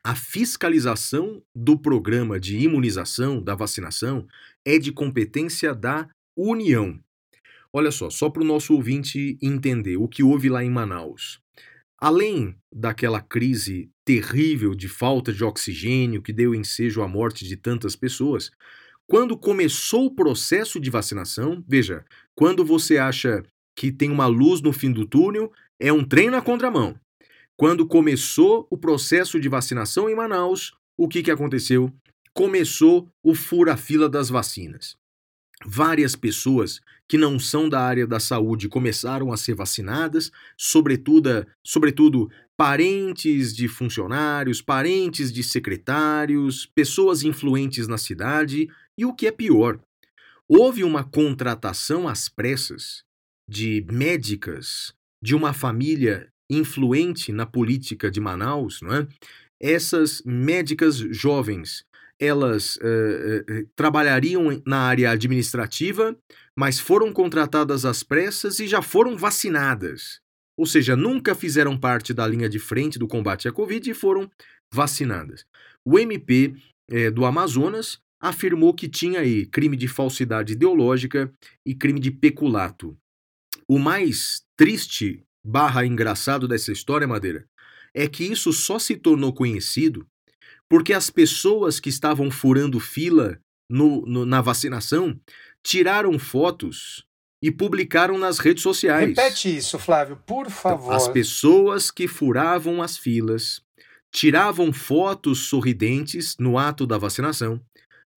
a fiscalização do programa de imunização, da vacinação, é de competência da União. Olha só, só para o nosso ouvinte entender o que houve lá em Manaus. Além daquela crise terrível de falta de oxigênio que deu ensejo à morte de tantas pessoas, quando começou o processo de vacinação, veja, quando você acha que tem uma luz no fim do túnel, é um trem na contramão. Quando começou o processo de vacinação em Manaus, o que, que aconteceu? Começou o fura-fila das vacinas. Várias pessoas que não são da área da saúde começaram a ser vacinadas, sobretudo, sobretudo parentes de funcionários, parentes de secretários, pessoas influentes na cidade, e o que é pior, houve uma contratação às pressas de médicas de uma família influente na política de Manaus, não é? Essas médicas jovens, elas eh, eh, trabalhariam na área administrativa, mas foram contratadas às pressas e já foram vacinadas. Ou seja, nunca fizeram parte da linha de frente do combate à Covid e foram vacinadas. O MP do Amazonas afirmou que tinha aí crime de falsidade ideológica e crime de peculato. O mais triste barra engraçado dessa história, Madeira, é que isso só se tornou conhecido porque as pessoas que estavam furando fila no, no, na vacinação tiraram fotos e publicaram nas redes sociais. Repete isso, Flávio, por favor. As pessoas que furavam as filas tiravam fotos sorridentes no ato da vacinação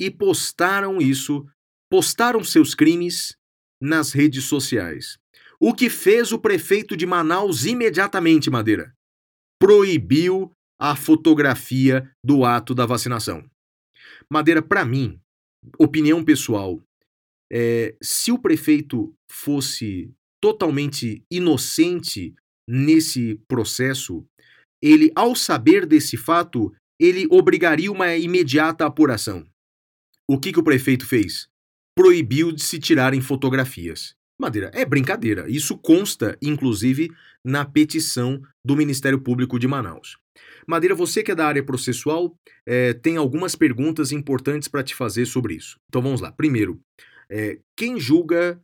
e postaram isso, postaram seus crimes nas redes sociais. O que fez o prefeito de Manaus imediatamente, Madeira? Proibiu a fotografia do ato da vacinação. Madeira, para mim, opinião pessoal, é, se o prefeito fosse totalmente inocente nesse processo, ele, ao saber desse fato, ele obrigaria uma imediata apuração. O que, que o prefeito fez? Proibiu de se tirarem fotografias. Madeira, é brincadeira. Isso consta, inclusive, na petição do Ministério Público de Manaus. Madeira, você que é da área processual, é, tem algumas perguntas importantes para te fazer sobre isso. Então vamos lá. Primeiro, é, quem julga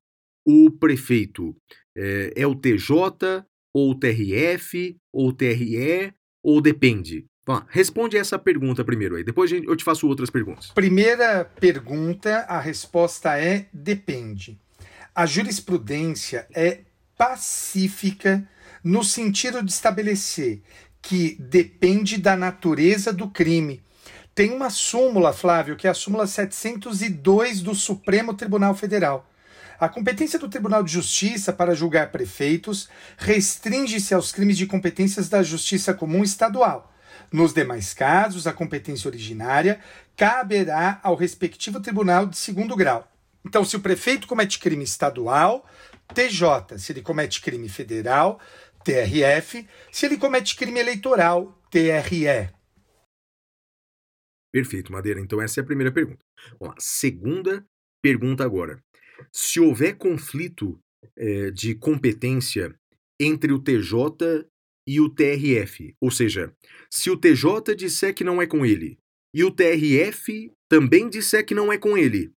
o prefeito? É, é o TJ, ou o TRF, ou o TRE, ou depende? Vamos lá, responde essa pergunta primeiro aí, depois eu te faço outras perguntas. Primeira pergunta, a resposta é depende. A jurisprudência é pacífica no sentido de estabelecer que depende da natureza do crime. Tem uma súmula, Flávio, que é a súmula 702 do Supremo Tribunal Federal. A competência do Tribunal de Justiça para julgar prefeitos restringe-se aos crimes de competências da Justiça Comum Estadual. Nos demais casos, a competência originária caberá ao respectivo tribunal de segundo grau. Então, se o prefeito comete crime estadual, TJ. Se ele comete crime federal, TRF. Se ele comete crime eleitoral, TRE. Perfeito, Madeira. Então, essa é a primeira pergunta. Segunda pergunta agora. Se houver conflito é, de competência entre o TJ e o TRF, ou seja, se o TJ disser que não é com ele e o TRF também disser que não é com ele,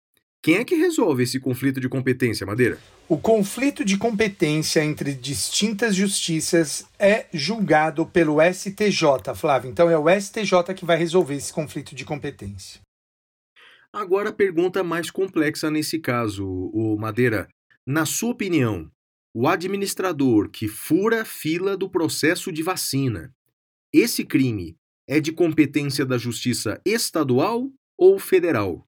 Quem é que resolve esse conflito de competência, Madeira? O conflito de competência entre distintas justiças é julgado pelo STJ, Flávio. Então é o STJ que vai resolver esse conflito de competência. Agora a pergunta mais complexa nesse caso, o Madeira. Na sua opinião, o administrador que fura a fila do processo de vacina, esse crime é de competência da justiça estadual ou federal?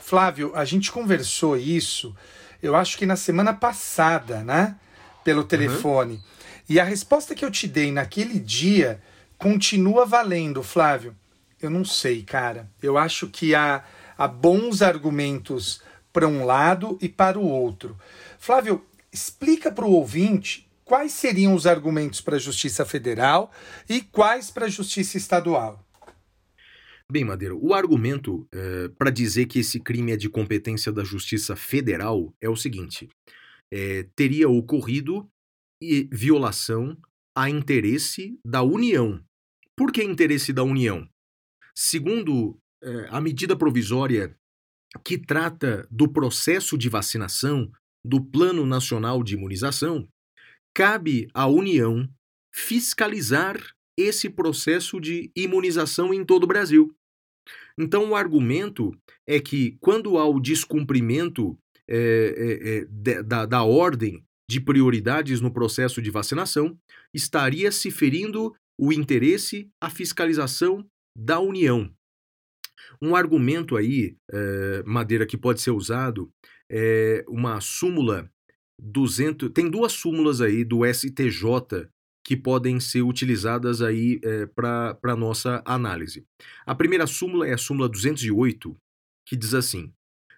Flávio, a gente conversou isso, eu acho que na semana passada, né? Pelo telefone. Uhum. E a resposta que eu te dei naquele dia continua valendo, Flávio. Eu não sei, cara. Eu acho que há, há bons argumentos para um lado e para o outro. Flávio, explica para o ouvinte quais seriam os argumentos para a Justiça Federal e quais para a Justiça Estadual. Bem, Madeira, o argumento é, para dizer que esse crime é de competência da Justiça Federal é o seguinte: é, teria ocorrido violação a interesse da União. Por que interesse da União? Segundo é, a medida provisória que trata do processo de vacinação do Plano Nacional de Imunização, cabe à União fiscalizar esse processo de imunização em todo o Brasil. Então, o argumento é que, quando há o descumprimento é, é, da, da ordem de prioridades no processo de vacinação, estaria se ferindo o interesse, a fiscalização da União. Um argumento aí, Madeira, que pode ser usado, é uma súmula 200. Tem duas súmulas aí do STJ que podem ser utilizadas aí é, para nossa análise. A primeira súmula é a súmula 208, que diz assim: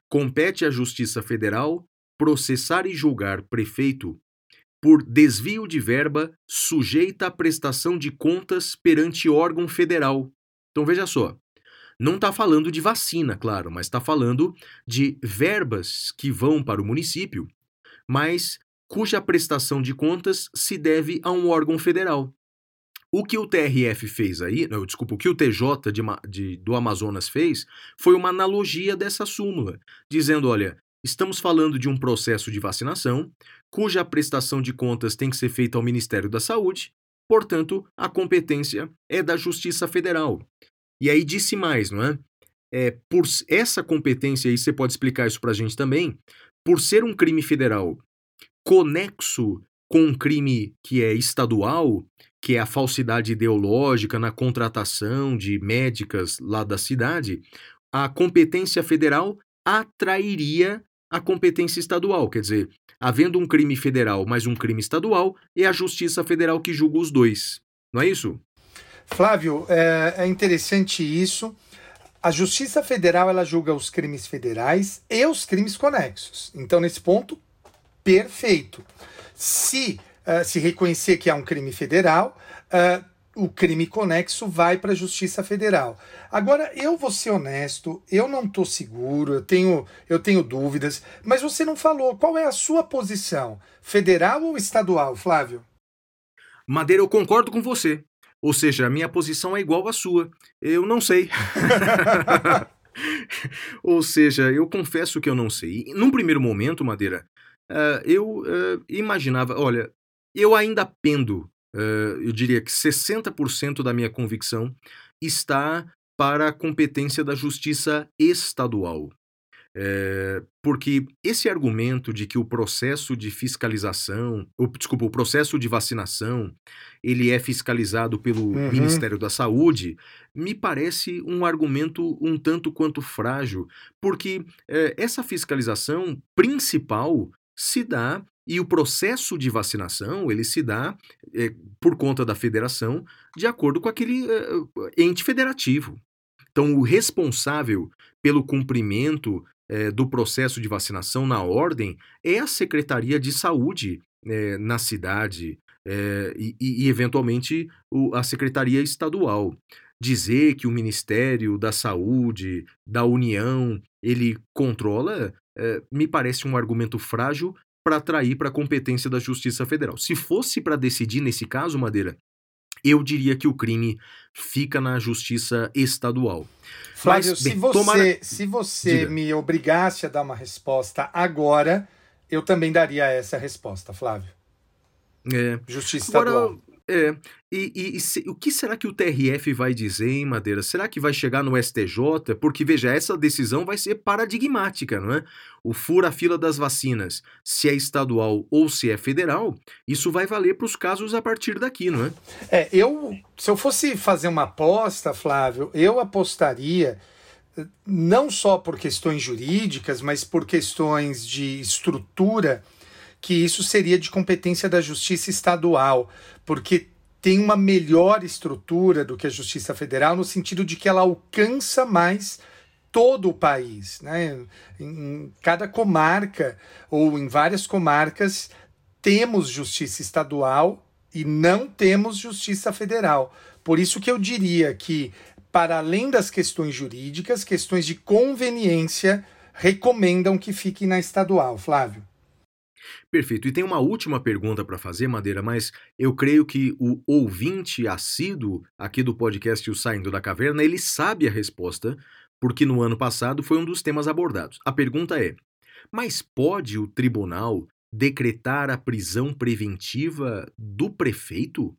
compete à Justiça Federal processar e julgar prefeito por desvio de verba sujeita à prestação de contas perante órgão federal. Então veja só, não está falando de vacina, claro, mas está falando de verbas que vão para o município, mas cuja prestação de contas se deve a um órgão federal. O que o TRF fez aí, não, desculpa, o que o TJ de, de, do Amazonas fez foi uma analogia dessa súmula, dizendo: olha, estamos falando de um processo de vacinação cuja prestação de contas tem que ser feita ao Ministério da Saúde, portanto, a competência é da Justiça Federal. E aí disse mais, não é? é por essa competência aí, você pode explicar isso para a gente também, por ser um crime federal conexo com um crime que é estadual, que é a falsidade ideológica na contratação de médicas lá da cidade, a competência federal atrairia a competência estadual. Quer dizer, havendo um crime federal mais um crime estadual, é a Justiça Federal que julga os dois. Não é isso? Flávio, é, é interessante isso. A Justiça Federal ela julga os crimes federais e os crimes conexos. Então, nesse ponto, perfeito. Se uh, se reconhecer que é um crime federal, uh, o crime conexo vai para a Justiça Federal. Agora, eu vou ser honesto, eu não estou seguro, eu tenho, eu tenho dúvidas, mas você não falou qual é a sua posição, federal ou estadual, Flávio? Madeira, eu concordo com você. Ou seja, a minha posição é igual à sua. Eu não sei. (laughs) (laughs) Ou seja, eu confesso que eu não sei. Num primeiro momento, Madeira, uh, eu uh, imaginava, olha, eu ainda pendo, uh, eu diria que 60% da minha convicção está para a competência da justiça estadual. É, porque esse argumento de que o processo de fiscalização, ou, desculpa, o processo de vacinação, ele é fiscalizado pelo uhum. Ministério da Saúde, me parece um argumento um tanto quanto frágil, porque é, essa fiscalização principal se dá e o processo de vacinação ele se dá é, por conta da federação de acordo com aquele é, ente federativo. Então, o responsável pelo cumprimento é, do processo de vacinação na ordem é a Secretaria de Saúde na cidade e, e, eventualmente, o, a Secretaria Estadual. Dizer que o Ministério da Saúde, da União, ele controla é, me parece um argumento frágil para atrair para a competência da Justiça Federal. Se fosse para decidir nesse caso, Madeira, eu diria que o crime fica na justiça estadual. Flávio, Mas, bem, se você, tomara... se você me obrigasse a dar uma resposta agora, eu também daria essa resposta, Flávio. É. Justiça estadual. É, e, e, e se, o que será que o TRF vai dizer, hein, Madeira? Será que vai chegar no STJ? Porque, veja, essa decisão vai ser paradigmática, não é? O fura-fila das vacinas, se é estadual ou se é federal, isso vai valer para os casos a partir daqui, não é? É, eu, se eu fosse fazer uma aposta, Flávio, eu apostaria não só por questões jurídicas, mas por questões de estrutura que isso seria de competência da Justiça Estadual, porque tem uma melhor estrutura do que a Justiça Federal, no sentido de que ela alcança mais todo o país. Né? Em cada comarca, ou em várias comarcas, temos justiça estadual e não temos justiça federal. Por isso que eu diria que, para além das questões jurídicas, questões de conveniência recomendam que fique na estadual, Flávio. Perfeito. E tem uma última pergunta para fazer, Madeira, mas eu creio que o ouvinte assíduo aqui do podcast O Saindo da Caverna, ele sabe a resposta, porque no ano passado foi um dos temas abordados. A pergunta é: mas pode o tribunal decretar a prisão preventiva do prefeito?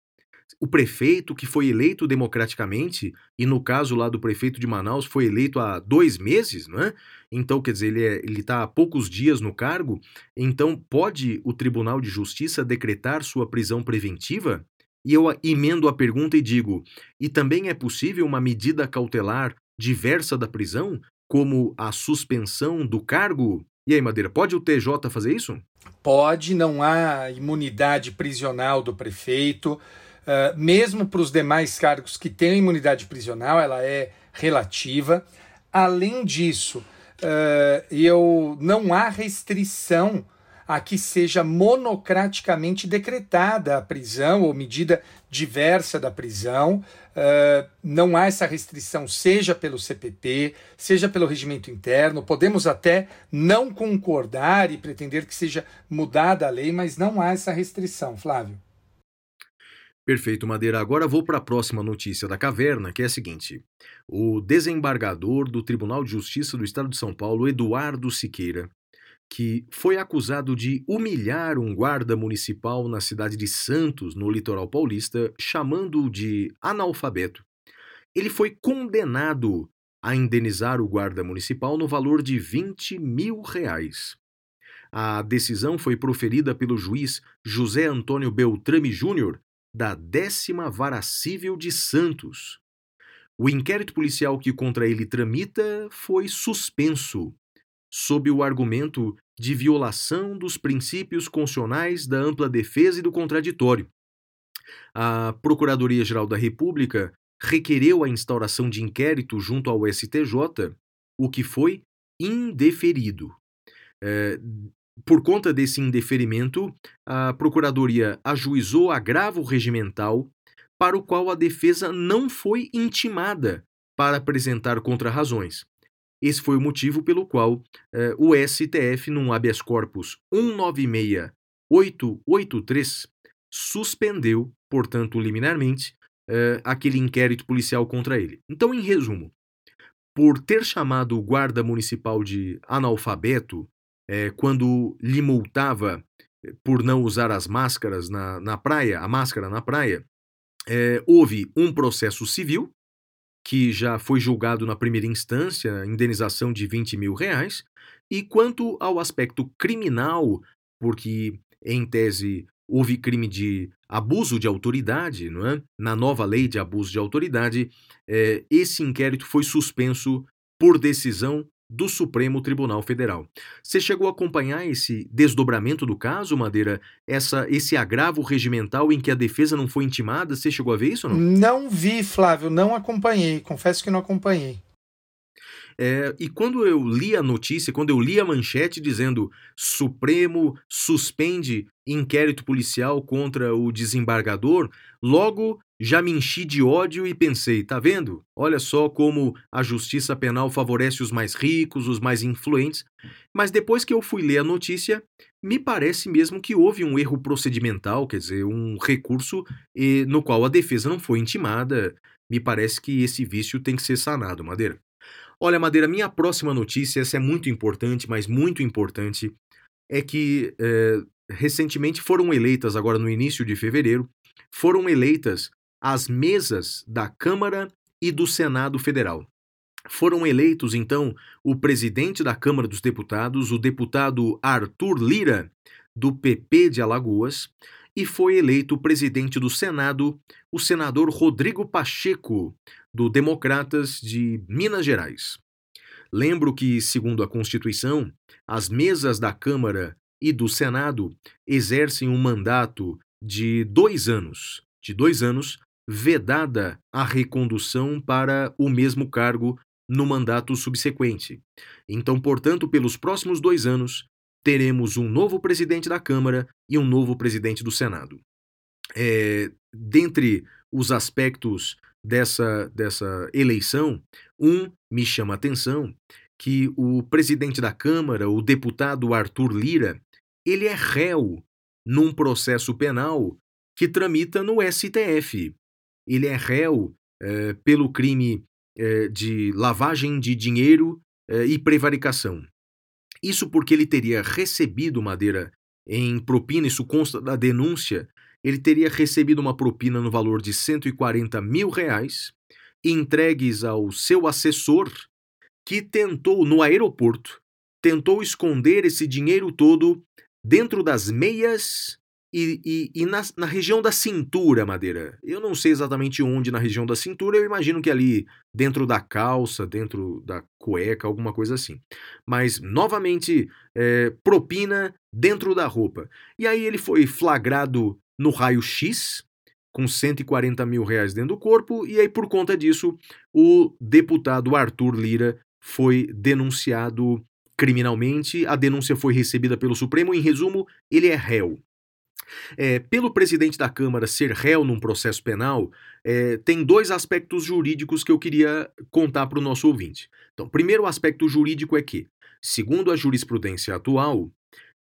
O prefeito que foi eleito democraticamente, e no caso lá do prefeito de Manaus foi eleito há dois meses, não é? Então, quer dizer, ele é, está há poucos dias no cargo, então pode o Tribunal de Justiça decretar sua prisão preventiva? E eu emendo a pergunta e digo: e também é possível uma medida cautelar diversa da prisão, como a suspensão do cargo? E aí, Madeira, pode o TJ fazer isso? Pode, não há imunidade prisional do prefeito. Uh, mesmo para os demais cargos que têm imunidade prisional, ela é relativa. Além disso, uh, eu não há restrição a que seja monocraticamente decretada a prisão ou medida diversa da prisão. Uh, não há essa restrição, seja pelo CPP, seja pelo regimento interno. Podemos até não concordar e pretender que seja mudada a lei, mas não há essa restrição, Flávio. Perfeito, Madeira. Agora vou para a próxima notícia da caverna, que é a seguinte: o desembargador do Tribunal de Justiça do Estado de São Paulo, Eduardo Siqueira, que foi acusado de humilhar um guarda municipal na cidade de Santos, no litoral paulista, chamando-o de analfabeto. Ele foi condenado a indenizar o guarda municipal no valor de 20 mil reais. A decisão foi proferida pelo juiz José Antônio Beltrame Júnior da décima vara civil de Santos. O inquérito policial que contra ele tramita foi suspenso, sob o argumento de violação dos princípios constitucionais da ampla defesa e do contraditório. A Procuradoria-Geral da República requereu a instauração de inquérito junto ao STJ, o que foi indeferido. É, por conta desse indeferimento, a Procuradoria ajuizou agravo regimental para o qual a defesa não foi intimada para apresentar contrarrazões. Esse foi o motivo pelo qual eh, o STF, num habeas corpus 196883, suspendeu, portanto, liminarmente, eh, aquele inquérito policial contra ele. Então, em resumo, por ter chamado o guarda municipal de analfabeto é, quando lhe multava eh, por não usar as máscaras na, na praia, a máscara na praia, é, houve um processo civil que já foi julgado na primeira instância, indenização de 20 mil reais, e quanto ao aspecto criminal, porque em tese houve crime de abuso de autoridade, não é? na nova lei de abuso de autoridade, é, esse inquérito foi suspenso por decisão do Supremo Tribunal Federal. Você chegou a acompanhar esse desdobramento do caso, Madeira? Essa, esse agravo regimental em que a defesa não foi intimada? Você chegou a ver isso ou não? Não vi, Flávio, não acompanhei. Confesso que não acompanhei. É, e quando eu li a notícia, quando eu li a manchete dizendo Supremo suspende inquérito policial contra o desembargador, logo já me enchi de ódio e pensei, tá vendo? Olha só como a justiça penal favorece os mais ricos, os mais influentes. Mas depois que eu fui ler a notícia, me parece mesmo que houve um erro procedimental, quer dizer, um recurso no qual a defesa não foi intimada. Me parece que esse vício tem que ser sanado, Madeira. Olha, Madeira, minha próxima notícia, essa é muito importante, mas muito importante, é que eh, recentemente foram eleitas, agora no início de fevereiro, foram eleitas as mesas da Câmara e do Senado Federal. Foram eleitos, então, o presidente da Câmara dos Deputados, o deputado Arthur Lira, do PP de Alagoas, e foi eleito presidente do Senado, o senador Rodrigo Pacheco, do Democratas de Minas Gerais. Lembro que, segundo a Constituição, as mesas da Câmara e do Senado exercem um mandato de dois anos, de dois anos, vedada a recondução para o mesmo cargo no mandato subsequente. Então, portanto, pelos próximos dois anos, teremos um novo presidente da Câmara e um novo presidente do Senado. É, dentre os aspectos dessa, dessa eleição, um me chama a atenção que o presidente da Câmara, o deputado Arthur Lira, ele é réu num processo penal que tramita no STF. Ele é réu é, pelo crime é, de lavagem de dinheiro é, e prevaricação. Isso porque ele teria recebido Madeira em propina, isso consta da denúncia, ele teria recebido uma propina no valor de 140 mil reais, entregues ao seu assessor, que tentou, no aeroporto, tentou esconder esse dinheiro todo dentro das meias e, e, e na, na, região da cintura, Madeira. Eu não sei exatamente onde na região da cintura, eu imagino que ali dentro da calça, dentro da cueca, alguma coisa assim. Mas, novamente, é, propina dentro da roupa. E aí ele foi flagrado no raio-x, com 140 mil reais dentro do corpo, e aí, por conta disso, o deputado Arthur Lira foi denunciado criminalmente. A denúncia foi recebida pelo Supremo. Em resumo, ele é réu. É, pelo presidente da Câmara ser réu num processo penal, é, tem dois aspectos jurídicos que eu queria contar para o nosso ouvinte. Então, primeiro aspecto jurídico é que, segundo a jurisprudência atual,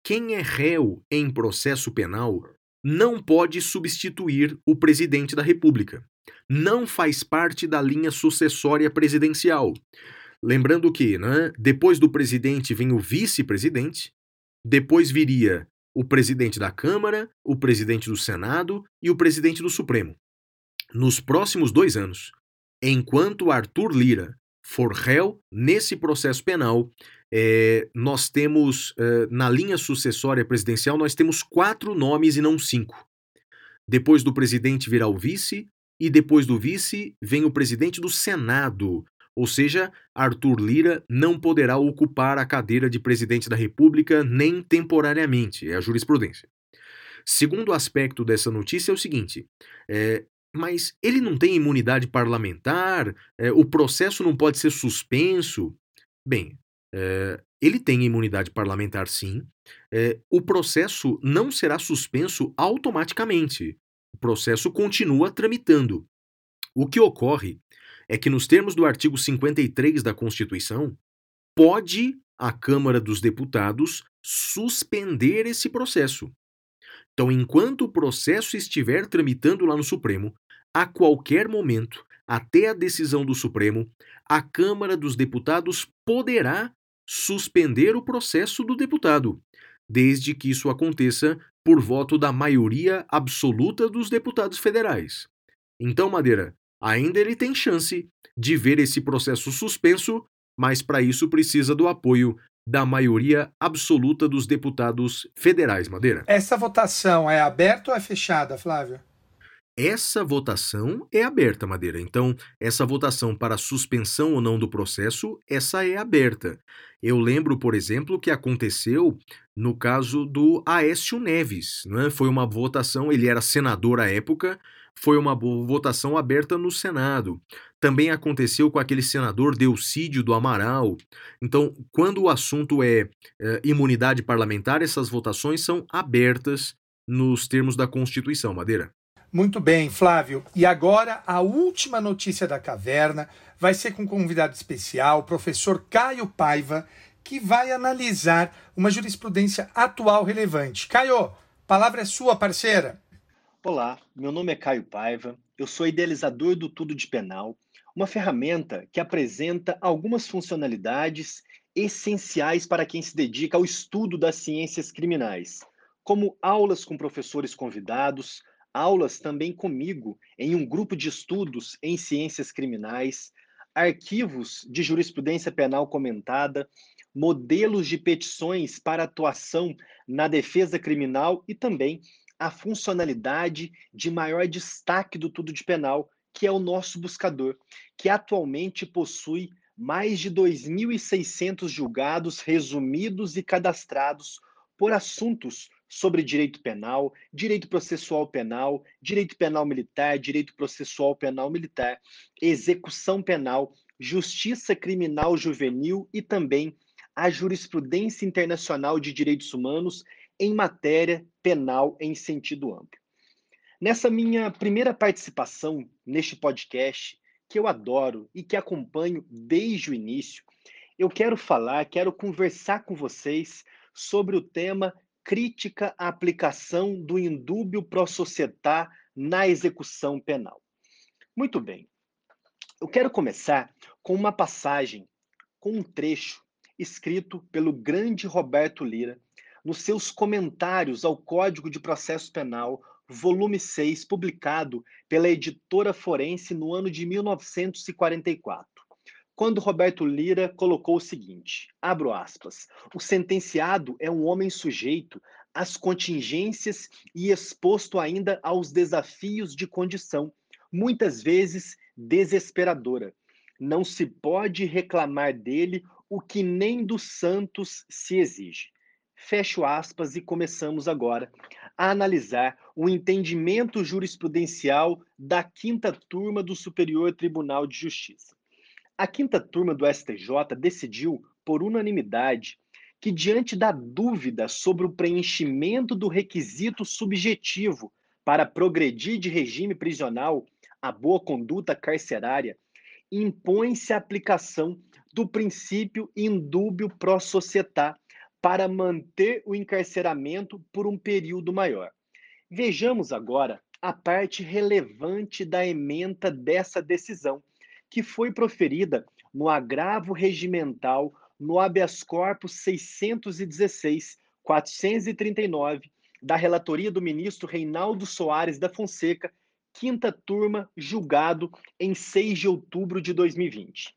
quem é réu em processo penal não pode substituir o presidente da República. Não faz parte da linha sucessória presidencial. Lembrando que, né, depois do presidente vem o vice-presidente, depois viria o presidente da Câmara, o presidente do Senado e o presidente do Supremo. Nos próximos dois anos, enquanto Arthur Lira for réu nesse processo penal, é, nós temos, é, na linha sucessória presidencial, nós temos quatro nomes e não cinco. Depois do presidente virá o vice, e depois do vice vem o presidente do Senado, ou seja, Arthur Lira não poderá ocupar a cadeira de presidente da República nem temporariamente, é a jurisprudência. Segundo aspecto dessa notícia é o seguinte: é, mas ele não tem imunidade parlamentar? É, o processo não pode ser suspenso? Bem, é, ele tem imunidade parlamentar sim. É, o processo não será suspenso automaticamente. O processo continua tramitando. O que ocorre é que, nos termos do artigo 53 da Constituição, pode a Câmara dos Deputados suspender esse processo. Então, enquanto o processo estiver tramitando lá no Supremo, a qualquer momento, até a decisão do Supremo, a Câmara dos Deputados poderá suspender o processo do deputado, desde que isso aconteça por voto da maioria absoluta dos deputados federais. Então, Madeira, ainda ele tem chance de ver esse processo suspenso, mas para isso precisa do apoio da maioria absoluta dos deputados federais, Madeira. Essa votação é aberta ou é fechada, Flávio? Essa votação é aberta, Madeira. Então, essa votação para suspensão ou não do processo, essa é aberta. Eu lembro, por exemplo, que aconteceu no caso do Aécio Neves. Né? Foi uma votação, ele era senador à época, foi uma votação aberta no Senado. Também aconteceu com aquele senador Delcídio do Amaral. Então, quando o assunto é, é imunidade parlamentar, essas votações são abertas nos termos da Constituição, Madeira. Muito bem, Flávio. E agora a última notícia da caverna vai ser com um convidado especial, o professor Caio Paiva, que vai analisar uma jurisprudência atual relevante. Caio, palavra é sua, parceira. Olá, meu nome é Caio Paiva, eu sou idealizador do Tudo de Penal, uma ferramenta que apresenta algumas funcionalidades essenciais para quem se dedica ao estudo das ciências criminais, como aulas com professores convidados, aulas também comigo em um grupo de estudos em ciências criminais, arquivos de jurisprudência penal comentada, modelos de petições para atuação na defesa criminal e também a funcionalidade de maior destaque do Tudo de Penal, que é o nosso buscador, que atualmente possui mais de 2.600 julgados resumidos e cadastrados por assuntos sobre direito penal, direito processual penal, direito penal militar, direito processual penal militar, execução penal, justiça criminal juvenil e também a jurisprudência internacional de direitos humanos em matéria penal em sentido amplo. Nessa minha primeira participação neste podcast, que eu adoro e que acompanho desde o início, eu quero falar, quero conversar com vocês sobre o tema crítica à aplicação do indúbio pro societá na execução penal. Muito bem. Eu quero começar com uma passagem, com um trecho escrito pelo grande Roberto Lira nos seus comentários ao Código de Processo Penal, volume 6, publicado pela editora Forense no ano de 1944 quando Roberto Lira colocou o seguinte: abro aspas, o sentenciado é um homem sujeito às contingências e exposto ainda aos desafios de condição, muitas vezes desesperadora. Não se pode reclamar dele o que nem dos santos se exige. Fecho aspas e começamos agora a analisar o entendimento jurisprudencial da quinta turma do Superior Tribunal de Justiça. A quinta turma do STJ decidiu, por unanimidade, que, diante da dúvida sobre o preenchimento do requisito subjetivo para progredir de regime prisional à boa conduta carcerária, impõe-se a aplicação do princípio indúbio pro societá para manter o encarceramento por um período maior. Vejamos agora a parte relevante da ementa dessa decisão, que foi proferida no agravo regimental no habeas corpus 616 439 da relatoria do ministro Reinaldo Soares da Fonseca, quinta turma, julgado em 6 de outubro de 2020.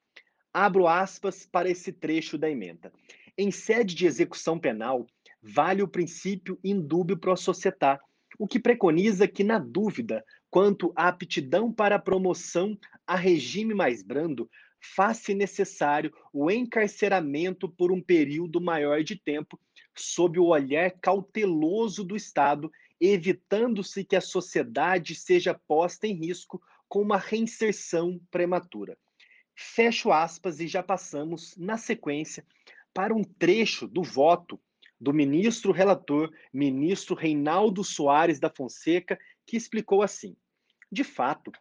Abro aspas para esse trecho da emenda. Em sede de execução penal, vale o princípio indúbio pro societá, o que preconiza que, na dúvida quanto à aptidão para promoção a regime mais brando, faz-se necessário o encarceramento por um período maior de tempo, sob o olhar cauteloso do Estado, evitando-se que a sociedade seja posta em risco com uma reinserção prematura. Fecho aspas e já passamos, na sequência, para um trecho do voto do ministro relator, ministro Reinaldo Soares da Fonseca, que explicou assim: de fato,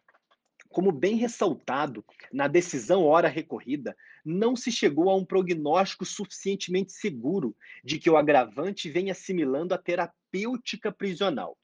como bem ressaltado na decisão hora recorrida, não se chegou a um prognóstico suficientemente seguro de que o agravante vem assimilando a terapêutica prisional,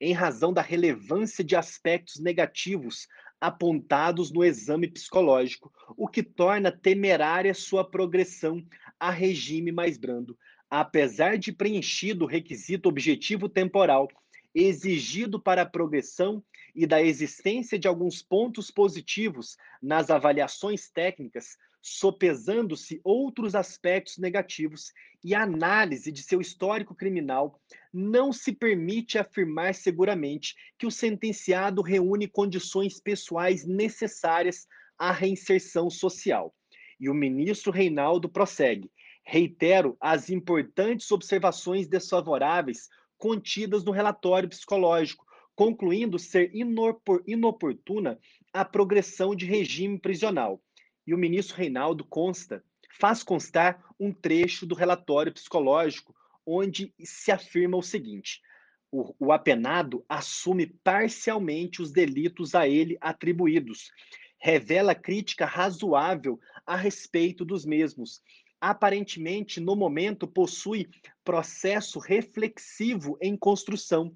em razão da relevância de aspectos negativos apontados no exame psicológico, o que torna temerária sua progressão a regime mais brando, apesar de preenchido o requisito objetivo temporal exigido para a progressão e da existência de alguns pontos positivos nas avaliações técnicas, sopesando-se outros aspectos negativos e análise de seu histórico criminal, não se permite afirmar seguramente que o sentenciado reúne condições pessoais necessárias à reinserção social. E o ministro Reinaldo prossegue. Reitero as importantes observações desfavoráveis contidas no relatório psicológico, concluindo ser inoportuna a progressão de regime prisional. E o ministro Reinaldo consta, faz constar um trecho do relatório psicológico onde se afirma o seguinte: o, o apenado assume parcialmente os delitos a ele atribuídos, revela crítica razoável a respeito dos mesmos. Aparentemente, no momento, possui processo reflexivo em construção,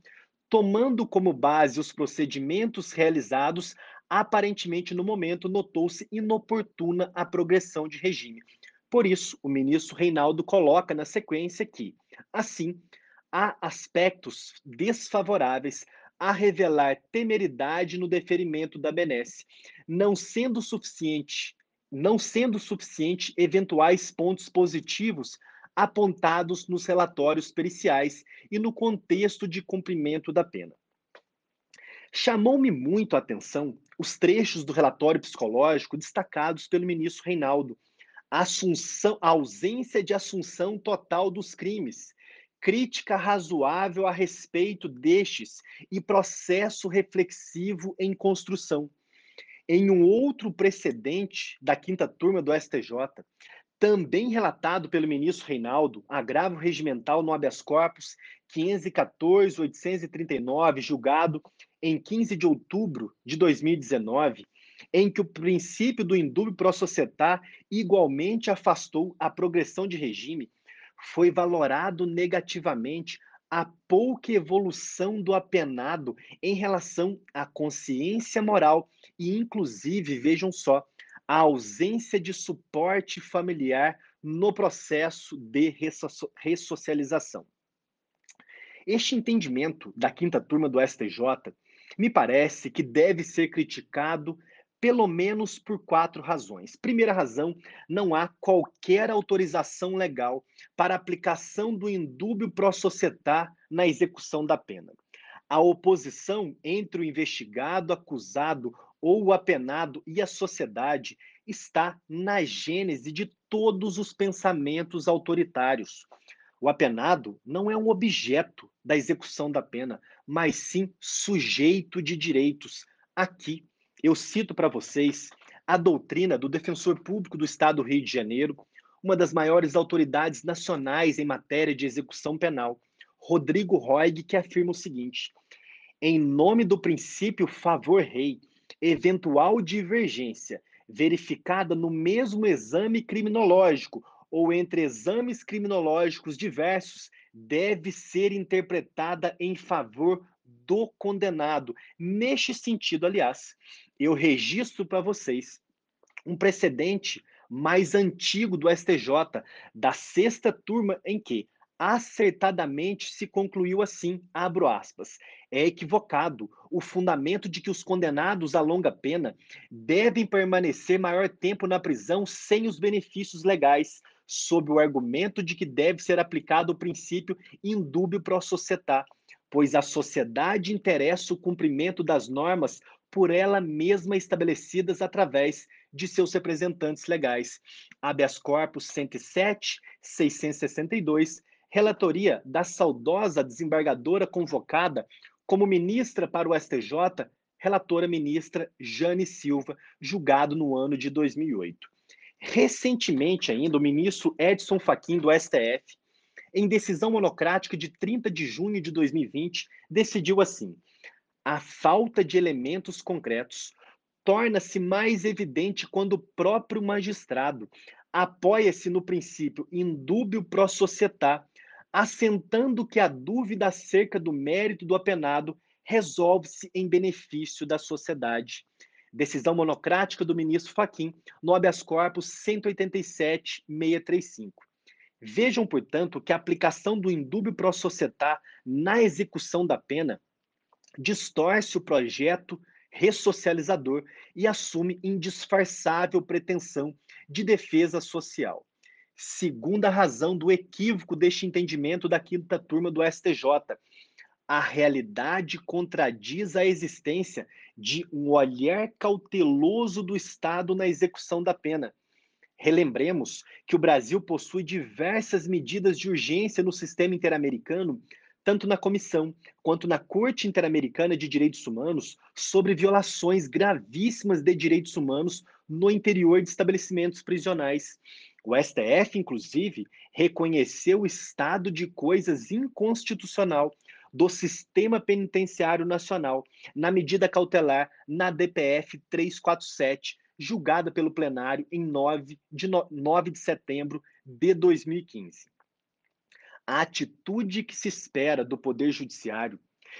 tomando como base os procedimentos realizados, aparentemente no momento notou-se inoportuna a progressão de regime. Por isso, o ministro Reinaldo coloca na sequência que, assim, há aspectos desfavoráveis a revelar temeridade no deferimento da benesse, não sendo suficiente, não sendo suficiente eventuais pontos positivos apontados nos relatórios periciais e no contexto de cumprimento da pena. Chamou-me muito a atenção os trechos do relatório psicológico destacados pelo ministro Reinaldo. A, assunção, a ausência de assunção total dos crimes, crítica razoável a respeito destes e processo reflexivo em construção. Em um outro precedente da quinta turma do STJ, também relatado pelo ministro Reinaldo, agravo regimental no habeas corpus 514-839, julgado em 15 de outubro de 2019, em que o princípio do indúbio pro societar igualmente afastou a progressão de regime, foi valorado negativamente a pouca evolução do apenado em relação à consciência moral e, inclusive, vejam só, a ausência de suporte familiar no processo de ressocialização. Este entendimento da quinta turma do STJ me parece que deve ser criticado pelo menos por quatro razões. Primeira razão, não há qualquer autorização legal para aplicação do indúbio pro societar na execução da pena. A oposição entre o investigado, acusado ou o apenado e a sociedade está na gênese de todos os pensamentos autoritários. O apenado não é um objeto da execução da pena, mas sim sujeito de direitos. Aqui, eu cito para vocês a doutrina do defensor público do Estado do Rio de Janeiro, uma das maiores autoridades nacionais em matéria de execução penal, Rodrigo Roig, que afirma o seguinte: em nome do princípio favor-rei, eventual divergência verificada no mesmo exame criminológico ou entre exames criminológicos diversos deve ser interpretada em favor do condenado. Neste sentido, aliás, eu registro para vocês um precedente mais antigo do STJ, da sexta turma, em que acertadamente se concluiu assim, abro aspas, é equivocado o fundamento de que os condenados a longa pena devem permanecer maior tempo na prisão sem os benefícios legais, sob o argumento de que deve ser aplicado o princípio indúbio pro società, pois a sociedade interessa o cumprimento das normas por ela mesma estabelecidas através de seus representantes legais. Habeas corpus 107, 662 relatoria da saudosa desembargadora convocada como ministra para o STJ, relatora ministra Jane Silva, julgado no ano de 2008. Recentemente ainda, o ministro Edson Fachin do STF, em decisão monocrática de 30 de junho de 2020, decidiu assim: a falta de elementos concretos torna-se mais evidente quando o próprio magistrado apoia-se no princípio indúbio pro società assentando que a dúvida acerca do mérito do apenado resolve-se em benefício da sociedade. Decisão monocrática do ministro Faquim, no habeas corpus 187.635. Vejam, portanto, que a aplicação do indúbio pro società na execução da pena distorce o projeto ressocializador e assume indisfarçável pretensão de defesa social segunda razão do equívoco deste entendimento da quinta turma do STJ. A realidade contradiz a existência de um olhar cauteloso do Estado na execução da pena. Relembremos que o Brasil possui diversas medidas de urgência no sistema interamericano tanto na comissão quanto na Corte Interamericana de Direitos Humanos sobre violações gravíssimas de direitos humanos no interior de estabelecimentos prisionais. O STF, inclusive, reconheceu o estado de coisas inconstitucional do Sistema Penitenciário Nacional, na medida cautelar na DPF 347, julgada pelo plenário em 9 de, 9 de setembro de 2015. A atitude que se espera do Poder Judiciário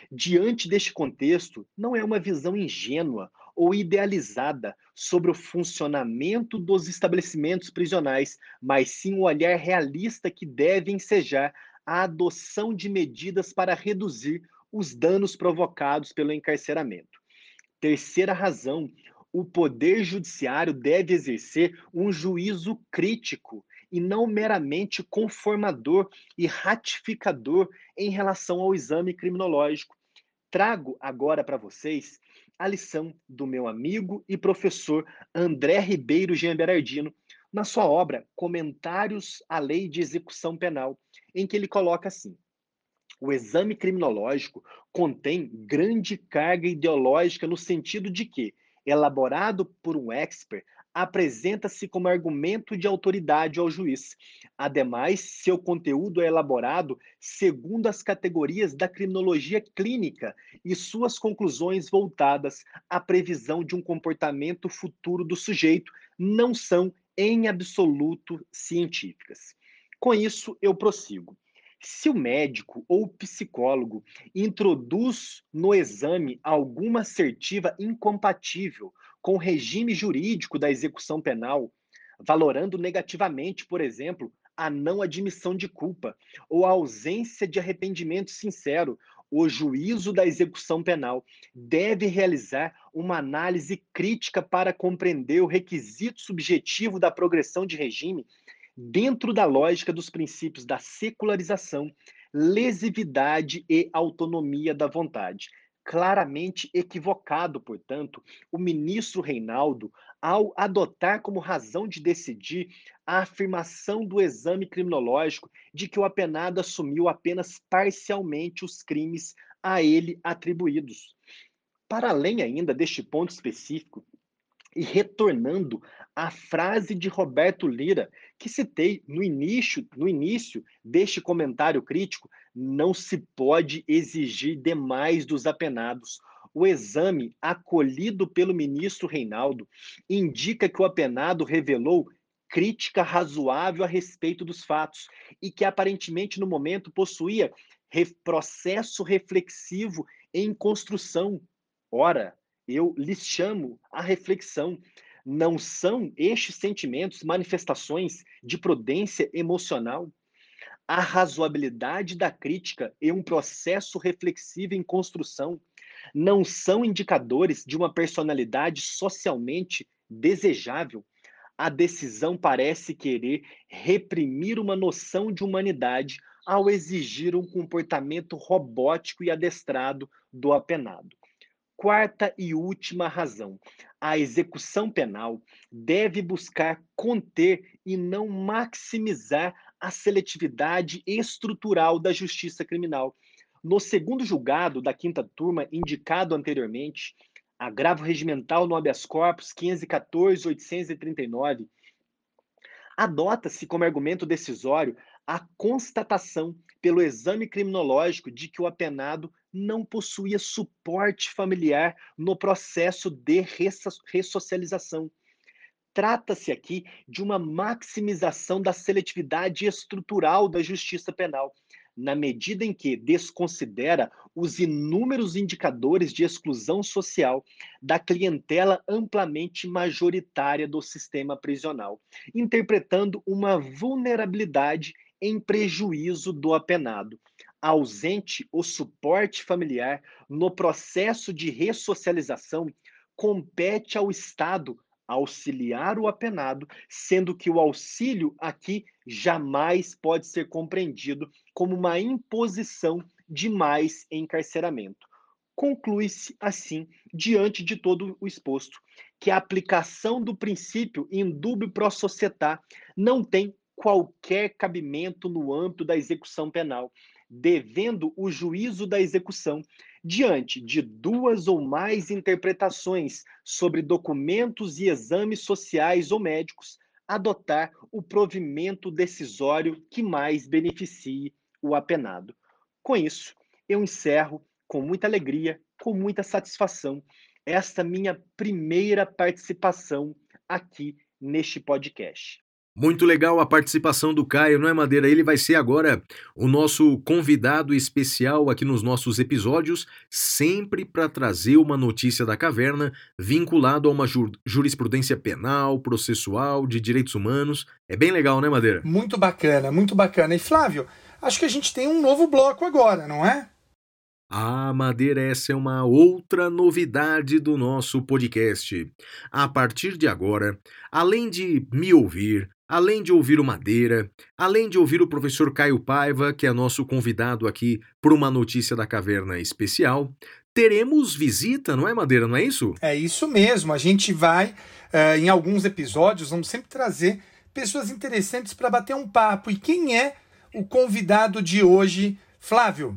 diante deste contexto não é uma visão ingênua ou idealizada sobre o funcionamento dos estabelecimentos prisionais, mas sim um olhar realista que deve ensejar a adoção de medidas para reduzir os danos provocados pelo encarceramento. Terceira razão, o Poder Judiciário deve exercer um juízo crítico e não meramente conformador e ratificador em relação ao exame criminológico. Trago agora para vocês a lição do meu amigo e professor André Ribeiro Jean Berardino, na sua obra Comentários à Lei de Execução Penal, em que ele coloca assim: o exame criminológico contém grande carga ideológica no sentido de que, elaborado por um expert, apresenta-se como argumento de autoridade ao juiz. Ademais, seu conteúdo é elaborado segundo as categorias da criminologia clínica e suas conclusões voltadas à previsão de um comportamento futuro do sujeito não são, em absoluto, científicas. Com isso, eu prossigo. Se o médico ou psicólogo introduz no exame alguma assertiva incompatível com o regime jurídico da execução penal, valorando negativamente, por exemplo, a não admissão de culpa ou a ausência de arrependimento sincero, o juízo da execução penal deve realizar uma análise crítica para compreender o requisito subjetivo da progressão de regime dentro da lógica dos princípios da secularização, lesividade e autonomia da vontade claramente equivocado, portanto, o ministro Reinaldo ao adotar como razão de decidir a afirmação do exame criminológico de que o apenado assumiu apenas parcialmente os crimes a ele atribuídos. Para além ainda deste ponto específico, e retornando à frase de Roberto Lira, que citei no início, no início deste comentário crítico, não se pode exigir demais dos apenados. O exame acolhido pelo ministro Reinaldo indica que o apenado revelou crítica razoável a respeito dos fatos e que aparentemente no momento possuía processo reflexivo em construção. Ora, eu lhes chamo à reflexão. Não são estes sentimentos manifestações de prudência emocional? A razoabilidade da crítica e um processo reflexivo em construção não são indicadores de uma personalidade socialmente desejável? A decisão parece querer reprimir uma noção de humanidade ao exigir um comportamento robótico e adestrado do apenado. Quarta e última razão: a execução penal deve buscar conter e não maximizar a seletividade estrutural da justiça criminal. No segundo julgado da quinta turma, indicado anteriormente, agravo regimental no habeas corpus 514-839, adota-se como argumento decisório a constatação pelo exame criminológico de que o apenado não possuía suporte familiar no processo de ressocialização. Trata-se aqui de uma maximização da seletividade estrutural da justiça penal, na medida em que desconsidera os inúmeros indicadores de exclusão social da clientela amplamente majoritária do sistema prisional, interpretando uma vulnerabilidade em prejuízo do apenado, ausente o suporte familiar no processo de ressocialização, compete ao Estado auxiliar o apenado, sendo que o auxílio aqui jamais pode ser compreendido como uma imposição de mais encarceramento. Conclui-se, assim, diante de todo o exposto, que a aplicação do princípio indúbio pro società não tem qualquer cabimento no âmbito da execução penal, devendo o juízo da execução, diante de duas ou mais interpretações sobre documentos e exames sociais ou médicos, adotar o provimento decisório que mais beneficie o apenado. Com isso, eu encerro com muita alegria, com muita satisfação, esta minha primeira participação aqui neste podcast. Muito legal a participação do Caio, não é, Madeira? Ele vai ser agora o nosso convidado especial aqui nos nossos episódios, sempre para trazer uma notícia da caverna vinculado a uma jurisprudência penal, processual, de direitos humanos. É bem legal, né, Madeira? Muito bacana, muito bacana. E Flávio, acho que a gente tem um novo bloco agora, não é? Ah, Madeira, essa é uma outra novidade do nosso podcast. A partir de agora, além de me ouvir, além de ouvir o Madeira, além de ouvir o professor Caio Paiva, que é nosso convidado aqui por uma notícia da caverna especial, teremos visita, não é, Madeira? Não é isso? É isso mesmo. A gente vai, uh, em alguns episódios, vamos sempre trazer pessoas interessantes para bater um papo. E quem é o convidado de hoje, Flávio?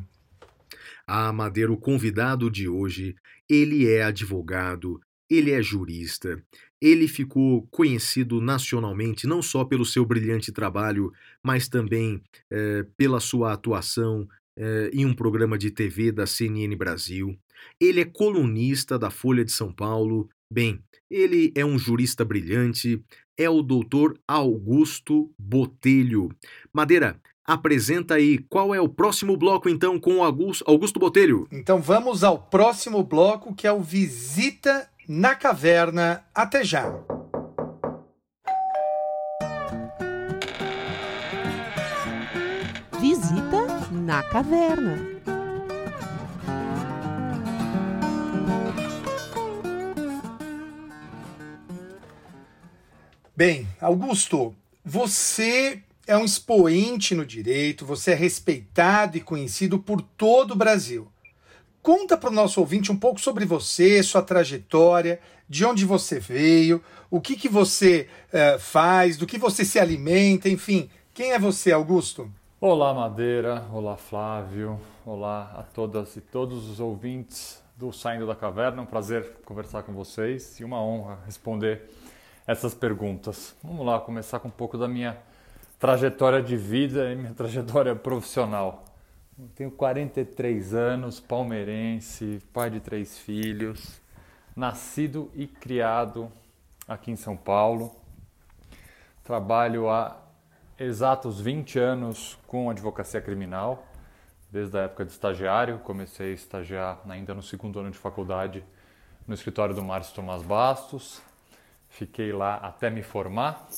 Ah, Madeira, o convidado de hoje, ele é advogado, ele é jurista, ele ficou conhecido nacionalmente não só pelo seu brilhante trabalho, mas também eh, pela sua atuação eh, em um programa de TV da CNN Brasil. Ele é colunista da Folha de São Paulo. Bem, ele é um jurista brilhante, é o doutor Augusto Botelho. Madeira, apresenta aí qual é o próximo bloco então com o Augusto Botelho. Então vamos ao próximo bloco que é o Visita na Caverna. Até já. Visita na Caverna. Bem, Augusto, você é um expoente no direito, você é respeitado e conhecido por todo o Brasil. Conta para o nosso ouvinte um pouco sobre você, sua trajetória, de onde você veio, o que, que você uh, faz, do que você se alimenta, enfim. Quem é você, Augusto? Olá, Madeira. Olá, Flávio. Olá a todas e todos os ouvintes do Saindo da Caverna. Um prazer conversar com vocês e uma honra responder essas perguntas. Vamos lá, começar com um pouco da minha trajetória de vida e minha (laughs) trajetória profissional. Tenho 43 anos, palmeirense, pai de três filhos, nascido e criado aqui em São Paulo. Trabalho há exatos 20 anos com advocacia criminal, desde a época de estagiário. Comecei a estagiar ainda no segundo ano de faculdade no escritório do Márcio Tomás Bastos. Fiquei lá até me formar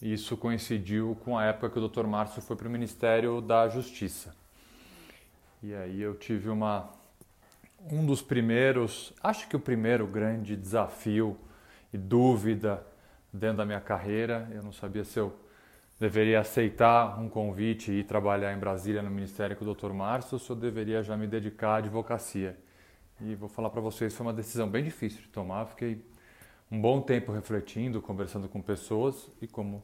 isso coincidiu com a época que o Dr. Márcio foi para o Ministério da Justiça. E aí eu tive uma um dos primeiros, acho que o primeiro grande desafio e dúvida dentro da minha carreira. Eu não sabia se eu deveria aceitar um convite e ir trabalhar em Brasília no Ministério com o Dr. Márcio ou se eu deveria já me dedicar à advocacia. E vou falar para vocês, foi uma decisão bem difícil de tomar. Fiquei um bom tempo refletindo, conversando com pessoas e como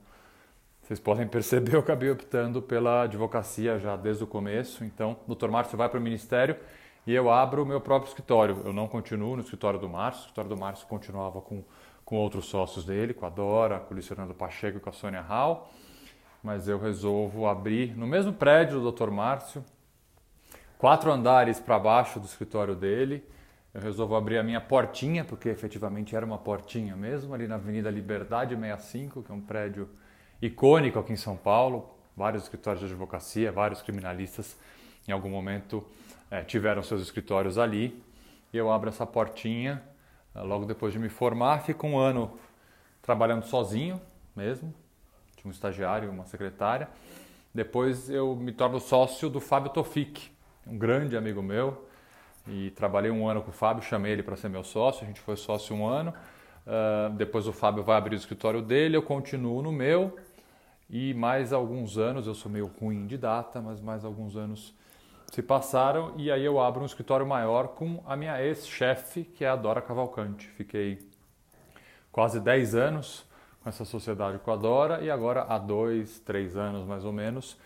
vocês podem perceber, (laughs) eu acabei optando pela advocacia já desde o começo. Então, o. Márcio vai para o Ministério e eu abro o meu próprio escritório. Eu não continuo no escritório do Márcio, o escritório do Márcio continuava com, com outros sócios dele, com a Dora, com o Fernando Pacheco e com a Sônia Hall. Mas eu resolvo abrir no mesmo prédio do Dr. Márcio, quatro andares para baixo do escritório dele, eu resolvo abrir a minha portinha, porque efetivamente era uma portinha mesmo, ali na Avenida Liberdade 65, que é um prédio icônico aqui em São Paulo. Vários escritórios de advocacia, vários criminalistas em algum momento é, tiveram seus escritórios ali. E eu abro essa portinha eh, logo depois de me formar. Fico um ano trabalhando sozinho mesmo. Tinha um estagiário, uma secretária. Depois eu me torno sócio do Fábio Tofik, um grande amigo meu e trabalhei um ano com o Fábio, chamei ele para ser meu sócio, a gente foi sócio um ano. Uh, depois o Fábio vai abrir o escritório dele, eu continuo no meu e mais alguns anos, eu sou meio ruim de data, mas mais alguns anos se passaram e aí eu abro um escritório maior com a minha ex-chefe, que é a Dora Cavalcante. Fiquei quase 10 anos com essa sociedade coadora e agora há dois, três anos mais ou menos,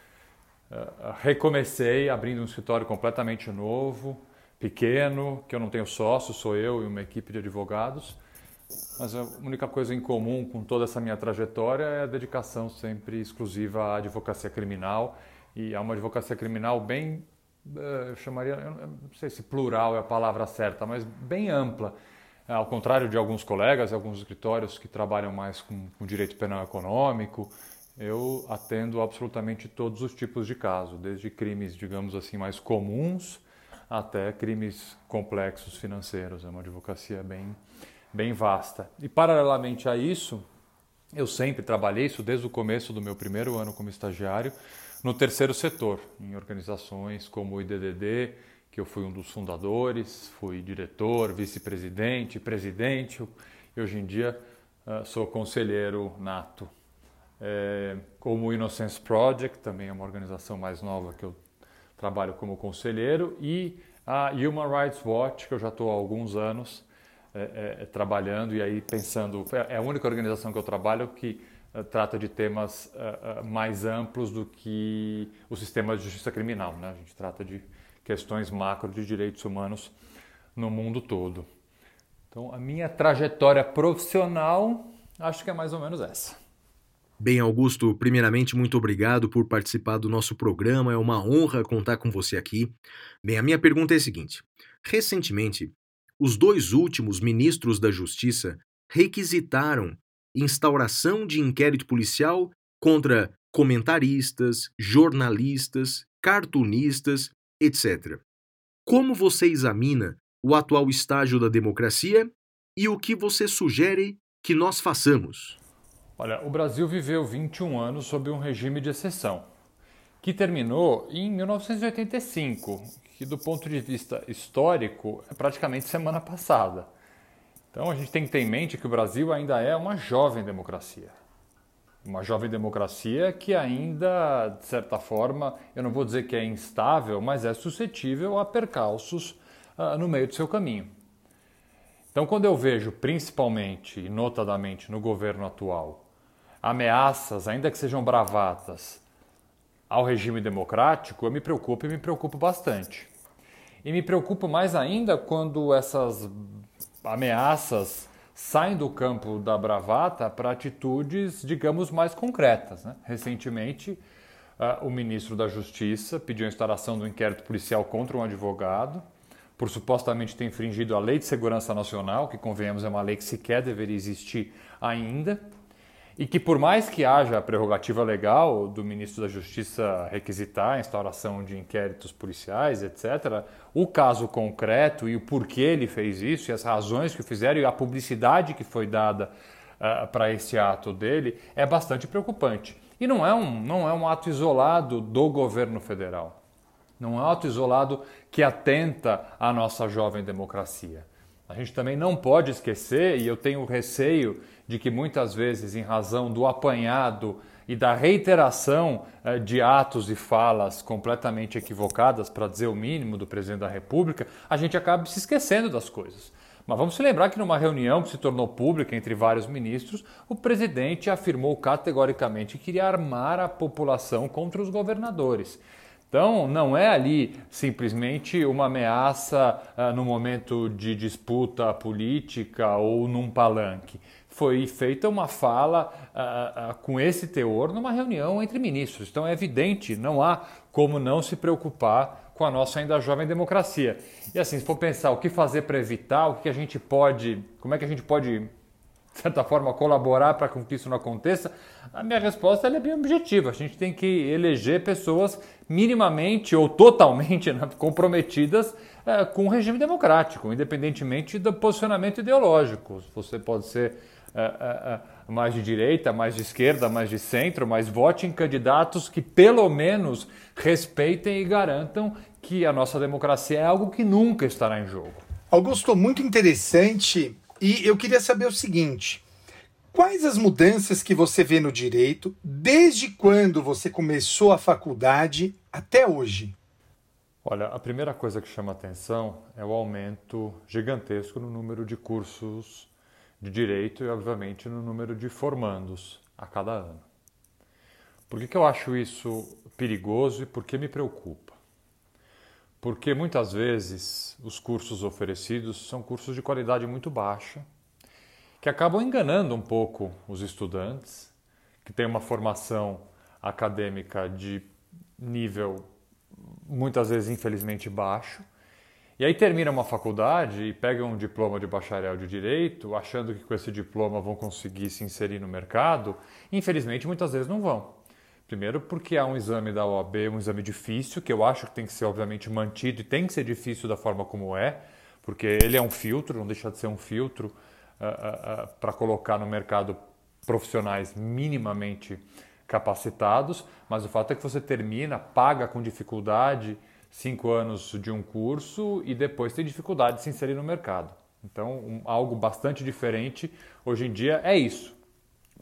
uh, recomecei abrindo um escritório completamente novo, pequeno, que eu não tenho sócio, sou eu e uma equipe de advogados. Mas a única coisa em comum com toda essa minha trajetória é a dedicação sempre exclusiva à advocacia criminal e a uma advocacia criminal bem, eh, eu chamaria, eu não sei se plural é a palavra certa, mas bem ampla. Ao contrário de alguns colegas, alguns escritórios que trabalham mais com, com direito penal econômico, eu atendo absolutamente todos os tipos de casos, desde crimes, digamos assim, mais comuns até crimes complexos financeiros. É uma advocacia bem, bem vasta. E paralelamente a isso, eu sempre trabalhei isso desde o começo do meu primeiro ano como estagiário no terceiro setor, em organizações como o IDDD, que eu fui um dos fundadores, fui diretor, vice-presidente, presidente e hoje em dia uh, sou conselheiro nato. É, como o Innocence Project, também é uma organização mais nova que eu trabalho como conselheiro, e a Human Rights Watch, que eu já estou há alguns anos é, é, trabalhando e aí pensando, é, é a única organização que eu trabalho que uh, trata de temas uh, uh, mais amplos do que o sistema de justiça criminal. Né? A gente trata de questões macro de direitos humanos no mundo todo. Então, a minha trajetória profissional acho que é mais ou menos essa. Bem, Augusto, primeiramente, muito obrigado por participar do nosso programa. É uma honra contar com você aqui. Bem, a minha pergunta é a seguinte: recentemente, os dois últimos ministros da Justiça requisitaram instauração de inquérito policial contra comentaristas, jornalistas, cartunistas, etc. Como você examina o atual estágio da democracia e o que você sugere que nós façamos? Olha, o Brasil viveu 21 anos sob um regime de exceção, que terminou em 1985, que do ponto de vista histórico é praticamente semana passada. Então a gente tem que ter em mente que o Brasil ainda é uma jovem democracia. Uma jovem democracia que ainda, de certa forma, eu não vou dizer que é instável, mas é suscetível a percalços uh, no meio do seu caminho. Então, quando eu vejo, principalmente e notadamente no governo atual, ameaças, ainda que sejam bravatas, ao regime democrático, eu me preocupo e me preocupo bastante. E me preocupo mais ainda quando essas ameaças saem do campo da bravata para atitudes, digamos, mais concretas. Né? Recentemente, uh, o ministro da Justiça pediu a instauração do inquérito policial contra um advogado por supostamente ter infringido a Lei de Segurança Nacional, que, convenhamos, é uma lei que sequer deveria existir ainda e que, por mais que haja a prerrogativa legal do ministro da Justiça requisitar a instauração de inquéritos policiais, etc., o caso concreto e o porquê ele fez isso, e as razões que o fizeram, e a publicidade que foi dada uh, para esse ato dele, é bastante preocupante. E não é, um, não é um ato isolado do governo federal. Não é um ato isolado que atenta à nossa jovem democracia. A gente também não pode esquecer, e eu tenho receio de que muitas vezes, em razão do apanhado e da reiteração eh, de atos e falas completamente equivocadas, para dizer o mínimo, do presidente da República, a gente acaba se esquecendo das coisas. Mas vamos se lembrar que numa reunião que se tornou pública entre vários ministros, o presidente afirmou categoricamente que iria armar a população contra os governadores. Então, não é ali simplesmente uma ameaça uh, no momento de disputa política ou num palanque. Foi feita uma fala uh, uh, com esse teor numa reunião entre ministros. Então, é evidente, não há como não se preocupar com a nossa ainda jovem democracia. E assim, se for pensar o que fazer para evitar, o que a gente pode, como é que a gente pode de certa forma, colaborar para que isso não aconteça? A minha resposta é bem objetiva. A gente tem que eleger pessoas minimamente ou totalmente (laughs) né, comprometidas é, com o regime democrático, independentemente do posicionamento ideológico. Você pode ser mais de direita, mais de esquerda, mais de centro, mas vote em candidatos que pelo menos respeitem e garantam que a nossa democracia é algo que nunca estará em jogo. Augusto, muito interessante e eu queria saber o seguinte: quais as mudanças que você vê no direito desde quando você começou a faculdade até hoje? Olha, a primeira coisa que chama atenção é o aumento gigantesco no número de cursos de direito e, obviamente, no número de formandos a cada ano. Por que, que eu acho isso perigoso e por que me preocupa? Porque muitas vezes os cursos oferecidos são cursos de qualidade muito baixa, que acabam enganando um pouco os estudantes, que têm uma formação acadêmica de nível muitas vezes infelizmente baixo e aí termina uma faculdade e pega um diploma de bacharel de direito, achando que com esse diploma vão conseguir se inserir no mercado. Infelizmente, muitas vezes não vão. Primeiro, porque há um exame da OAB, um exame difícil, que eu acho que tem que ser obviamente mantido e tem que ser difícil da forma como é, porque ele é um filtro, não deixa de ser um filtro uh, uh, uh, para colocar no mercado profissionais minimamente capacitados, mas o fato é que você termina, paga com dificuldade cinco anos de um curso e depois tem dificuldade de se inserir no mercado. Então, um, algo bastante diferente hoje em dia é isso.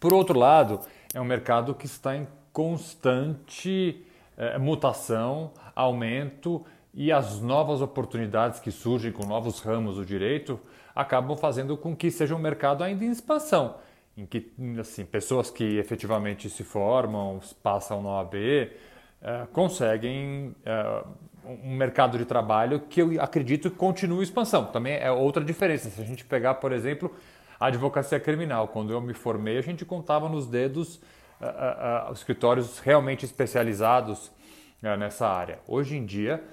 Por outro lado, é um mercado que está em constante é, mutação, aumento e as novas oportunidades que surgem com novos ramos do direito acabam fazendo com que seja um mercado ainda em expansão, em que assim, pessoas que efetivamente se formam, passam no OAB, é, conseguem é, um mercado de trabalho que eu acredito que continue expansão. Também é outra diferença. Se a gente pegar, por exemplo, a advocacia criminal, quando eu me formei, a gente contava nos dedos uh, uh, uh, escritórios realmente especializados nessa área. Hoje em dia,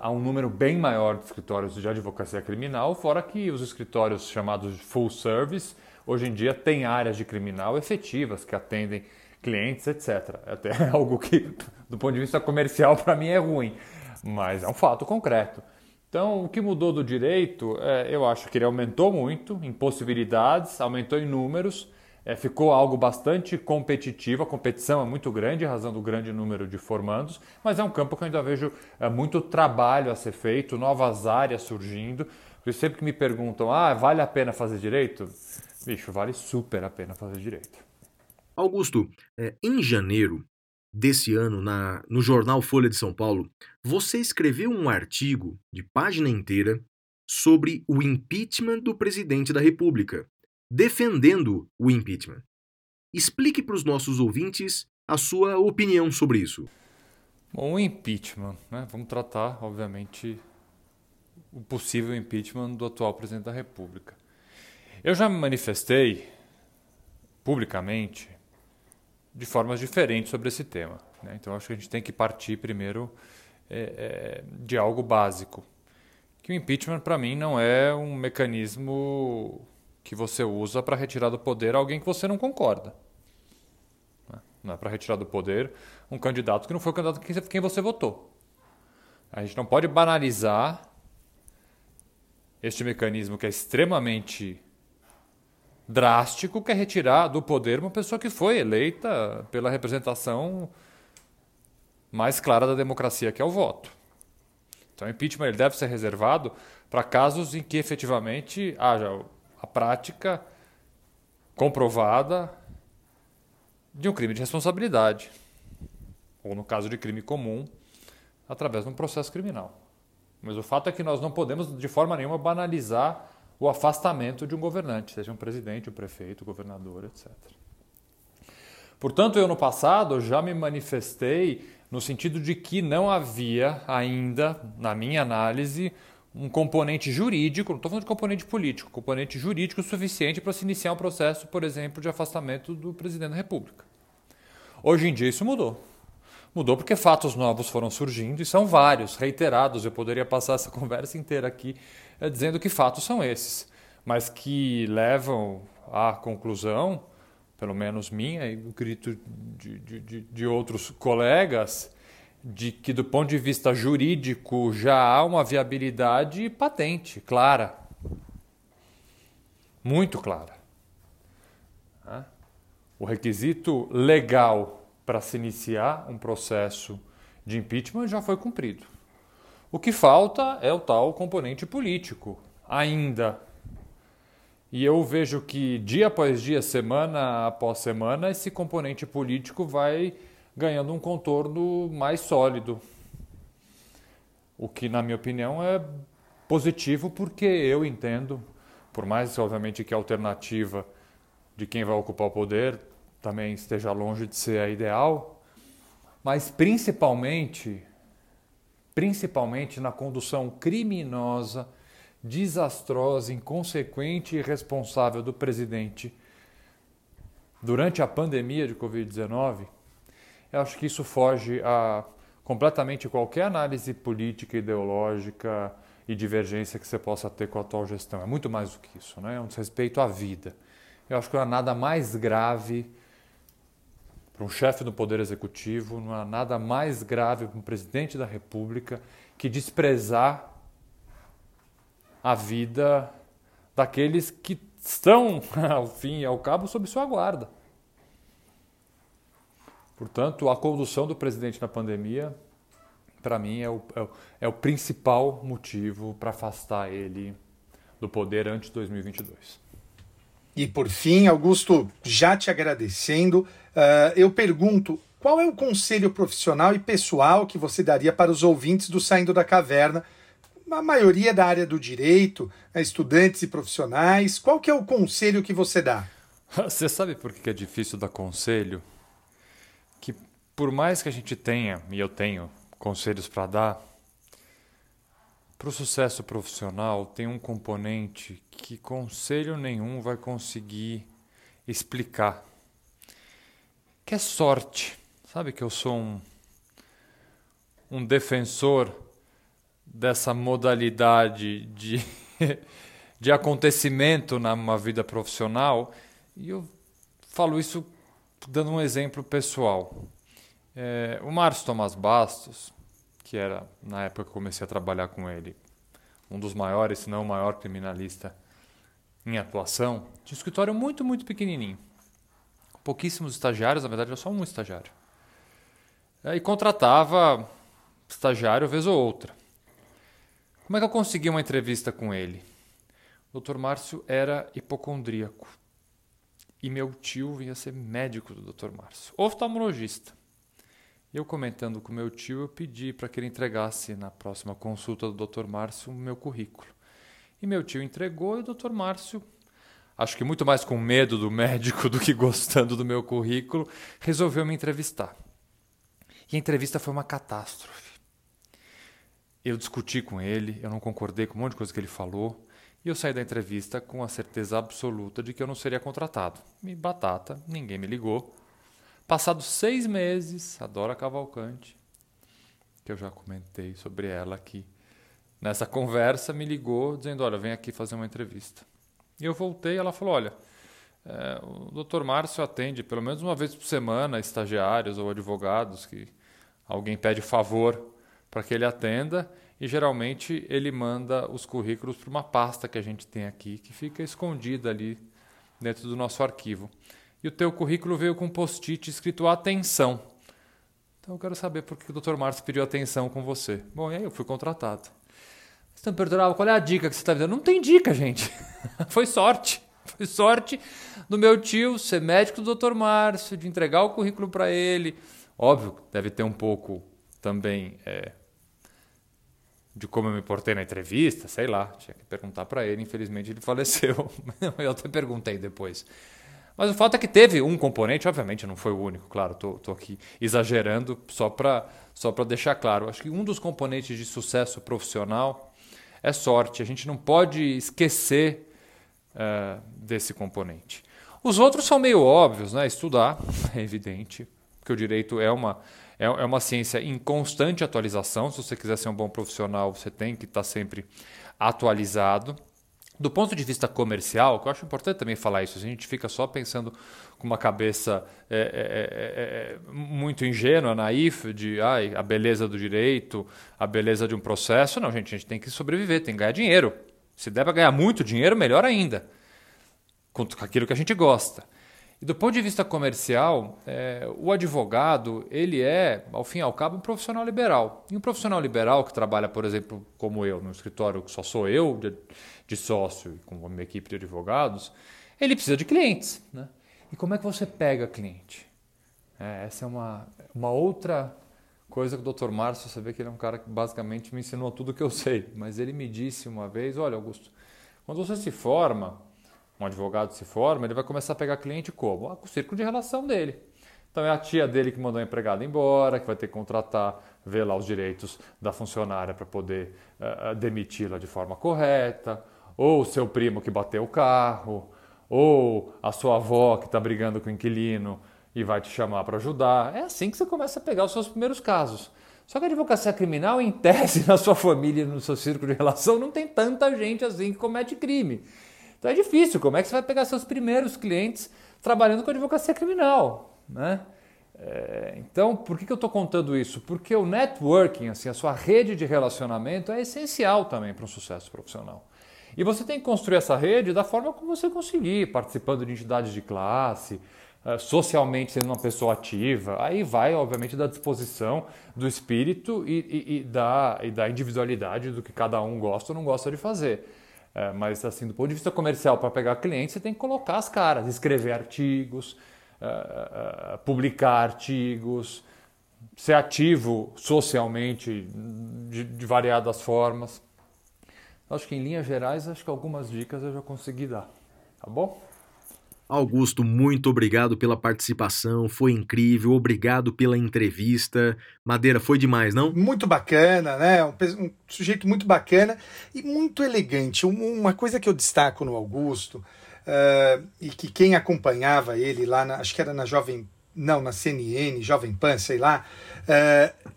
há um número bem maior de escritórios de advocacia criminal, fora que os escritórios chamados full service, hoje em dia, têm áreas de criminal efetivas que atendem clientes, etc. Até (laughs) algo que, do ponto de vista comercial, para mim é ruim mas é um fato concreto. Então, o que mudou do direito, é, eu acho que ele aumentou muito em possibilidades, aumentou em números, é, ficou algo bastante competitivo, a competição é muito grande, razão do grande número de formandos, mas é um campo que eu ainda vejo é, muito trabalho a ser feito, novas áreas surgindo. Por sempre que me perguntam, ah, vale a pena fazer direito? Bicho, vale super a pena fazer direito. Augusto, é, em janeiro, desse ano na, no jornal Folha de São Paulo, você escreveu um artigo de página inteira sobre o impeachment do presidente da República, defendendo o impeachment. Explique para os nossos ouvintes a sua opinião sobre isso. Bom, o impeachment, né? vamos tratar, obviamente, o possível impeachment do atual presidente da República. Eu já me manifestei publicamente de formas diferentes sobre esse tema. Né? Então, acho que a gente tem que partir primeiro é, é, de algo básico. Que o impeachment, para mim, não é um mecanismo que você usa para retirar do poder alguém que você não concorda. Né? Não é para retirar do poder um candidato que não foi o candidato que quem você votou. A gente não pode banalizar este mecanismo que é extremamente drástico que é retirar do poder uma pessoa que foi eleita pela representação mais clara da democracia, que é o voto. Então, o impeachment ele deve ser reservado para casos em que efetivamente haja a prática comprovada de um crime de responsabilidade, ou no caso de crime comum, através de um processo criminal. Mas o fato é que nós não podemos, de forma nenhuma, banalizar o afastamento de um governante, seja um presidente, um prefeito, um governador, etc. Portanto, eu no passado já me manifestei no sentido de que não havia ainda, na minha análise, um componente jurídico, não estou falando de componente político, componente jurídico suficiente para se iniciar um processo, por exemplo, de afastamento do presidente da República. Hoje em dia isso mudou. Mudou porque fatos novos foram surgindo e são vários, reiterados. Eu poderia passar essa (laughs) conversa inteira aqui é, dizendo que fatos são esses, mas que levam à conclusão, pelo menos minha e o grito de, de, de outros colegas, de que do ponto de vista jurídico já há uma viabilidade patente, clara. Muito clara. O requisito legal para se iniciar um processo de impeachment já foi cumprido. O que falta é o tal componente político, ainda. E eu vejo que dia após dia, semana após semana, esse componente político vai ganhando um contorno mais sólido. O que, na minha opinião, é positivo porque eu entendo, por mais obviamente que a alternativa de quem vai ocupar o poder também esteja longe de ser a ideal, mas principalmente principalmente na condução criminosa, desastrosa, inconsequente e irresponsável do presidente durante a pandemia de Covid-19, eu acho que isso foge a completamente qualquer análise política, ideológica e divergência que você possa ter com a atual gestão. É muito mais do que isso, né? é um desrespeito à vida. Eu acho que não há nada mais grave para um chefe do Poder Executivo, não há nada mais grave para um presidente da República que desprezar a vida daqueles que estão, (laughs) ao fim e ao cabo, sob sua guarda. Portanto, a condução do presidente na pandemia, para mim, é o, é, o, é o principal motivo para afastar ele do poder antes de 2022. E por fim, Augusto, já te agradecendo, uh, eu pergunto qual é o conselho profissional e pessoal que você daria para os ouvintes do Saindo da Caverna, a maioria da área do direito, né, estudantes e profissionais? Qual que é o conselho que você dá? (laughs) Você sabe por que é difícil dar conselho? Que por mais que a gente tenha, e eu tenho, conselhos para dar, para o sucesso profissional tem um componente que conselho nenhum vai conseguir explicar, que é sorte. Sabe que eu sou um, um defensor dessa modalidade de, (laughs) de acontecimento numa vida profissional e eu falo isso dando um exemplo pessoal. É, o Márcio Tomás Bastos, que era, na época que eu comecei a trabalhar com ele, um dos maiores, se não o maior criminalista em atuação, tinha um escritório muito, muito pequenininho. Pouquíssimos estagiários, na verdade era só um estagiário. E contratava estagiário vez ou outra. Como é que eu consegui uma entrevista com ele? O Dr. Márcio era hipocondríaco. E meu tio vinha ser médico do Dr. Márcio, oftalmologista. Eu comentando com meu tio, eu pedi para que ele entregasse na próxima consulta do Dr. Márcio o meu currículo. E meu tio entregou e o Dr. Márcio, acho que muito mais com medo do médico (laughs) do que gostando do meu currículo, resolveu me entrevistar. E a entrevista foi uma catástrofe. Eu discuti com ele, eu não concordei com um monte de coisa que ele falou, e eu saí da entrevista com a certeza absoluta de que eu não seria contratado. E batata, ninguém me ligou. Passados seis meses, a Dora Cavalcante, que eu já comentei sobre ela aqui, nessa conversa me ligou dizendo: Olha, vem aqui fazer uma entrevista. E eu voltei, ela falou: Olha, é, o Dr. Márcio atende pelo menos uma vez por semana estagiários ou advogados que alguém pede favor para que ele atenda e geralmente ele manda os currículos para uma pasta que a gente tem aqui que fica escondida ali dentro do nosso arquivo e o teu currículo veio com um post-it escrito atenção. Então eu quero saber por que o Dr. Márcio pediu atenção com você. Bom, e aí eu fui contratado. Você está perguntando, qual é a dica que você está me dando? Não tem dica, gente. (laughs) Foi sorte. Foi sorte do meu tio ser médico do Dr. Márcio, de entregar o currículo para ele. Óbvio, deve ter um pouco também é, de como eu me portei na entrevista, sei lá. Tinha que perguntar para ele. Infelizmente ele faleceu. (laughs) eu até perguntei depois. Mas o fato é que teve um componente, obviamente não foi o único, claro, estou aqui exagerando só para só deixar claro. Acho que um dos componentes de sucesso profissional é sorte. A gente não pode esquecer uh, desse componente. Os outros são meio óbvios, né? Estudar, (laughs) é evidente, porque o direito é uma, é, é uma ciência em constante atualização. Se você quiser ser um bom profissional, você tem que estar sempre atualizado. Do ponto de vista comercial, que eu acho importante também falar isso, a gente fica só pensando com uma cabeça é, é, é, é, muito ingênua, naif, de ai, a beleza do direito, a beleza de um processo. Não, gente, a gente tem que sobreviver, tem que ganhar dinheiro. Se der para ganhar muito dinheiro, melhor ainda, com aquilo que a gente gosta. E do ponto de vista comercial, é, o advogado ele é, ao fim e ao cabo, um profissional liberal. E um profissional liberal que trabalha, por exemplo, como eu, no escritório que só sou eu de, de sócio e com a minha equipe de advogados, ele precisa de clientes. Né? E como é que você pega cliente? É, essa é uma, uma outra coisa que o Dr. Márcio, você vê que ele é um cara que basicamente me ensinou tudo que eu sei. Mas ele me disse uma vez, olha Augusto, Quando você se forma, um advogado se forma, ele vai começar a pegar cliente como? Ah, com o círculo de relação dele. Então é a tia dele que mandou a empregada embora, que vai ter que contratar, ver lá os direitos da funcionária para poder uh, demiti-la de forma correta, ou o seu primo que bateu o carro, ou a sua avó que está brigando com o inquilino e vai te chamar para ajudar. É assim que você começa a pegar os seus primeiros casos. Só que a advocacia criminal, em tese, (laughs) na sua família, no seu círculo de relação, não tem tanta gente assim que comete crime. Então é difícil. Como é que você vai pegar seus primeiros clientes trabalhando com advocacia criminal? Né? É, então, por que, que eu estou contando isso? Porque o networking, assim, a sua rede de relacionamento é essencial também para um sucesso profissional. E você tem que construir essa rede da forma como você conseguir, participando de entidades de classe, eh, socialmente sendo uma pessoa ativa, aí vai, obviamente, da disposição do espírito e, e, e, da, e da individualidade do que cada um gosta ou não gosta de fazer. É, mas, assim, do ponto de vista comercial, para pegar cliente, você tem que colocar as caras, escrever artigos, uh, uh, publicar artigos, ser ativo socialmente de, de variadas formas. Acho que, em linhas gerais, acho que algumas dicas eu já consegui dar. Tá bom? Augusto, muito obrigado pela participação, foi incrível, obrigado pela entrevista. Madeira, foi demais, não? Muito bacana, né? Um, um sujeito muito bacana e muito elegante. Uma coisa que eu destaco no Augusto, uh, e que quem acompanhava ele lá, na, acho que era na Jovem. Não, na CNN, Jovem Pan, sei lá. Uh,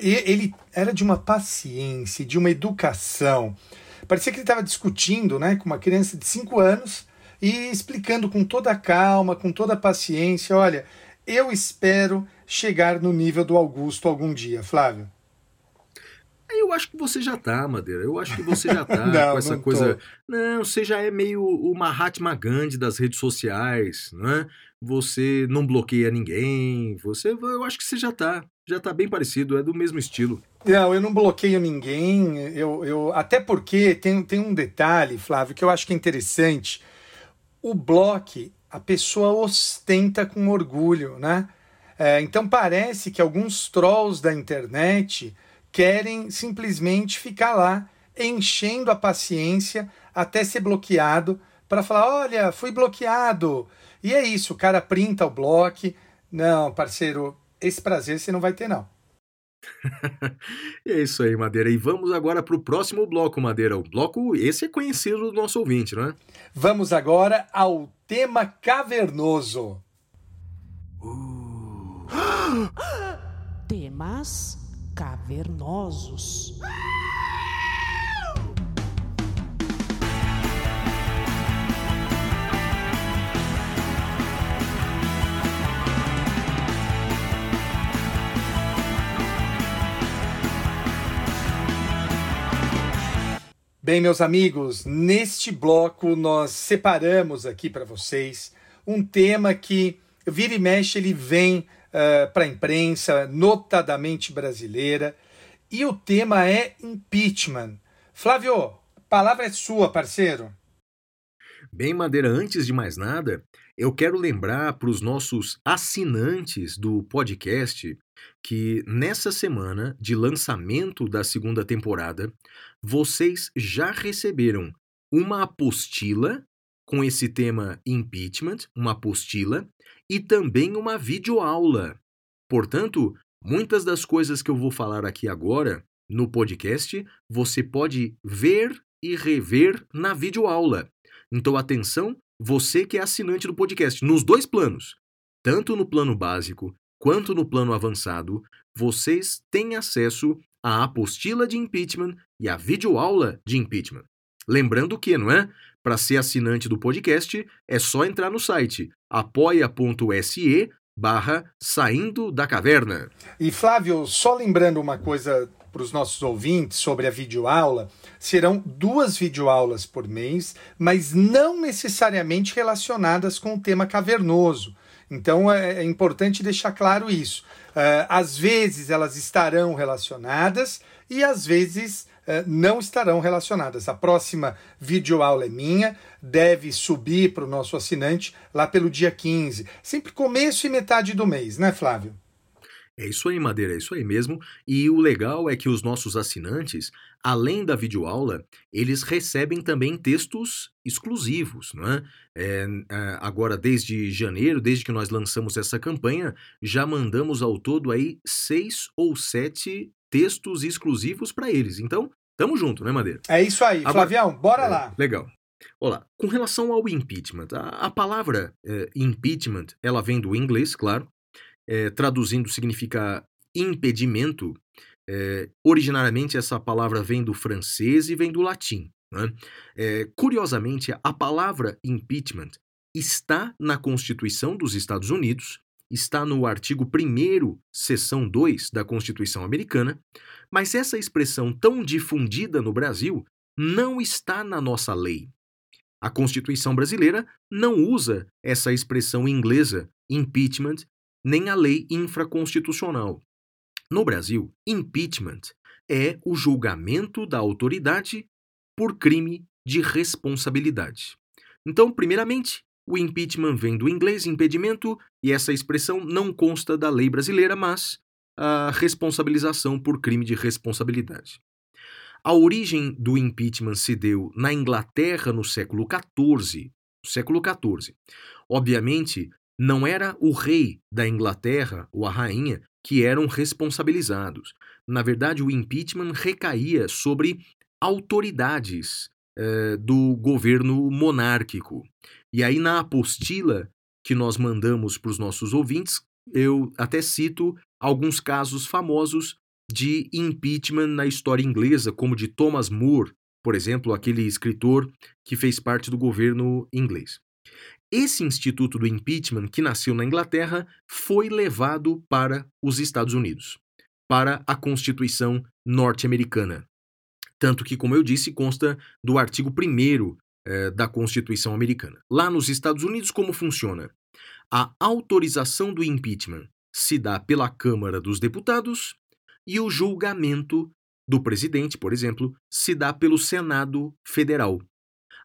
ele era de uma paciência, de uma educação. Parecia que ele estava discutindo né, com uma criança de 5 anos e explicando com toda a calma, com toda a paciência: olha, eu espero chegar no nível do Augusto algum dia, Flávio. Eu acho que você já tá, Madeira. Eu acho que você já tá (laughs) não, com essa não coisa. Tô. Não, você já é meio o Mahatma Gandhi das redes sociais, né? Você não bloqueia ninguém. Você, eu acho que você já tá. Já tá bem parecido, é do mesmo estilo. Não, eu não bloqueio ninguém. Eu, eu até porque tem, tem um detalhe, Flávio, que eu acho que é interessante o bloco a pessoa ostenta com orgulho, né? É, então parece que alguns trolls da internet querem simplesmente ficar lá enchendo a paciência até ser bloqueado para falar, olha, fui bloqueado. E é isso, o cara printa o bloco. Não, parceiro, esse prazer você não vai ter não. (laughs) é isso aí, Madeira. E vamos agora para o próximo bloco, Madeira. O bloco, esse é conhecido do nosso ouvinte, não é? Vamos agora ao tema cavernoso. Uh. (gasps) Temas cavernosos. (gasps) (gasps) Bem, meus amigos, neste bloco nós separamos aqui para vocês um tema que vira e mexe ele vem uh, eh, para a imprensa, notadamente brasileira, e o tema é impeachment. Flávio, a palavra é sua, parceiro. Bem, Madeira, antes de mais nada, eu quero lembrar para os nossos assinantes do podcast que nessa semana de lançamento da segunda temporada, vocês já receberam uma apostila com esse tema impeachment, uma apostila, e também uma videoaula. Portanto, muitas das coisas que eu vou falar aqui agora no podcast, você pode ver e rever na videoaula. Então, atenção, você que é assinante do podcast, nos dois planos, tanto no plano básico quanto no plano avançado, vocês têm acesso à apostila de impeachment e à videoaula de impeachment. Lembrando que, não é? Para ser assinante do podcast, é só entrar no site apoia.se barra saindo da caverna. E Flávio, só lembrando uma coisa para os nossos ouvintes sobre a videoaula, serão duas videoaulas por mês, mas não necessariamente relacionadas com o tema cavernoso. Então é, é importante deixar claro isso. Uh, às vezes elas estarão relacionadas e às vezes uh, não estarão relacionadas. A próxima videoaula é minha, deve subir para o nosso assinante lá pelo dia 15. Sempre começo e metade do mês, né, Flávio? É isso aí, Madeira, é isso aí mesmo. E o legal é que os nossos assinantes, além da videoaula, eles recebem também textos exclusivos, não é? é? agora, desde janeiro, desde que nós lançamos essa campanha, já mandamos ao todo aí seis ou sete textos exclusivos para eles. Então, tamo junto, né, Madeira? É isso aí, Agora, Flavião, bora é, lá. Legal. Olá, com relação ao impeachment, a, a palavra é, impeachment, ela vem do inglês, claro, é, traduzindo significa impedimento. É, originariamente, essa palavra vem do francês e vem do latim. Né? É, curiosamente, a palavra impeachment está na Constituição dos Estados Unidos, está no artigo 1, seção 2 da Constituição Americana, mas essa expressão tão difundida no Brasil não está na nossa lei. A Constituição brasileira não usa essa expressão inglesa, impeachment, nem a lei infraconstitucional. No Brasil, impeachment é o julgamento da autoridade por crime de responsabilidade. Então, primeiramente, o impeachment vem do inglês impedimento e essa expressão não consta da lei brasileira, mas a responsabilização por crime de responsabilidade. A origem do impeachment se deu na Inglaterra no século XIV. Século XIV. Obviamente, não era o rei da Inglaterra ou a rainha que eram responsabilizados. Na verdade, o impeachment recaía sobre autoridades eh, do governo monárquico. E aí, na apostila que nós mandamos para os nossos ouvintes, eu até cito alguns casos famosos de impeachment na história inglesa, como de Thomas More, por exemplo, aquele escritor que fez parte do governo inglês. Esse instituto do impeachment, que nasceu na Inglaterra, foi levado para os Estados Unidos, para a Constituição norte-americana. Tanto que, como eu disse, consta do artigo 1 eh, da Constituição americana. Lá nos Estados Unidos, como funciona? A autorização do impeachment se dá pela Câmara dos Deputados e o julgamento do presidente, por exemplo, se dá pelo Senado Federal.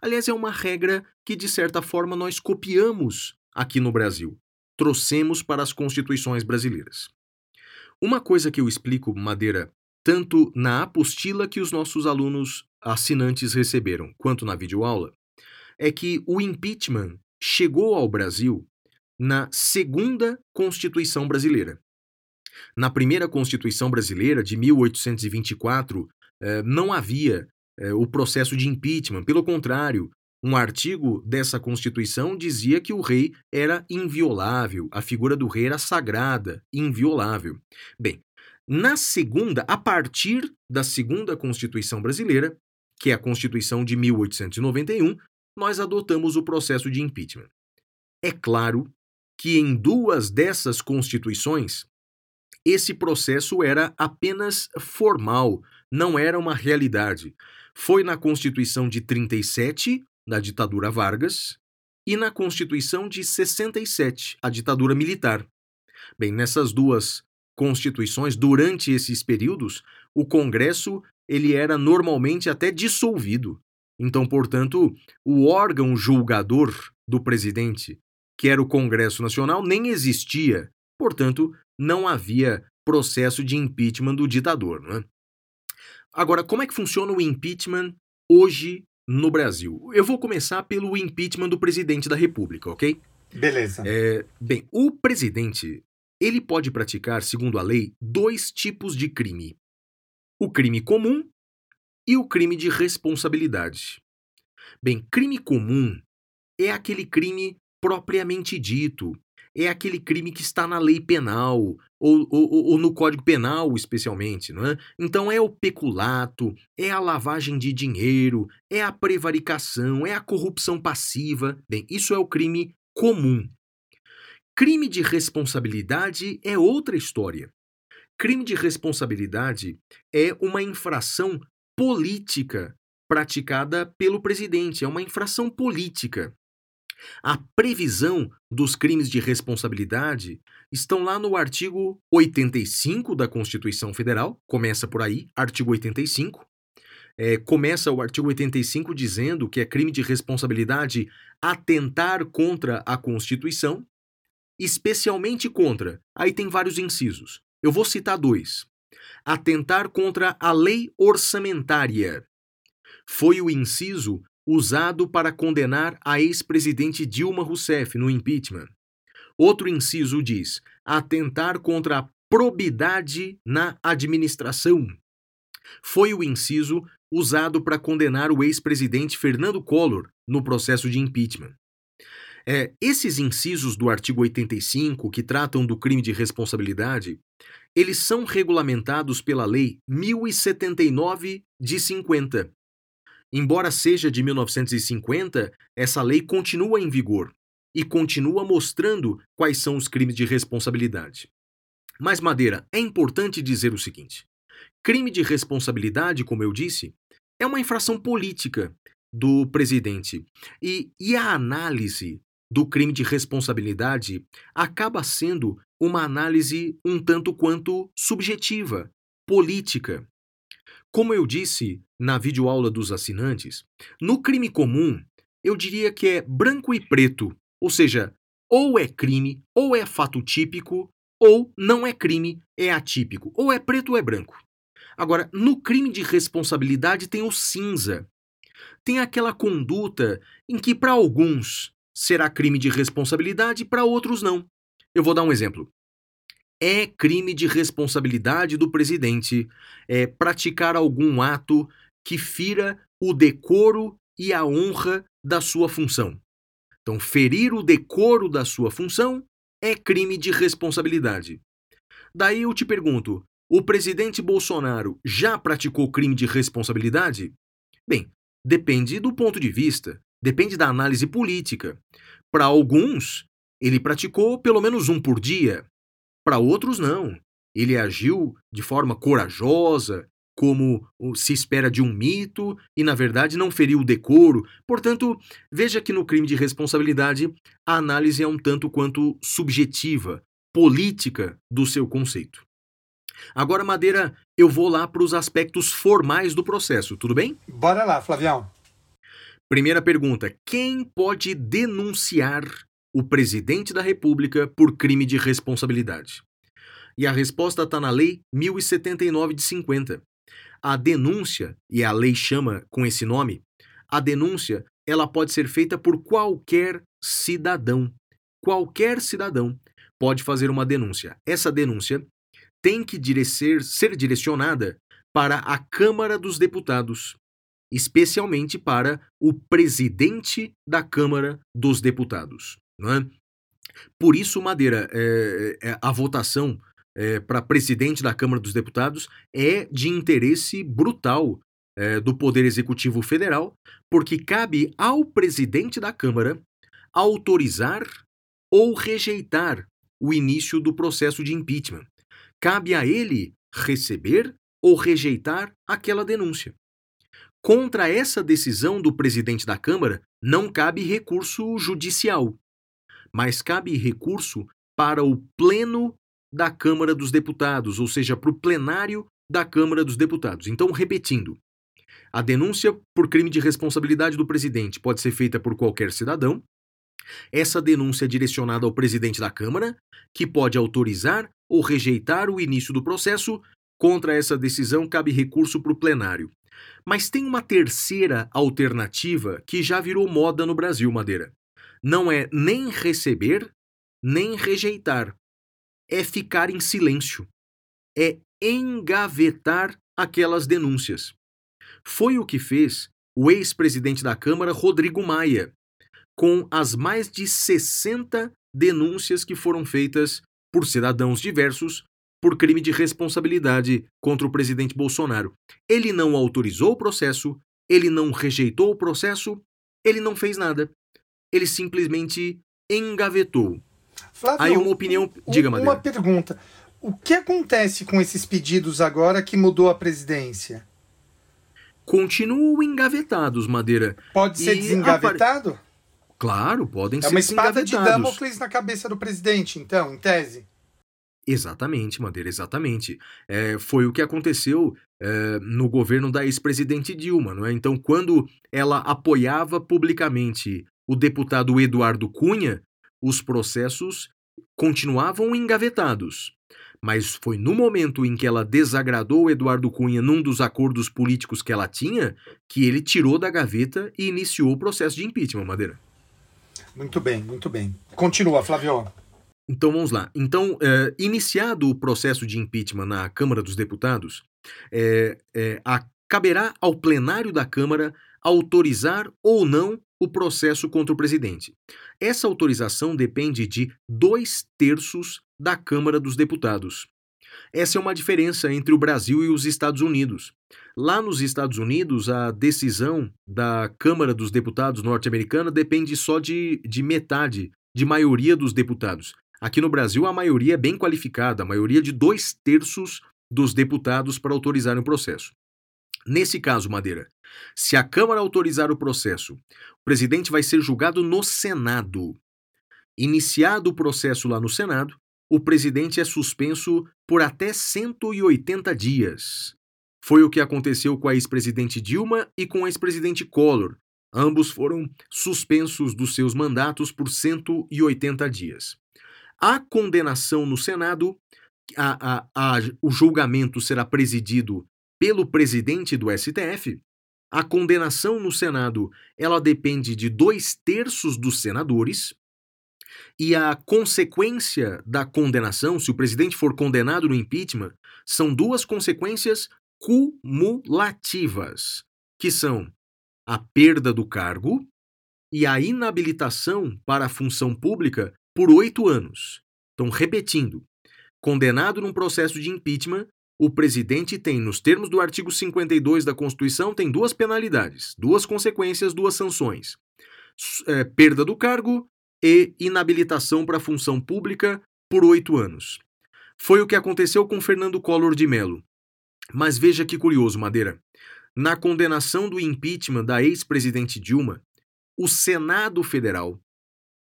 Aliás, é uma regra que, de certa forma, nós copiamos aqui no Brasil. Trouxemos para as constituições brasileiras. Uma coisa que eu explico, Madeira, tanto na apostila que os nossos alunos assinantes receberam, quanto na videoaula, é que o impeachment chegou ao Brasil na segunda Constituição brasileira. Na primeira Constituição brasileira, de 1824, eh, não havia é, o processo de impeachment. Pelo contrário, um artigo dessa Constituição dizia que o rei era inviolável, a figura do rei era sagrada, inviolável. Bem, na segunda, a partir da segunda Constituição brasileira, que é a Constituição de 1891, nós adotamos o processo de impeachment. É claro que em duas dessas constituições, esse processo era apenas formal, não era uma realidade foi na Constituição de 37, da ditadura Vargas, e na Constituição de 67, a ditadura militar. Bem, nessas duas constituições, durante esses períodos, o Congresso ele era normalmente até dissolvido. Então, portanto, o órgão julgador do presidente, que era o Congresso Nacional, nem existia. Portanto, não havia processo de impeachment do ditador. É? Agora, como é que funciona o impeachment hoje no Brasil? Eu vou começar pelo impeachment do presidente da República, ok? Beleza. É, bem, o presidente ele pode praticar, segundo a lei, dois tipos de crime: o crime comum e o crime de responsabilidade. Bem, crime comum é aquele crime propriamente dito, é aquele crime que está na lei penal, ou, ou, ou, no Código Penal, especialmente. Não é? Então, é o peculato, é a lavagem de dinheiro, é a prevaricação, é a corrupção passiva. Bem, isso é o crime comum. Crime de responsabilidade é outra história. Crime de responsabilidade é uma infração política praticada pelo presidente, é uma infração política. A previsão dos crimes de responsabilidade estão lá no artigo 85 da Constituição Federal, começa por aí, artigo 85. É, começa o artigo 85 dizendo que é crime de responsabilidade atentar contra a Constituição, especialmente contra. Aí tem vários incisos. Eu vou citar dois. Atentar contra a lei orçamentária. Foi o inciso usado para condenar a ex-presidente Dilma Rousseff no impeachment. Outro inciso diz: atentar contra a probidade na administração. Foi o inciso usado para condenar o ex-presidente Fernando Collor no processo de impeachment. É, esses incisos do artigo 85, que tratam do crime de responsabilidade, eles são regulamentados pela Lei 1079 de 50. Embora seja de 1950, essa lei continua em vigor e continua mostrando quais são os crimes de responsabilidade. Mas, Madeira, é importante dizer o seguinte: crime de responsabilidade, como eu disse, é uma infração política do presidente. E, e a análise do crime de responsabilidade acaba sendo uma análise um tanto quanto subjetiva, política. Como eu disse na videoaula dos assinantes, no crime comum, eu diria que é branco e preto, ou seja, ou é crime, ou é fato típico, ou não é crime, é atípico, ou é preto ou é branco. Agora, no crime de responsabilidade tem o cinza. Tem aquela conduta em que, para alguns, será crime de responsabilidade, para outros não. Eu vou dar um exemplo. É crime de responsabilidade do presidente é, praticar algum ato que fira o decoro e a honra da sua função. Então, ferir o decoro da sua função é crime de responsabilidade. Daí eu te pergunto: o presidente Bolsonaro já praticou crime de responsabilidade? Bem, depende do ponto de vista. Depende da análise política. Para alguns, ele praticou pelo menos um por dia. Para outros, não. Ele agiu de forma corajosa, como se espera de um mito, e na verdade não feriu o decoro. Portanto, veja que no crime de responsabilidade a análise é um tanto quanto subjetiva, política do seu conceito. Agora, Madeira, eu vou lá para os aspectos formais do processo, tudo bem? Bora lá, Flavião. Primeira pergunta: quem pode denunciar o presidente da República por crime de responsabilidade? E a resposta está na Lei 1079 de 50. A denúncia, e a lei chama com esse nome, a denúncia ela pode ser feita por qualquer cidadão. Qualquer cidadão pode fazer uma denúncia. Essa denúncia tem que ser direcionada para a Câmara dos Deputados especialmente para o presidente da Câmara dos Deputados. Não é? Por isso, Madeira, é, é, a votação é, para presidente da Câmara dos Deputados é de interesse brutal é, do Poder Executivo Federal, porque cabe ao presidente da Câmara autorizar ou rejeitar o início do processo de impeachment. Cabe a ele receber ou rejeitar aquela denúncia. Contra essa decisão do presidente da Câmara não cabe recurso judicial, mas cabe recurso para o Pleno da Câmara dos Deputados, ou seja, para o plenário da Câmara dos Deputados. Então, repetindo, a denúncia por crime de responsabilidade do presidente pode ser feita por qualquer cidadão. Essa denúncia é direcionada ao presidente da Câmara, que pode autorizar ou rejeitar o início do processo. Contra essa decisão, cabe recurso para o plenário. Mas tem uma terceira alternativa que já virou moda no Brasil, Madeira. Não é nem receber, nem rejeitar. É ficar em silêncio. É engavetar aquelas denúncias. Foi o que fez o ex-presidente da Câmara, Rodrigo Maia, com as mais de 60 denúncias que foram feitas por cidadãos diversos por crime de responsabilidade contra o presidente Bolsonaro. Ele não autorizou o processo, ele não rejeitou o processo, ele não fez nada. Ele simplesmente engavetou. Flávio, Aí uma opinião. Diga, Madeira. Uma pergunta. O que acontece com esses pedidos agora que mudou a presidência? Continuam engavetados, Madeira. Pode ser E desengavetado? apare- Claro, podem É ser uma espada de desengavetados. Damocles na cabeça do presidente, então, em tese. Exatamente, Madeira, exatamente. É, foi o que aconteceu é, no governo da ex-presidente Dilma, não é? Então, quando ela apoiava publicamente o deputado Eduardo Cunha, os processos continuavam engavetados. Mas foi no momento em que ela desagradou Eduardo Cunha num dos acordos políticos que ela tinha que ele tirou da gaveta e iniciou o processo de impeachment, Madeira. Muito bem, muito bem. Continua, Flávio. Então vamos lá. Então, é, iniciado o processo de impeachment na Câmara dos Deputados, é, é, a, caberá ao plenário da Câmara autorizar ou não o processo contra o presidente. Essa autorização depende de dois terços da Câmara dos Deputados. Essa é uma diferença entre o Brasil e os Estados Unidos. Lá nos Estados Unidos, a decisão da Câmara dos Deputados norte-americana depende só de, de metade, de maioria dos deputados. Aqui no Brasil, a maioria é bem qualificada, a maioria de dois terços dos deputados para autorizar o processo. Nesse caso, Madeira, se a Câmara autorizar o processo, o presidente vai ser julgado no Senado. Iniciado o processo lá no Senado, o presidente é suspenso por até 180 dias. Foi o que aconteceu com a ex-presidente Dilma e com o ex-presidente Collor. Ambos foram suspensos dos seus mandatos por 180 dias. A condenação no Senado, a, a, a, o julgamento será presidido pelo presidente do STF. A condenação no Senado ela depende de dois terços dos senadores. E a consequência da condenação, se o presidente for condenado no impeachment, são duas consequências cumulativas, que são a perda do cargo e a inabilitação para a função pública por oito anos. Então, repetindo, condenado num processo de impeachment, o presidente tem, nos termos do artigo 52 da Constituição, tem duas penalidades, duas consequências, duas sanções: é, perda do cargo e inabilitação para a função pública por oito anos. Foi o que aconteceu com Fernando Collor de Mello. Mas veja que curioso, Madeira. Na condenação do impeachment da ex-presidente Dilma, o Senado Federal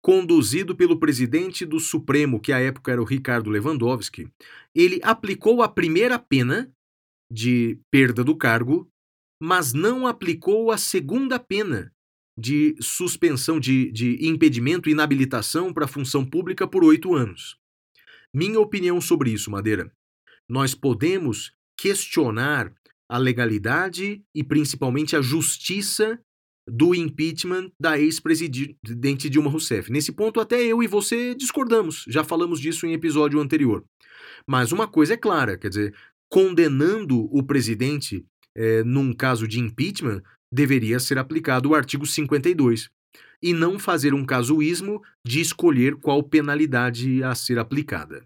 conduzido pelo presidente do Supremo, que à época era o Ricardo Lewandowski, ele aplicou a primeira pena de perda do cargo, mas não aplicou a segunda pena de suspensão de, de impedimento e inabilitação para a função pública por oito anos. Minha opinião sobre isso, Madeira. Nós podemos questionar a legalidade e principalmente a justiça do impeachment da ex-presidente Dilma Rousseff. Nesse ponto, até eu e você discordamos, já falamos disso em episódio anterior. Mas uma coisa é clara, quer dizer, condenando o presidente é, num caso de impeachment, deveria ser aplicado o artigo 52 e não fazer um casuísmo de escolher qual penalidade a ser aplicada.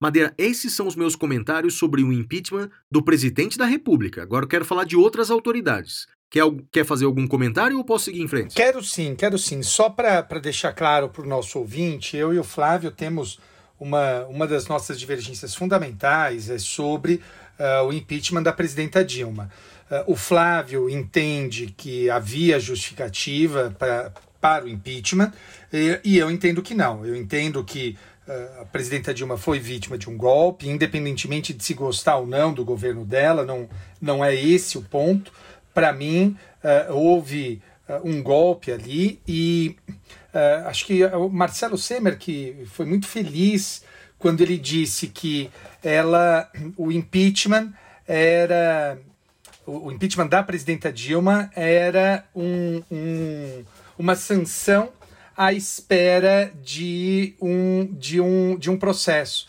Madeira, esses são os meus comentários sobre o impeachment do presidente da República. Agora eu quero falar de outras autoridades. Quer, quer fazer algum comentário ou posso seguir em frente? Quero sim, quero sim. Só para deixar claro para o nosso ouvinte, eu e o Flávio temos uma, uma das nossas divergências fundamentais é sobre uh, o impeachment da presidenta Dilma. Uh, o Flávio entende que havia justificativa pra, para o impeachment e, e eu entendo que não. Eu entendo que uh, a presidenta Dilma foi vítima de um golpe, independentemente de se gostar ou não do governo dela, não, não é esse o ponto para mim, uh, houve uh, um golpe ali e uh, acho que o Marcelo Semer, que foi muito feliz quando ele disse que ela, o impeachment era. O impeachment da presidenta Dilma era um, um, uma sanção à espera de um, de um, de um processo.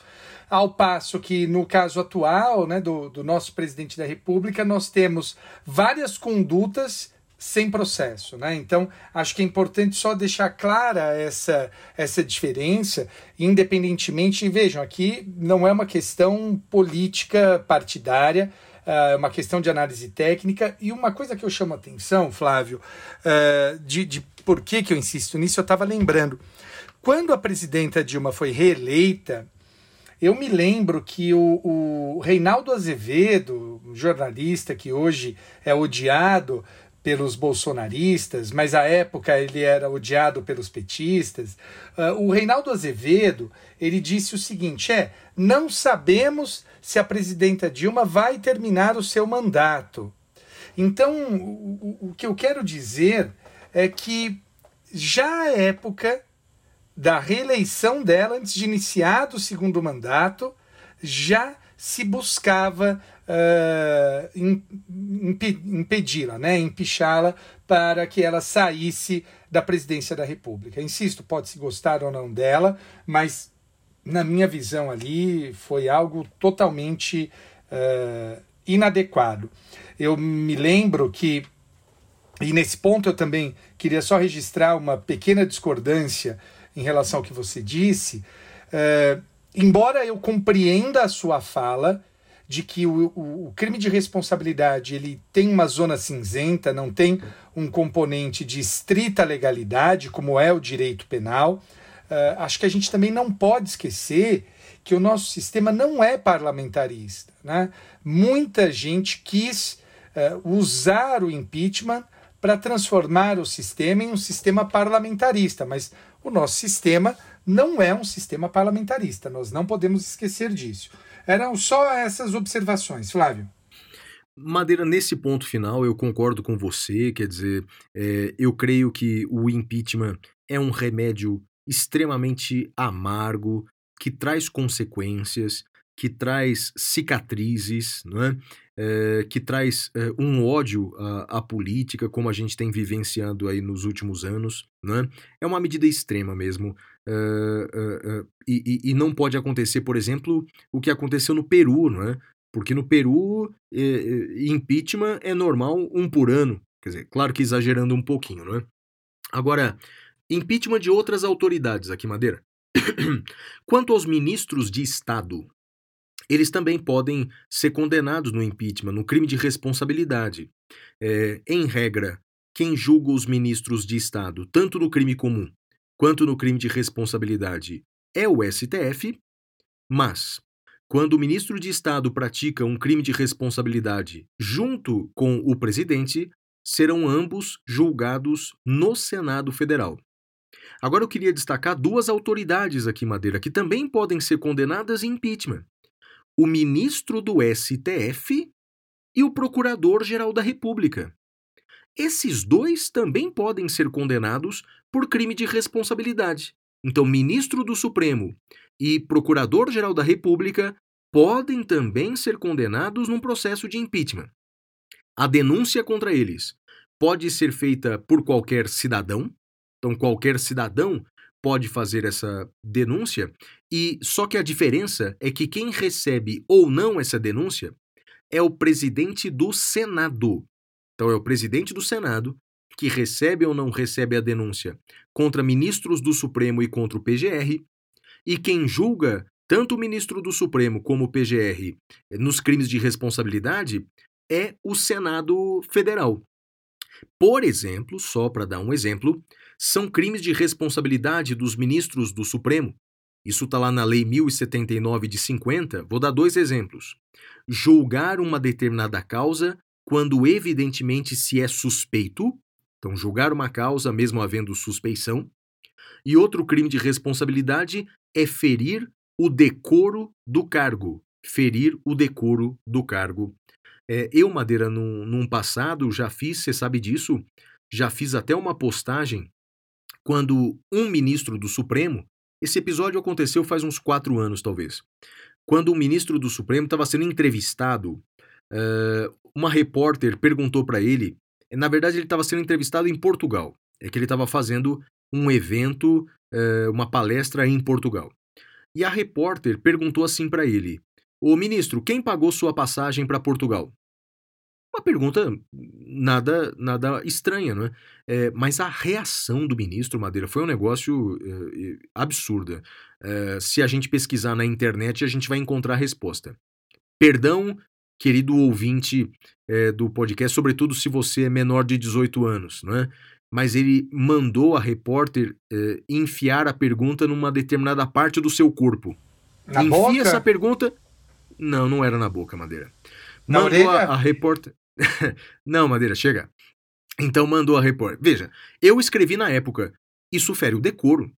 Ao passo que, no caso atual né, do, do nosso presidente da República, nós temos várias condutas sem processo, né? Então, acho que é importante só deixar clara essa, essa diferença, independentemente, vejam, aqui não é uma questão política partidária, ah, é uma questão de análise técnica, e uma coisa que eu chamo a atenção, Flávio, uh, de, de por que, que eu insisto nisso, eu estava lembrando. Quando a presidenta Dilma foi reeleita, eu me lembro que o, o Reinaldo Azevedo, jornalista que hoje é odiado pelos bolsonaristas, mas à época ele era odiado pelos petistas. Uh, o Reinaldo Azevedo ele disse o seguinte: é, não sabemos se a presidenta Dilma vai terminar o seu mandato. Então, o, o que eu quero dizer é que já a época da reeleição dela antes de iniciar o segundo mandato, já se buscava uh, impedi-la, né, empichá-la para que ela saísse da presidência da República. Insisto, pode-se gostar ou não dela, mas na minha visão ali foi algo totalmente uh, inadequado. Eu me lembro que, e nesse ponto eu também queria só registrar uma pequena discordância em relação ao que você disse. Uh, embora eu compreenda a sua fala de que o, o, o, crime de responsabilidade ele tem uma zona cinzenta, não tem um componente de estrita legalidade, como é o direito penal, uh, acho que a gente também não pode esquecer que o nosso sistema não é parlamentarista. Né? Muita gente quis uh, usar o impeachment para transformar o sistema em um sistema parlamentarista, mas o nosso sistema não é um sistema parlamentarista, nós não podemos esquecer disso. Eram só essas observações, Flávio. Madeira, nesse ponto final, eu concordo com você, quer dizer, é, eu creio que o impeachment é um remédio extremamente amargo, que traz consequências, que traz cicatrizes, não é? É, que traz é, um ódio à, à, política, como a gente tem vivenciado aí nos últimos anos. Né? É uma medida extrema mesmo. É, e, e, não pode acontecer, por exemplo, o que aconteceu no Peru, não é? Porque no Peru, impeachment é normal um por ano. Quer dizer, claro que exagerando um pouquinho, não é? Agora, impeachment de outras autoridades aqui, Madeira. (coughs) Quanto aos ministros de Estado, eles também podem ser condenados no impeachment, no crime de responsabilidade. É, em regra, quem julga os ministros de Estado, tanto no crime comum quanto no crime de responsabilidade, é o STF, mas quando o ministro de Estado pratica um crime de responsabilidade junto com o presidente, serão ambos julgados no Senado Federal. Agora eu queria destacar duas autoridades aqui, Madeira, que também podem ser condenadas em impeachment o ministro do STF e o Procurador-Geral da República. Esses dois também podem ser condenados por crime de responsabilidade. Então, ministro do Supremo e Procurador-Geral da República podem também ser condenados num processo de impeachment. A denúncia contra eles pode ser feita por qualquer cidadão, então qualquer cidadão pode fazer essa denúncia, e só que a diferença é que quem recebe ou não essa denúncia é o presidente do Senado. Então é o presidente do Senado que recebe ou não recebe a denúncia contra ministros do Supremo e contra o PGR, e quem julga tanto o ministro do Supremo como o PGR nos crimes de responsabilidade é o Senado Federal. Por exemplo, só para dar um exemplo, são crimes de responsabilidade dos ministros do Supremo. Isso está lá na Lei 1079 de 50. Vou dar dois exemplos. Julgar uma determinada causa quando evidentemente se é suspeito. Então, julgar uma causa mesmo havendo suspeição. E outro crime de responsabilidade é ferir o decoro do cargo. Ferir o decoro do cargo. É, eu, Madeira, num, num passado já fiz, você sabe disso, já fiz até uma postagem quando um ministro do Supremo, esse episódio aconteceu faz uns quatro anos talvez, quando um ministro do Supremo estava sendo entrevistado, uh, uma repórter perguntou para ele, na verdade ele estava sendo entrevistado em Portugal, é que ele estava fazendo um evento, uh, uma palestra em Portugal. E a repórter perguntou assim para ele: Ô ministro, quem pagou sua passagem para Portugal? Uma pergunta nada nada estranha, não é? é? Mas a reação do ministro Madeira foi um negócio é, absurda. É, se a gente pesquisar na internet, a gente vai encontrar a resposta. Perdão, querido ouvinte é, do podcast, sobretudo se você é menor de 18 anos, não é? Mas ele mandou a repórter é, enfiar a pergunta numa determinada parte do seu corpo. Na Enfia boca? essa pergunta. Não, não era na boca, Madeira. Na mandou orelha? A, a repórter. (laughs) não, Madeira, chega. Então mandou a repórter. Veja, eu escrevi na época, isso fere o decoro.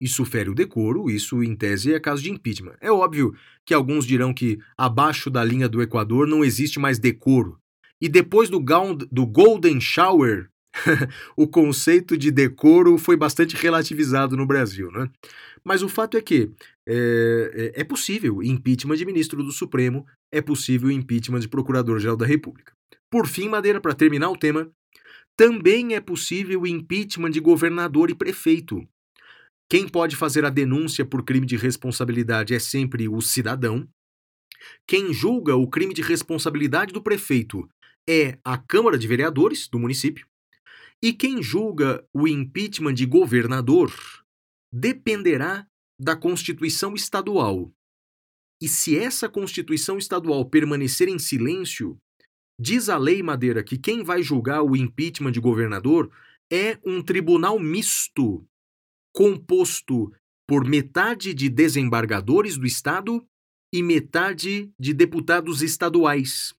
Isso fere o decoro, isso em tese é caso de impeachment. É óbvio que alguns dirão que abaixo da linha do Equador não existe mais decoro. E depois do, do Golden Shower, (laughs) o conceito de decoro foi bastante relativizado no Brasil. Né? Mas o fato é que é, é, é possível impeachment de ministro do Supremo, é possível impeachment de procurador-geral da República. Por fim, Madeira, para terminar o tema, também é possível impeachment de governador e prefeito. Quem pode fazer a denúncia por crime de responsabilidade é sempre o cidadão. Quem julga o crime de responsabilidade do prefeito é a Câmara de Vereadores do município. E quem julga o impeachment de governador dependerá da Constituição Estadual. E se essa Constituição Estadual permanecer em silêncio, diz a lei Madeira que quem vai julgar o impeachment de governador é um tribunal misto, composto por metade de desembargadores do Estado e metade de deputados estaduais.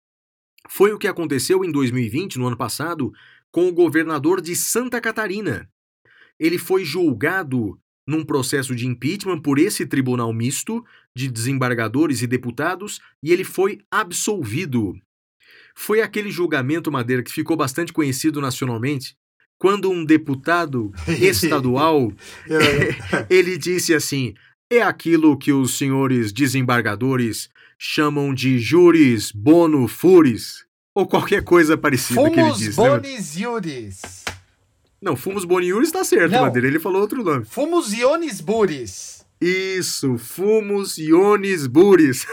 Foi o que aconteceu em 2020, no ano passado, com o governador de Santa Catarina. Ele foi julgado num processo de impeachment por esse tribunal misto de desembargadores e deputados e ele foi absolvido. Foi aquele julgamento, Madeira, que ficou bastante conhecido nacionalmente, quando um deputado (laughs) estadual (laughs) ele disse assim: é aquilo que os senhores desembargadores chamam de juris bono furis, ou qualquer coisa parecida Fumos que ele disse. bonis iuris. Não, Fumos Boniuris está certo, Não. Madeira. Ele falou outro nome. Fumos ionis buris. Isso, Fumos Ionis Buris.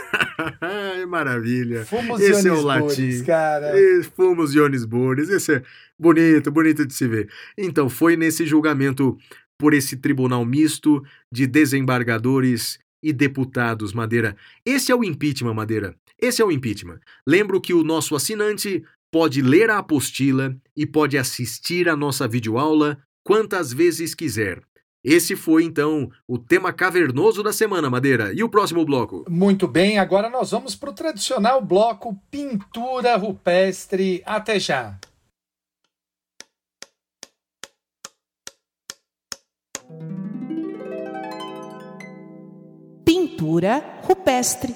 (laughs) Maravilha. Fumos Esse é o latim. buris, cara. Fumos Ionis Buris. Esse é bonito, bonito de se ver. Então, foi nesse julgamento por esse tribunal misto de desembargadores e deputados, Madeira. Esse é o impeachment, Madeira. Esse é o impeachment. Lembro que o nosso assinante pode ler a apostila e pode assistir a nossa videoaula quantas vezes quiser. Esse foi então o tema cavernoso da semana, Madeira. E o próximo bloco? Muito bem, agora nós vamos para o tradicional bloco Pintura Rupestre. Até já. Pintura rupestre.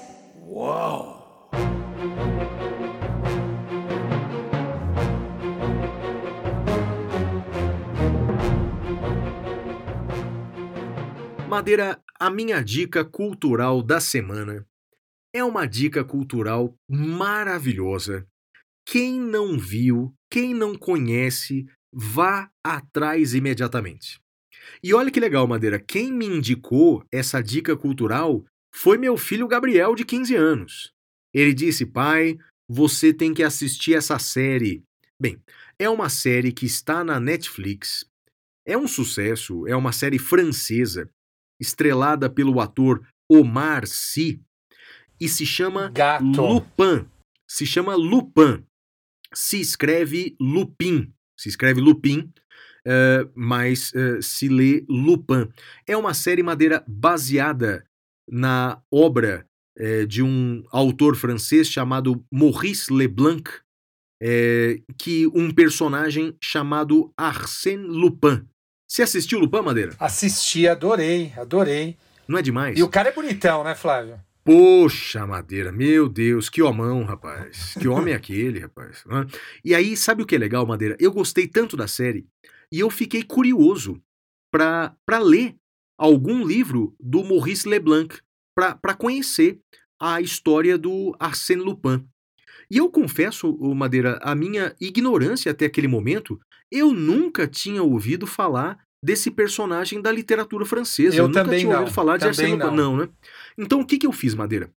Madeira, a minha dica cultural da semana é uma dica cultural maravilhosa. Quem não viu, quem não conhece, vá atrás imediatamente. E olha que legal, Madeira, quem me indicou essa dica cultural foi meu filho Gabriel, de 15 anos. Ele disse: pai, você tem que assistir essa série. Bem, é uma série que está na Netflix. É um sucesso, é uma série francesa, estrelada pelo ator Omar Sy, e se chama Gato. Lupin. Se chama Lupin. Se escreve Lupin. Se escreve Lupin, eh, mas eh, se lê Lupin. É uma série madeira baseada na obra eh, de um autor francês chamado Maurice Leblanc, que um personagem chamado Arsène Lupin. Você assistiu Lupin, Madeira? Assisti, adorei, adorei. Não é demais? E o cara é bonitão, né, Flávio? Poxa, Madeira, meu Deus, que homão, rapaz. Que homem é aquele, rapaz. Hã? E aí, sabe o que é legal, Madeira? Eu gostei tanto da série e eu fiquei curioso para ler algum livro do Maurice Leblanc, para conhecer a história do Arsène Lupin. E eu confesso, Madeira, a minha ignorância até aquele momento, eu nunca tinha ouvido falar desse personagem da literatura francesa. Eu nunca também tinha não, ouvido falar de Arsène Lupin. não. Não, né? Então, o que, que eu fiz, Madeira?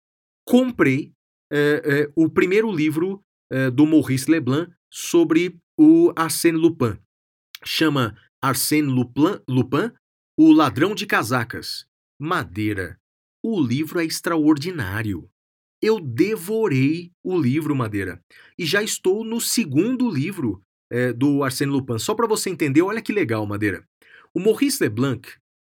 Comprei é, é, o primeiro livro é, do Maurice Leblanc sobre o Arsène Lupin. Chama Arsène Lupin, Lupin, O Ladrão de Casacas. Madeira. O livro é extraordinário. Eu devorei o livro, Madeira. E já estou no segundo livro é, do Arsène Lupin. Só para você entender, olha que legal, Madeira. O Maurice Leblanc,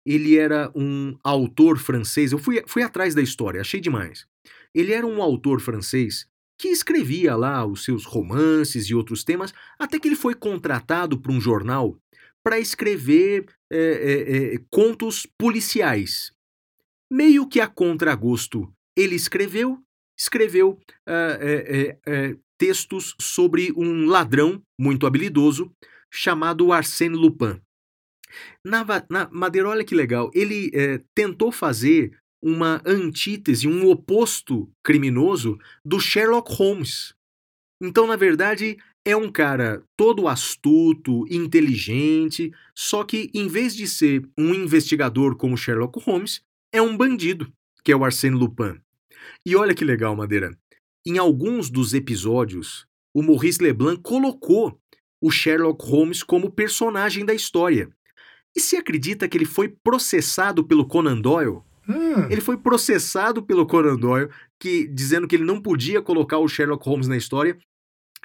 ele era um autor francês. Eu fui, fui atrás da história, achei demais. Ele era um autor francês que escrevia lá os seus romances e outros temas, até que ele foi contratado por um jornal para escrever é, é, é, contos policiais. Meio que a contragosto, ele escreveu, escreveu ah, é, é, é, textos sobre um ladrão muito habilidoso chamado Arsène Lupin. Na, na Madeira, olha que legal, ele eh, tentou fazer uma antítese, um oposto criminoso do Sherlock Holmes. Então, na verdade, é um cara todo astuto, inteligente, só que em vez de ser um investigador como Sherlock Holmes, é um bandido, que é o Arsène Lupin. E olha que legal, Madeira. Em alguns dos episódios, o Maurice Leblanc colocou o Sherlock Holmes como personagem da história. E se acredita que ele foi processado pelo Conan Doyle? Hum, Ele foi processado pelo Conan Doyle, que, dizendo que ele não podia colocar o Sherlock Holmes na história.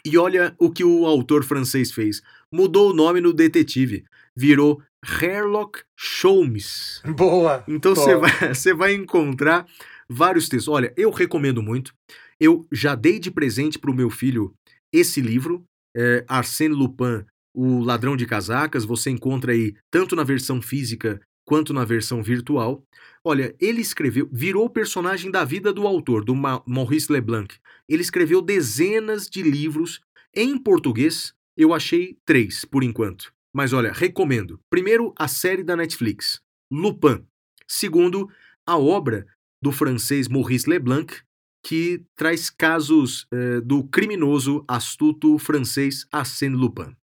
E olha o que o autor francês fez. Mudou o nome no detetive. Virou Sherlock Holmes. boa. Então você vai, (laughs) você vai encontrar vários textos. Olha, eu recomendo muito. Eu já dei de presente para o meu filho esse livro, é, Arsène Lupin, O Ladrão de Casacas. Você encontra aí tanto na versão física quanto na versão virtual. Olha, ele escreveu, virou personagem da vida do autor, do Ma Maurice Leblanc. Ele escreveu dezenas de livros em português. Eu achei três, por enquanto. Mas olha, recomendo. Primeiro, a série da Netflix, Lupin. Segundo, a obra do francês Maurice Leblanc, que traz casos eh, do criminoso astuto francês Arsène Lupin.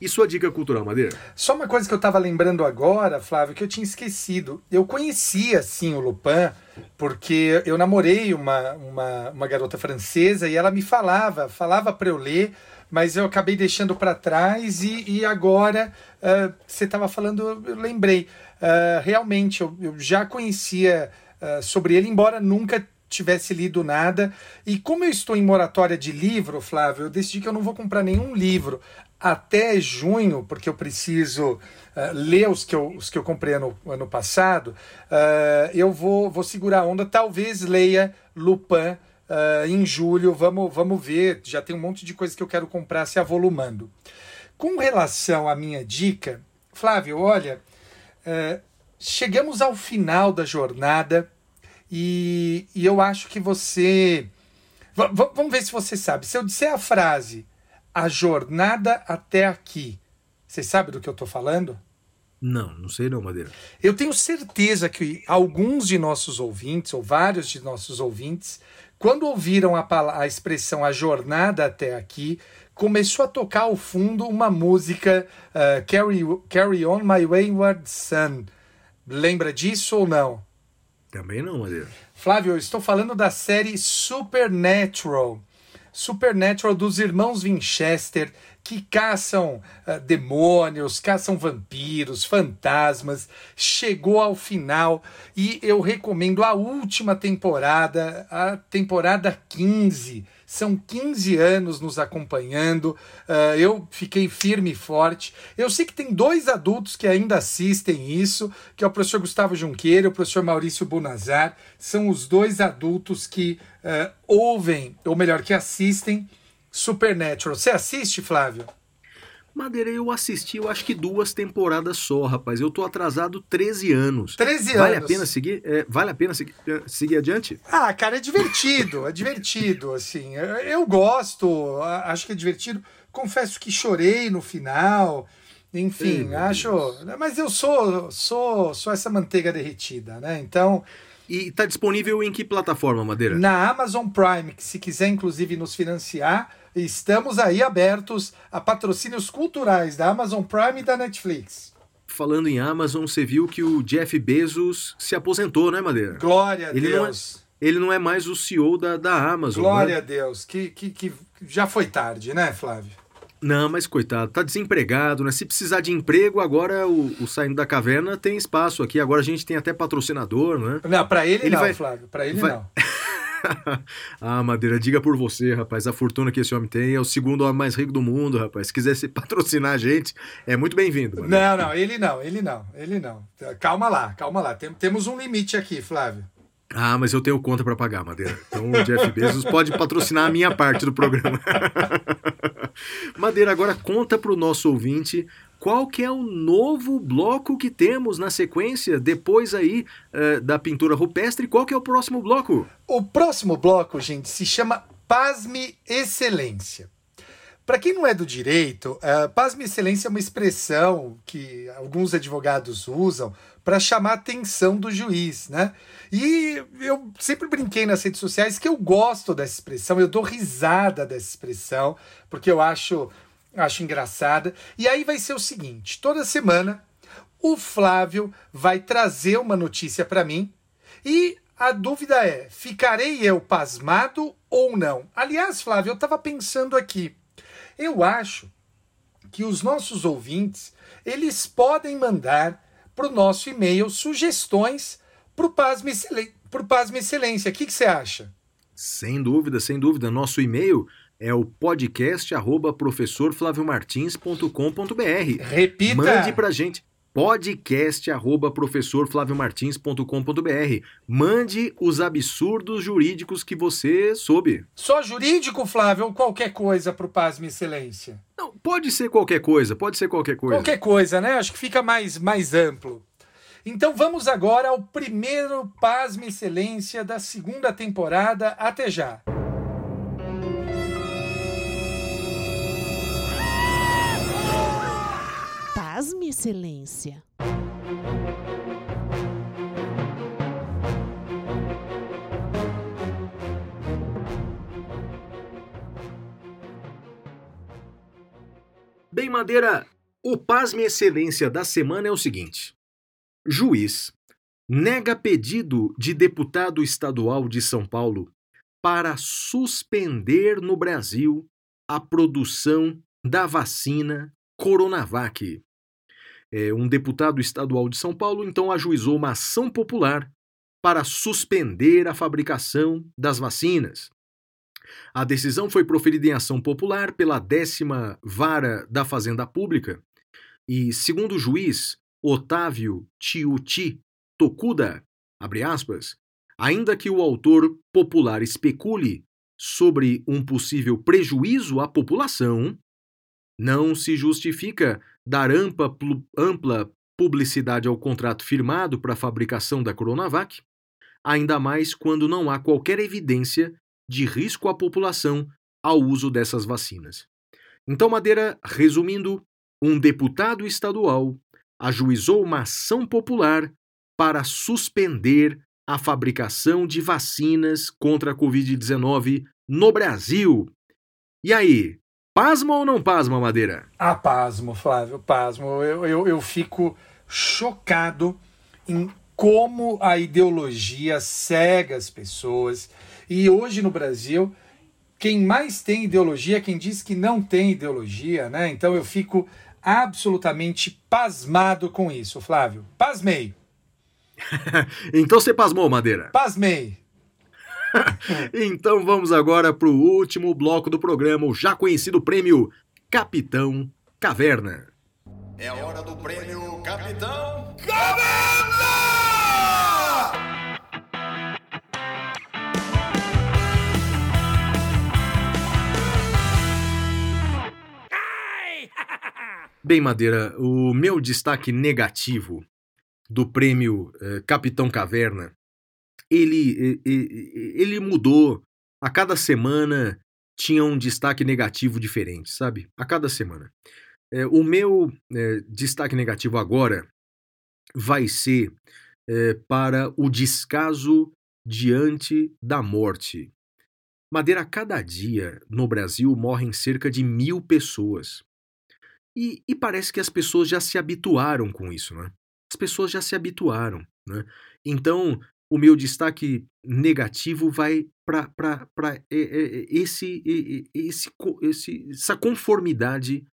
E sua dica cultural, Madeira? Só uma coisa que eu estava lembrando agora, Flávio, que eu tinha esquecido. Eu conhecia, sim, o Lupin, porque eu namorei uma, uma, uma garota francesa e ela me falava, falava para eu ler, mas eu acabei deixando para trás e, e agora uh, você estava falando, eu lembrei. Uh, realmente, eu, eu, já conhecia uh, sobre ele, embora nunca tivesse lido nada. E como eu estou em moratória de livro, Flávio, eu decidi que eu não vou comprar nenhum livro até junho, porque eu preciso uh, ler os que eu, os que eu comprei ano, ano passado, uh, eu vou, vou segurar a onda, talvez leia Lupin uh, em julho, vamos, vamos ver, já tem um monte de coisa que eu quero comprar se avolumando. Com relação à minha dica, Flávio, olha, chegamos ao final da jornada e, e eu acho que você... V vamos ver se você sabe. Se eu disser a frase a jornada até aqui. Você sabe do que eu estou falando? Não, não sei não, Madeira. Eu tenho certeza que alguns de nossos ouvintes, ou vários de nossos ouvintes, quando ouviram a, a expressão a jornada até aqui, começou a tocar ao fundo uma música uh, Carry, Carry On My Wayward Son. Lembra disso ou não? Também não, Madeira. Flávio, eu estou falando da série Supernatural. Supernatural dos irmãos Winchester, que caçam uh, demônios, caçam vampiros, fantasmas, chegou ao final e eu recomendo a última temporada, a temporada 15. São 15 anos nos acompanhando. Uh, eu fiquei firme e forte. Eu sei que tem dois adultos que ainda assistem isso, que é o professor Gustavo Junqueira e o professor Maurício Bunazar. São os dois adultos que uh, ouvem, ou melhor, que assistem Supernatural. Você assiste, Flávio? Madeira, eu assisti, eu acho que duas temporadas só, rapaz. Eu tô atrasado 13 anos. 13 vale anos. A pena seguir, é, vale a pena seguir, seguir adiante? Ah, cara, é divertido, é divertido, assim. Eu, eu gosto, acho que é divertido. Confesso que chorei no final. Enfim, Ei, acho. Deus. Mas eu sou, sou, sou essa manteiga derretida, né? Então. E tá disponível em que plataforma, Madeira? Na Amazon Prime, que se quiser, inclusive, nos financiar, estamos aí abertos a patrocínios culturais da Amazon Prime e da Netflix. Falando em Amazon, você viu que o Jeff Bezos se aposentou, né, Madeira? Glória a ele Deus. Não é, ele não é mais o CEO da, da Amazon. Glória né? a Deus. Que, que, que já foi tarde, né, Flávio? Não, mas coitado, tá desempregado, né? Se precisar de emprego, agora o, o Saindo da Caverna tem espaço aqui. Agora a gente tem até patrocinador, né? Não, pra ele, Ele não, vai- Flávio. Pra ele vai- não. (laughs) ah, Madeira, diga por você, rapaz. A fortuna que esse homem tem é o segundo homem mais rico do mundo, rapaz. Se quiser se (laughs) patrocinar a gente, é muito bem-vindo. Não, não, ele não, ele não, ele não. Calma lá, calma lá. Tem- temos um limite aqui, Flávio. Ah, mas eu tenho conta pra pagar, Madeira. Então o Jeff (laughs) Bezos pode patrocinar a minha parte do programa. Madeira, agora conta pro nosso ouvinte qual que é o novo bloco que temos na sequência, depois aí eh, da pintura rupestre. Qual que é o próximo bloco? O próximo bloco, gente, se chama Pasme Excelência. Para quem não é do direito, uh, pasme excelência é uma expressão que alguns advogados usam para chamar a atenção do juiz, né? E eu sempre brinquei nas redes sociais que eu gosto dessa expressão, eu dou risada dessa expressão, porque eu acho, acho engraçada. E aí vai ser o seguinte: toda semana o Flávio vai trazer uma notícia para mim e a dúvida é: ficarei eu pasmado ou não? Aliás, Flávio, eu estava pensando aqui. Eu acho que os nossos ouvintes eles podem mandar para o nosso e-mail sugestões para o Pasme, Pasme Excelência. O que, que você acha? Sem dúvida, sem dúvida. Nosso e-mail é o podcast arroba professorflaviomartins.com.br. Repita! Mande para gente podcast arroba professorflaviomartins.com.br. Mande os absurdos jurídicos que você soube. Só jurídico, Flávio, ou qualquer coisa para o Pasme Excelência? Não, pode ser qualquer coisa, pode ser qualquer coisa. Qualquer coisa, né? Acho que fica mais, mais amplo. Então vamos agora ao primeiro Pasme Excelência da segunda temporada. Até já! Pasme Excelência. Bem, Madeira, o Pasme Excelência da semana é o seguinte. Juiz nega pedido de deputado estadual de São Paulo para suspender no Brasil a produção da vacina Coronavac. É, um deputado estadual de São Paulo então ajuizou uma ação popular para suspender a fabricação das vacinas. A decisão foi proferida em ação popular pela décima vara da Fazenda Pública e, segundo o juiz, Otávio Tiuti Tokuda, aspas, ainda que o autor popular especule sobre um possível prejuízo à população, não se justifica dar ampla, ampla publicidade ao contrato firmado para a fabricação da Coronavac, ainda mais quando não há qualquer evidência de risco à população ao uso dessas vacinas. Então, Madeira, resumindo, um deputado estadual ajuizou uma ação popular para suspender a fabricação de vacinas contra a Covid-19 no Brasil. E aí, pasma ou não pasma, Madeira? Ah, pasmo, Flávio, pasmo. Eu, eu, eu fico chocado em como a ideologia cega as pessoas. E hoje no Brasil, quem mais tem ideologia é quem diz que não tem ideologia, né? Então eu fico absolutamente pasmado com isso, Flávio. Pasmei. (laughs) então você pasmou, Madeira? Pasmei. (laughs) então vamos agora para o último bloco do programa, o já conhecido prêmio Capitão Caverna. É hora do prêmio Capitão Caverna! Bem, Madeira, o meu destaque negativo do prêmio eh, Capitão Caverna, ele, ele, mudou. A cada semana tinha um destaque negativo diferente, sabe? A cada semana. É, o meu é, destaque negativo agora vai ser é, para o descaso diante da morte. Madeira, a cada dia no Brasil morrem cerca de mil pessoas. E, e, parece que as pessoas já se habituaram com isso, né? As pessoas já se habituaram, né? Então, o meu destaque negativo vai para esse, esse, esse, essa conformidade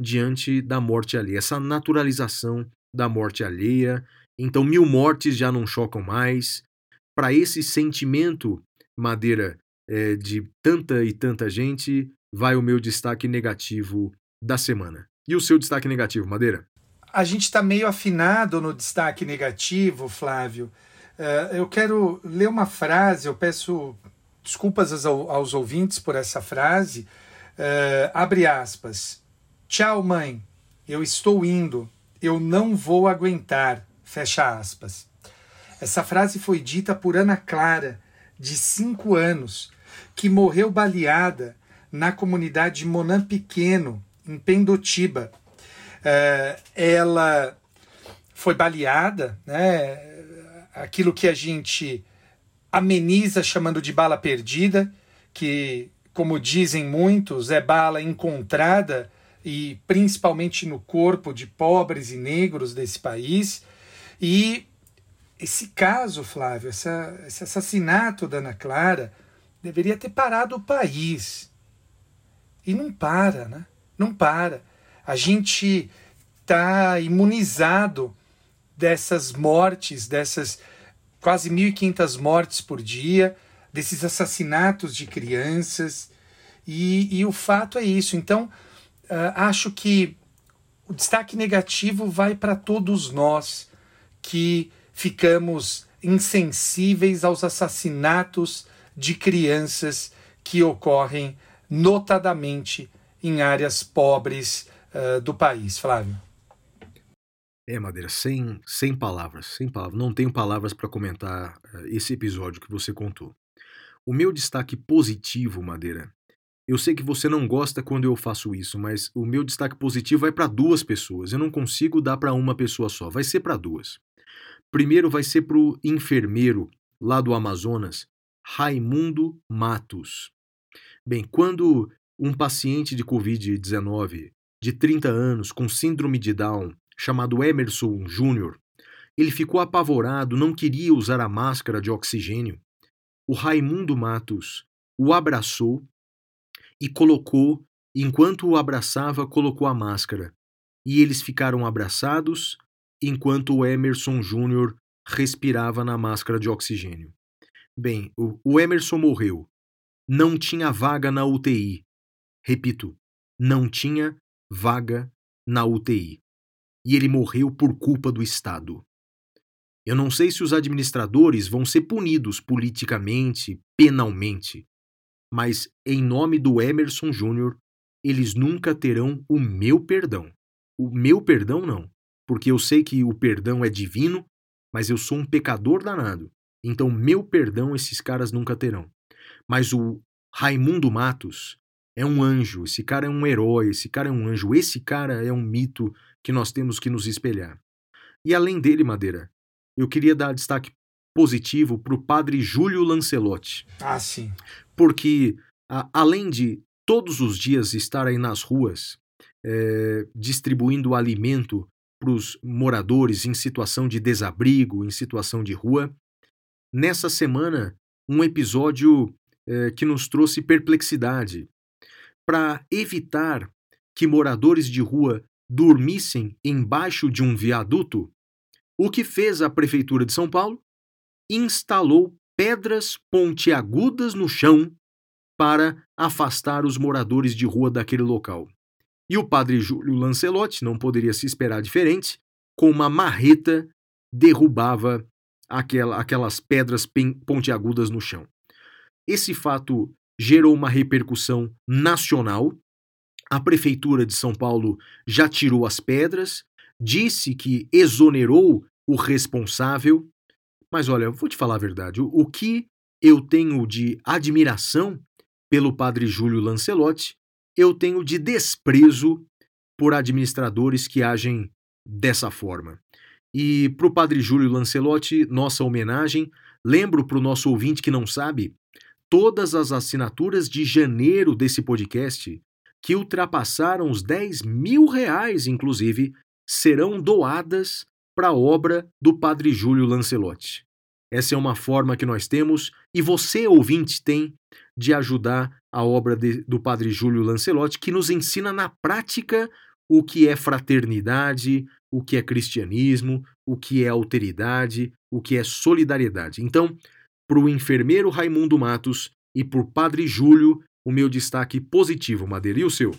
diante da morte alheia, essa naturalização da morte alheia. Então, mil mortes já não chocam mais. Para esse sentimento, Madeira, é, de tanta e tanta gente, vai o meu destaque negativo da semana. E o seu destaque negativo, Madeira? A gente está meio afinado no destaque negativo, Flávio. Uh, eu quero ler uma frase, eu peço desculpas aos, ouvintes por essa frase. Uh, abre aspas. Tchau, mãe. Eu estou indo. Eu não vou aguentar. Fecha aspas. Essa frase foi dita por Ana Clara, de 5 anos, que morreu baleada na comunidade Monã Pequeno, em Pendotiba. Uh, ela foi baleada, né? Aquilo que a gente ameniza chamando de bala perdida, que, como dizem muitos, é bala encontrada e principalmente no corpo de pobres e negros desse país. E esse caso, Flávio, essa, esse assassinato da Ana Clara, deveria ter parado o país. E não para, né? Não para. A gente está imunizado dessas mortes, dessas quase 1.500 mortes por dia, desses assassinatos de crianças. E, e o fato é isso. Então, uh, acho que o destaque negativo vai para todos nós que ficamos insensíveis aos assassinatos de crianças que ocorrem notadamente em áreas pobres uh, do país. Flávio. É, Madeira, sem, sem palavras, sem palavras. Não tenho palavras para comentar uh, esse episódio que você contou. O meu destaque positivo, Madeira, eu sei que você não gosta quando eu faço isso, mas o meu destaque positivo vai para duas pessoas. Eu não consigo dar para uma pessoa só, vai ser para duas. Primeiro vai ser para o enfermeiro lá do Amazonas, Raimundo Matos. Bem, quando um paciente de Covid-19 de 30 anos com síndrome de Down chamado Emerson Júnior. Ele ficou apavorado, não queria usar a máscara de oxigênio. O Raimundo Matos o abraçou e colocou, enquanto o abraçava, colocou a máscara. E eles ficaram abraçados enquanto o Emerson Júnior respirava na máscara de oxigênio. Bem, o, Emerson morreu. Não tinha vaga na UTI. Repito, não tinha vaga na UTI e ele morreu por culpa do Estado. Eu não sei se os administradores vão ser punidos politicamente, penalmente, mas em nome do Emerson Júnior, eles nunca terão o meu perdão. O meu perdão não, porque eu sei que o perdão é divino, mas eu sou um pecador danado. Então, meu perdão esses caras nunca terão. Mas o Raimundo Matos é um anjo, esse cara é um herói, esse cara é um anjo, esse cara é um mito que nós temos que nos espelhar. E além dele, Madeira, eu queria dar destaque positivo para o padre Júlio Lancelotti. Ah, sim. Porque, a, além de todos os dias estar aí nas ruas é, distribuindo alimento para os moradores em situação de desabrigo, em situação de rua, nessa semana, um episódio é, que nos trouxe perplexidade. Para evitar que moradores de rua dormissem embaixo de um viaduto, o que fez a Prefeitura de São Paulo? Instalou pedras pontiagudas no chão para afastar os moradores de rua daquele local. E o padre Júlio Lancelotti, não poderia se esperar diferente, com uma marreta derrubava aquela, aquelas pedras pontiagudas no chão. Esse fato gerou uma repercussão nacional a Prefeitura de São Paulo já tirou as pedras, disse que exonerou o responsável. Mas olha, vou te falar a verdade: o, que eu tenho de admiração pelo padre Júlio Lancelotti, eu tenho de desprezo por administradores que agem dessa forma. E para o padre Júlio Lancelotti, nossa homenagem. Lembro para o nosso ouvinte que não sabe, todas as assinaturas de janeiro desse podcast que ultrapassaram os 10 mil reais, inclusive, serão doadas para a obra do Padre Júlio Lancelotti. Essa é uma forma que nós temos e você, ouvinte, tem de ajudar a obra de, do Padre Júlio Lancelotti, que nos ensina na prática o que é fraternidade, o que é cristianismo, o que é alteridade, o que é solidariedade. Então, para o enfermeiro Raimundo Matos e por Padre Júlio, o meu destaque positivo, Madeira. E o seu?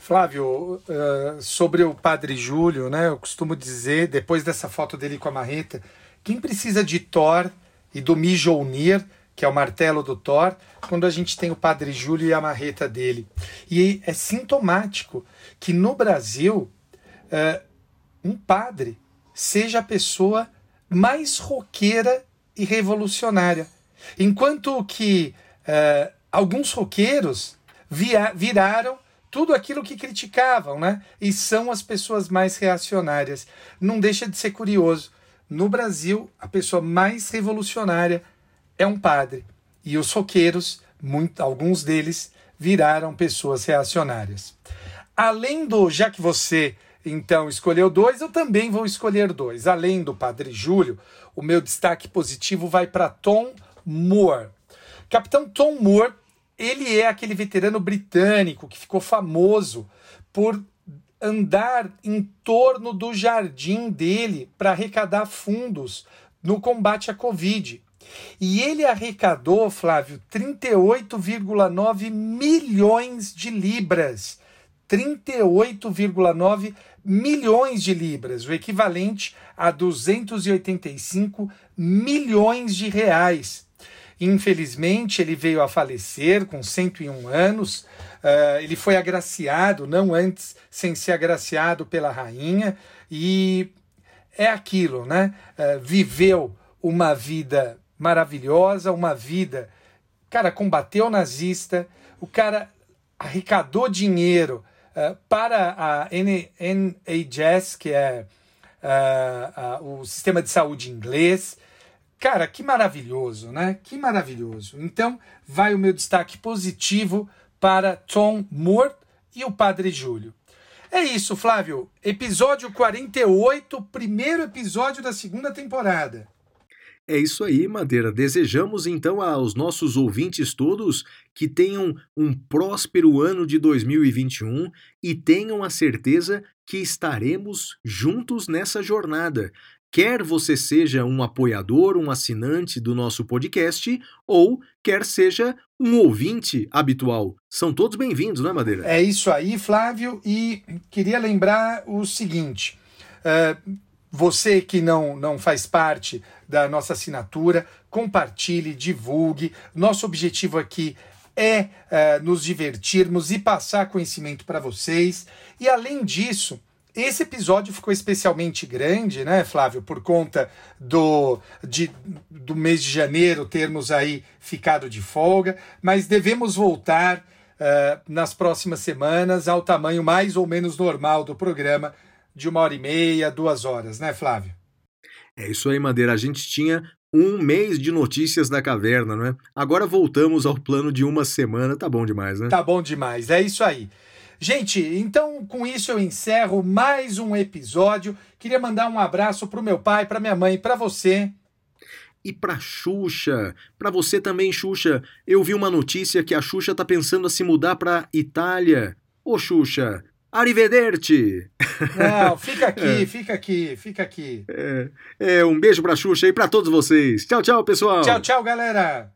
Flávio, uh, sobre o Padre Júlio, né, eu costumo dizer, depois dessa foto dele com a marreta, quem precisa de Thor e do Mjolnir, que é o martelo do Thor, quando a gente tem o Padre Júlio e a marreta dele. E é sintomático que no Brasil, uh, um padre seja a pessoa mais roqueira e revolucionária. Enquanto que uh, alguns roqueiros via, viraram tudo aquilo que criticavam, né? E são as pessoas mais reacionárias. Não deixa de ser curioso. No Brasil, a pessoa mais revolucionária é um padre. E os roqueiros, muito, alguns deles, viraram pessoas reacionárias. Além do, já que você então escolheu dois, eu também vou escolher dois. Além do Padre Júlio, o meu destaque positivo vai para Tom Moore. Capitão Tom Moore ele é aquele veterano britânico que ficou famoso por andar em torno do jardim dele para arrecadar fundos no combate à Covid. E ele arrecadou, Flávio, 38,9 milhões de libras. 38,9 milhões de libras, o equivalente a 285 milhões de reais. Infelizmente, ele veio a falecer com 101 anos. Uh, ele foi agraciado, não antes, sem ser agraciado pela rainha, e é aquilo, né? Uh, viveu uma vida maravilhosa, uma vida. Cara, combateu o nazista, o cara arrecadou dinheiro uh, para a NHS, que é o sistema de saúde inglês. Cara, que maravilhoso, né? Que maravilhoso. Então, vai o meu destaque positivo para Tom Moore e o Padre Júlio. É isso, Flávio. Episódio 48, primeiro episódio da segunda temporada. É isso aí, Madeira. Desejamos então aos nossos ouvintes todos que tenham um próspero ano de 2021 e tenham a certeza que estaremos juntos nessa jornada. Quer você seja um apoiador, um assinante do nosso podcast, ou quer seja um ouvinte habitual. São todos bem-vindos, não é, Madeira? É isso aí, Flávio. E queria lembrar o seguinte: uh, você que não, não faz parte da nossa assinatura, compartilhe, divulgue. Nosso objetivo aqui é uh, nos divertirmos e passar conhecimento para vocês. E além disso, esse episódio ficou especialmente grande, né, Flávio, por conta do, de, do mês de janeiro termos aí ficado de folga, mas devemos voltar uh, nas próximas semanas ao tamanho mais ou menos normal do programa, de uma hora e meia, duas horas, né, Flávio? É isso aí, Madeira. A gente tinha um mês de notícias da caverna, não é? Agora voltamos ao plano de uma semana, tá bom demais, né? Tá bom demais, é isso aí. Gente, então com isso eu encerro mais um episódio. Queria mandar um abraço pro meu pai, pra minha mãe, para você. E pra Xuxa, pra você também, Xuxa. Eu vi uma notícia que a Xuxa tá pensando a se mudar pra Itália. Ô, Xuxa, arrivederci! Não, fica (laughs) aqui, é. fica aqui, fica aqui. É, é, um beijo pra Xuxa e pra todos vocês. Tchau, tchau, pessoal. Tchau, tchau, galera.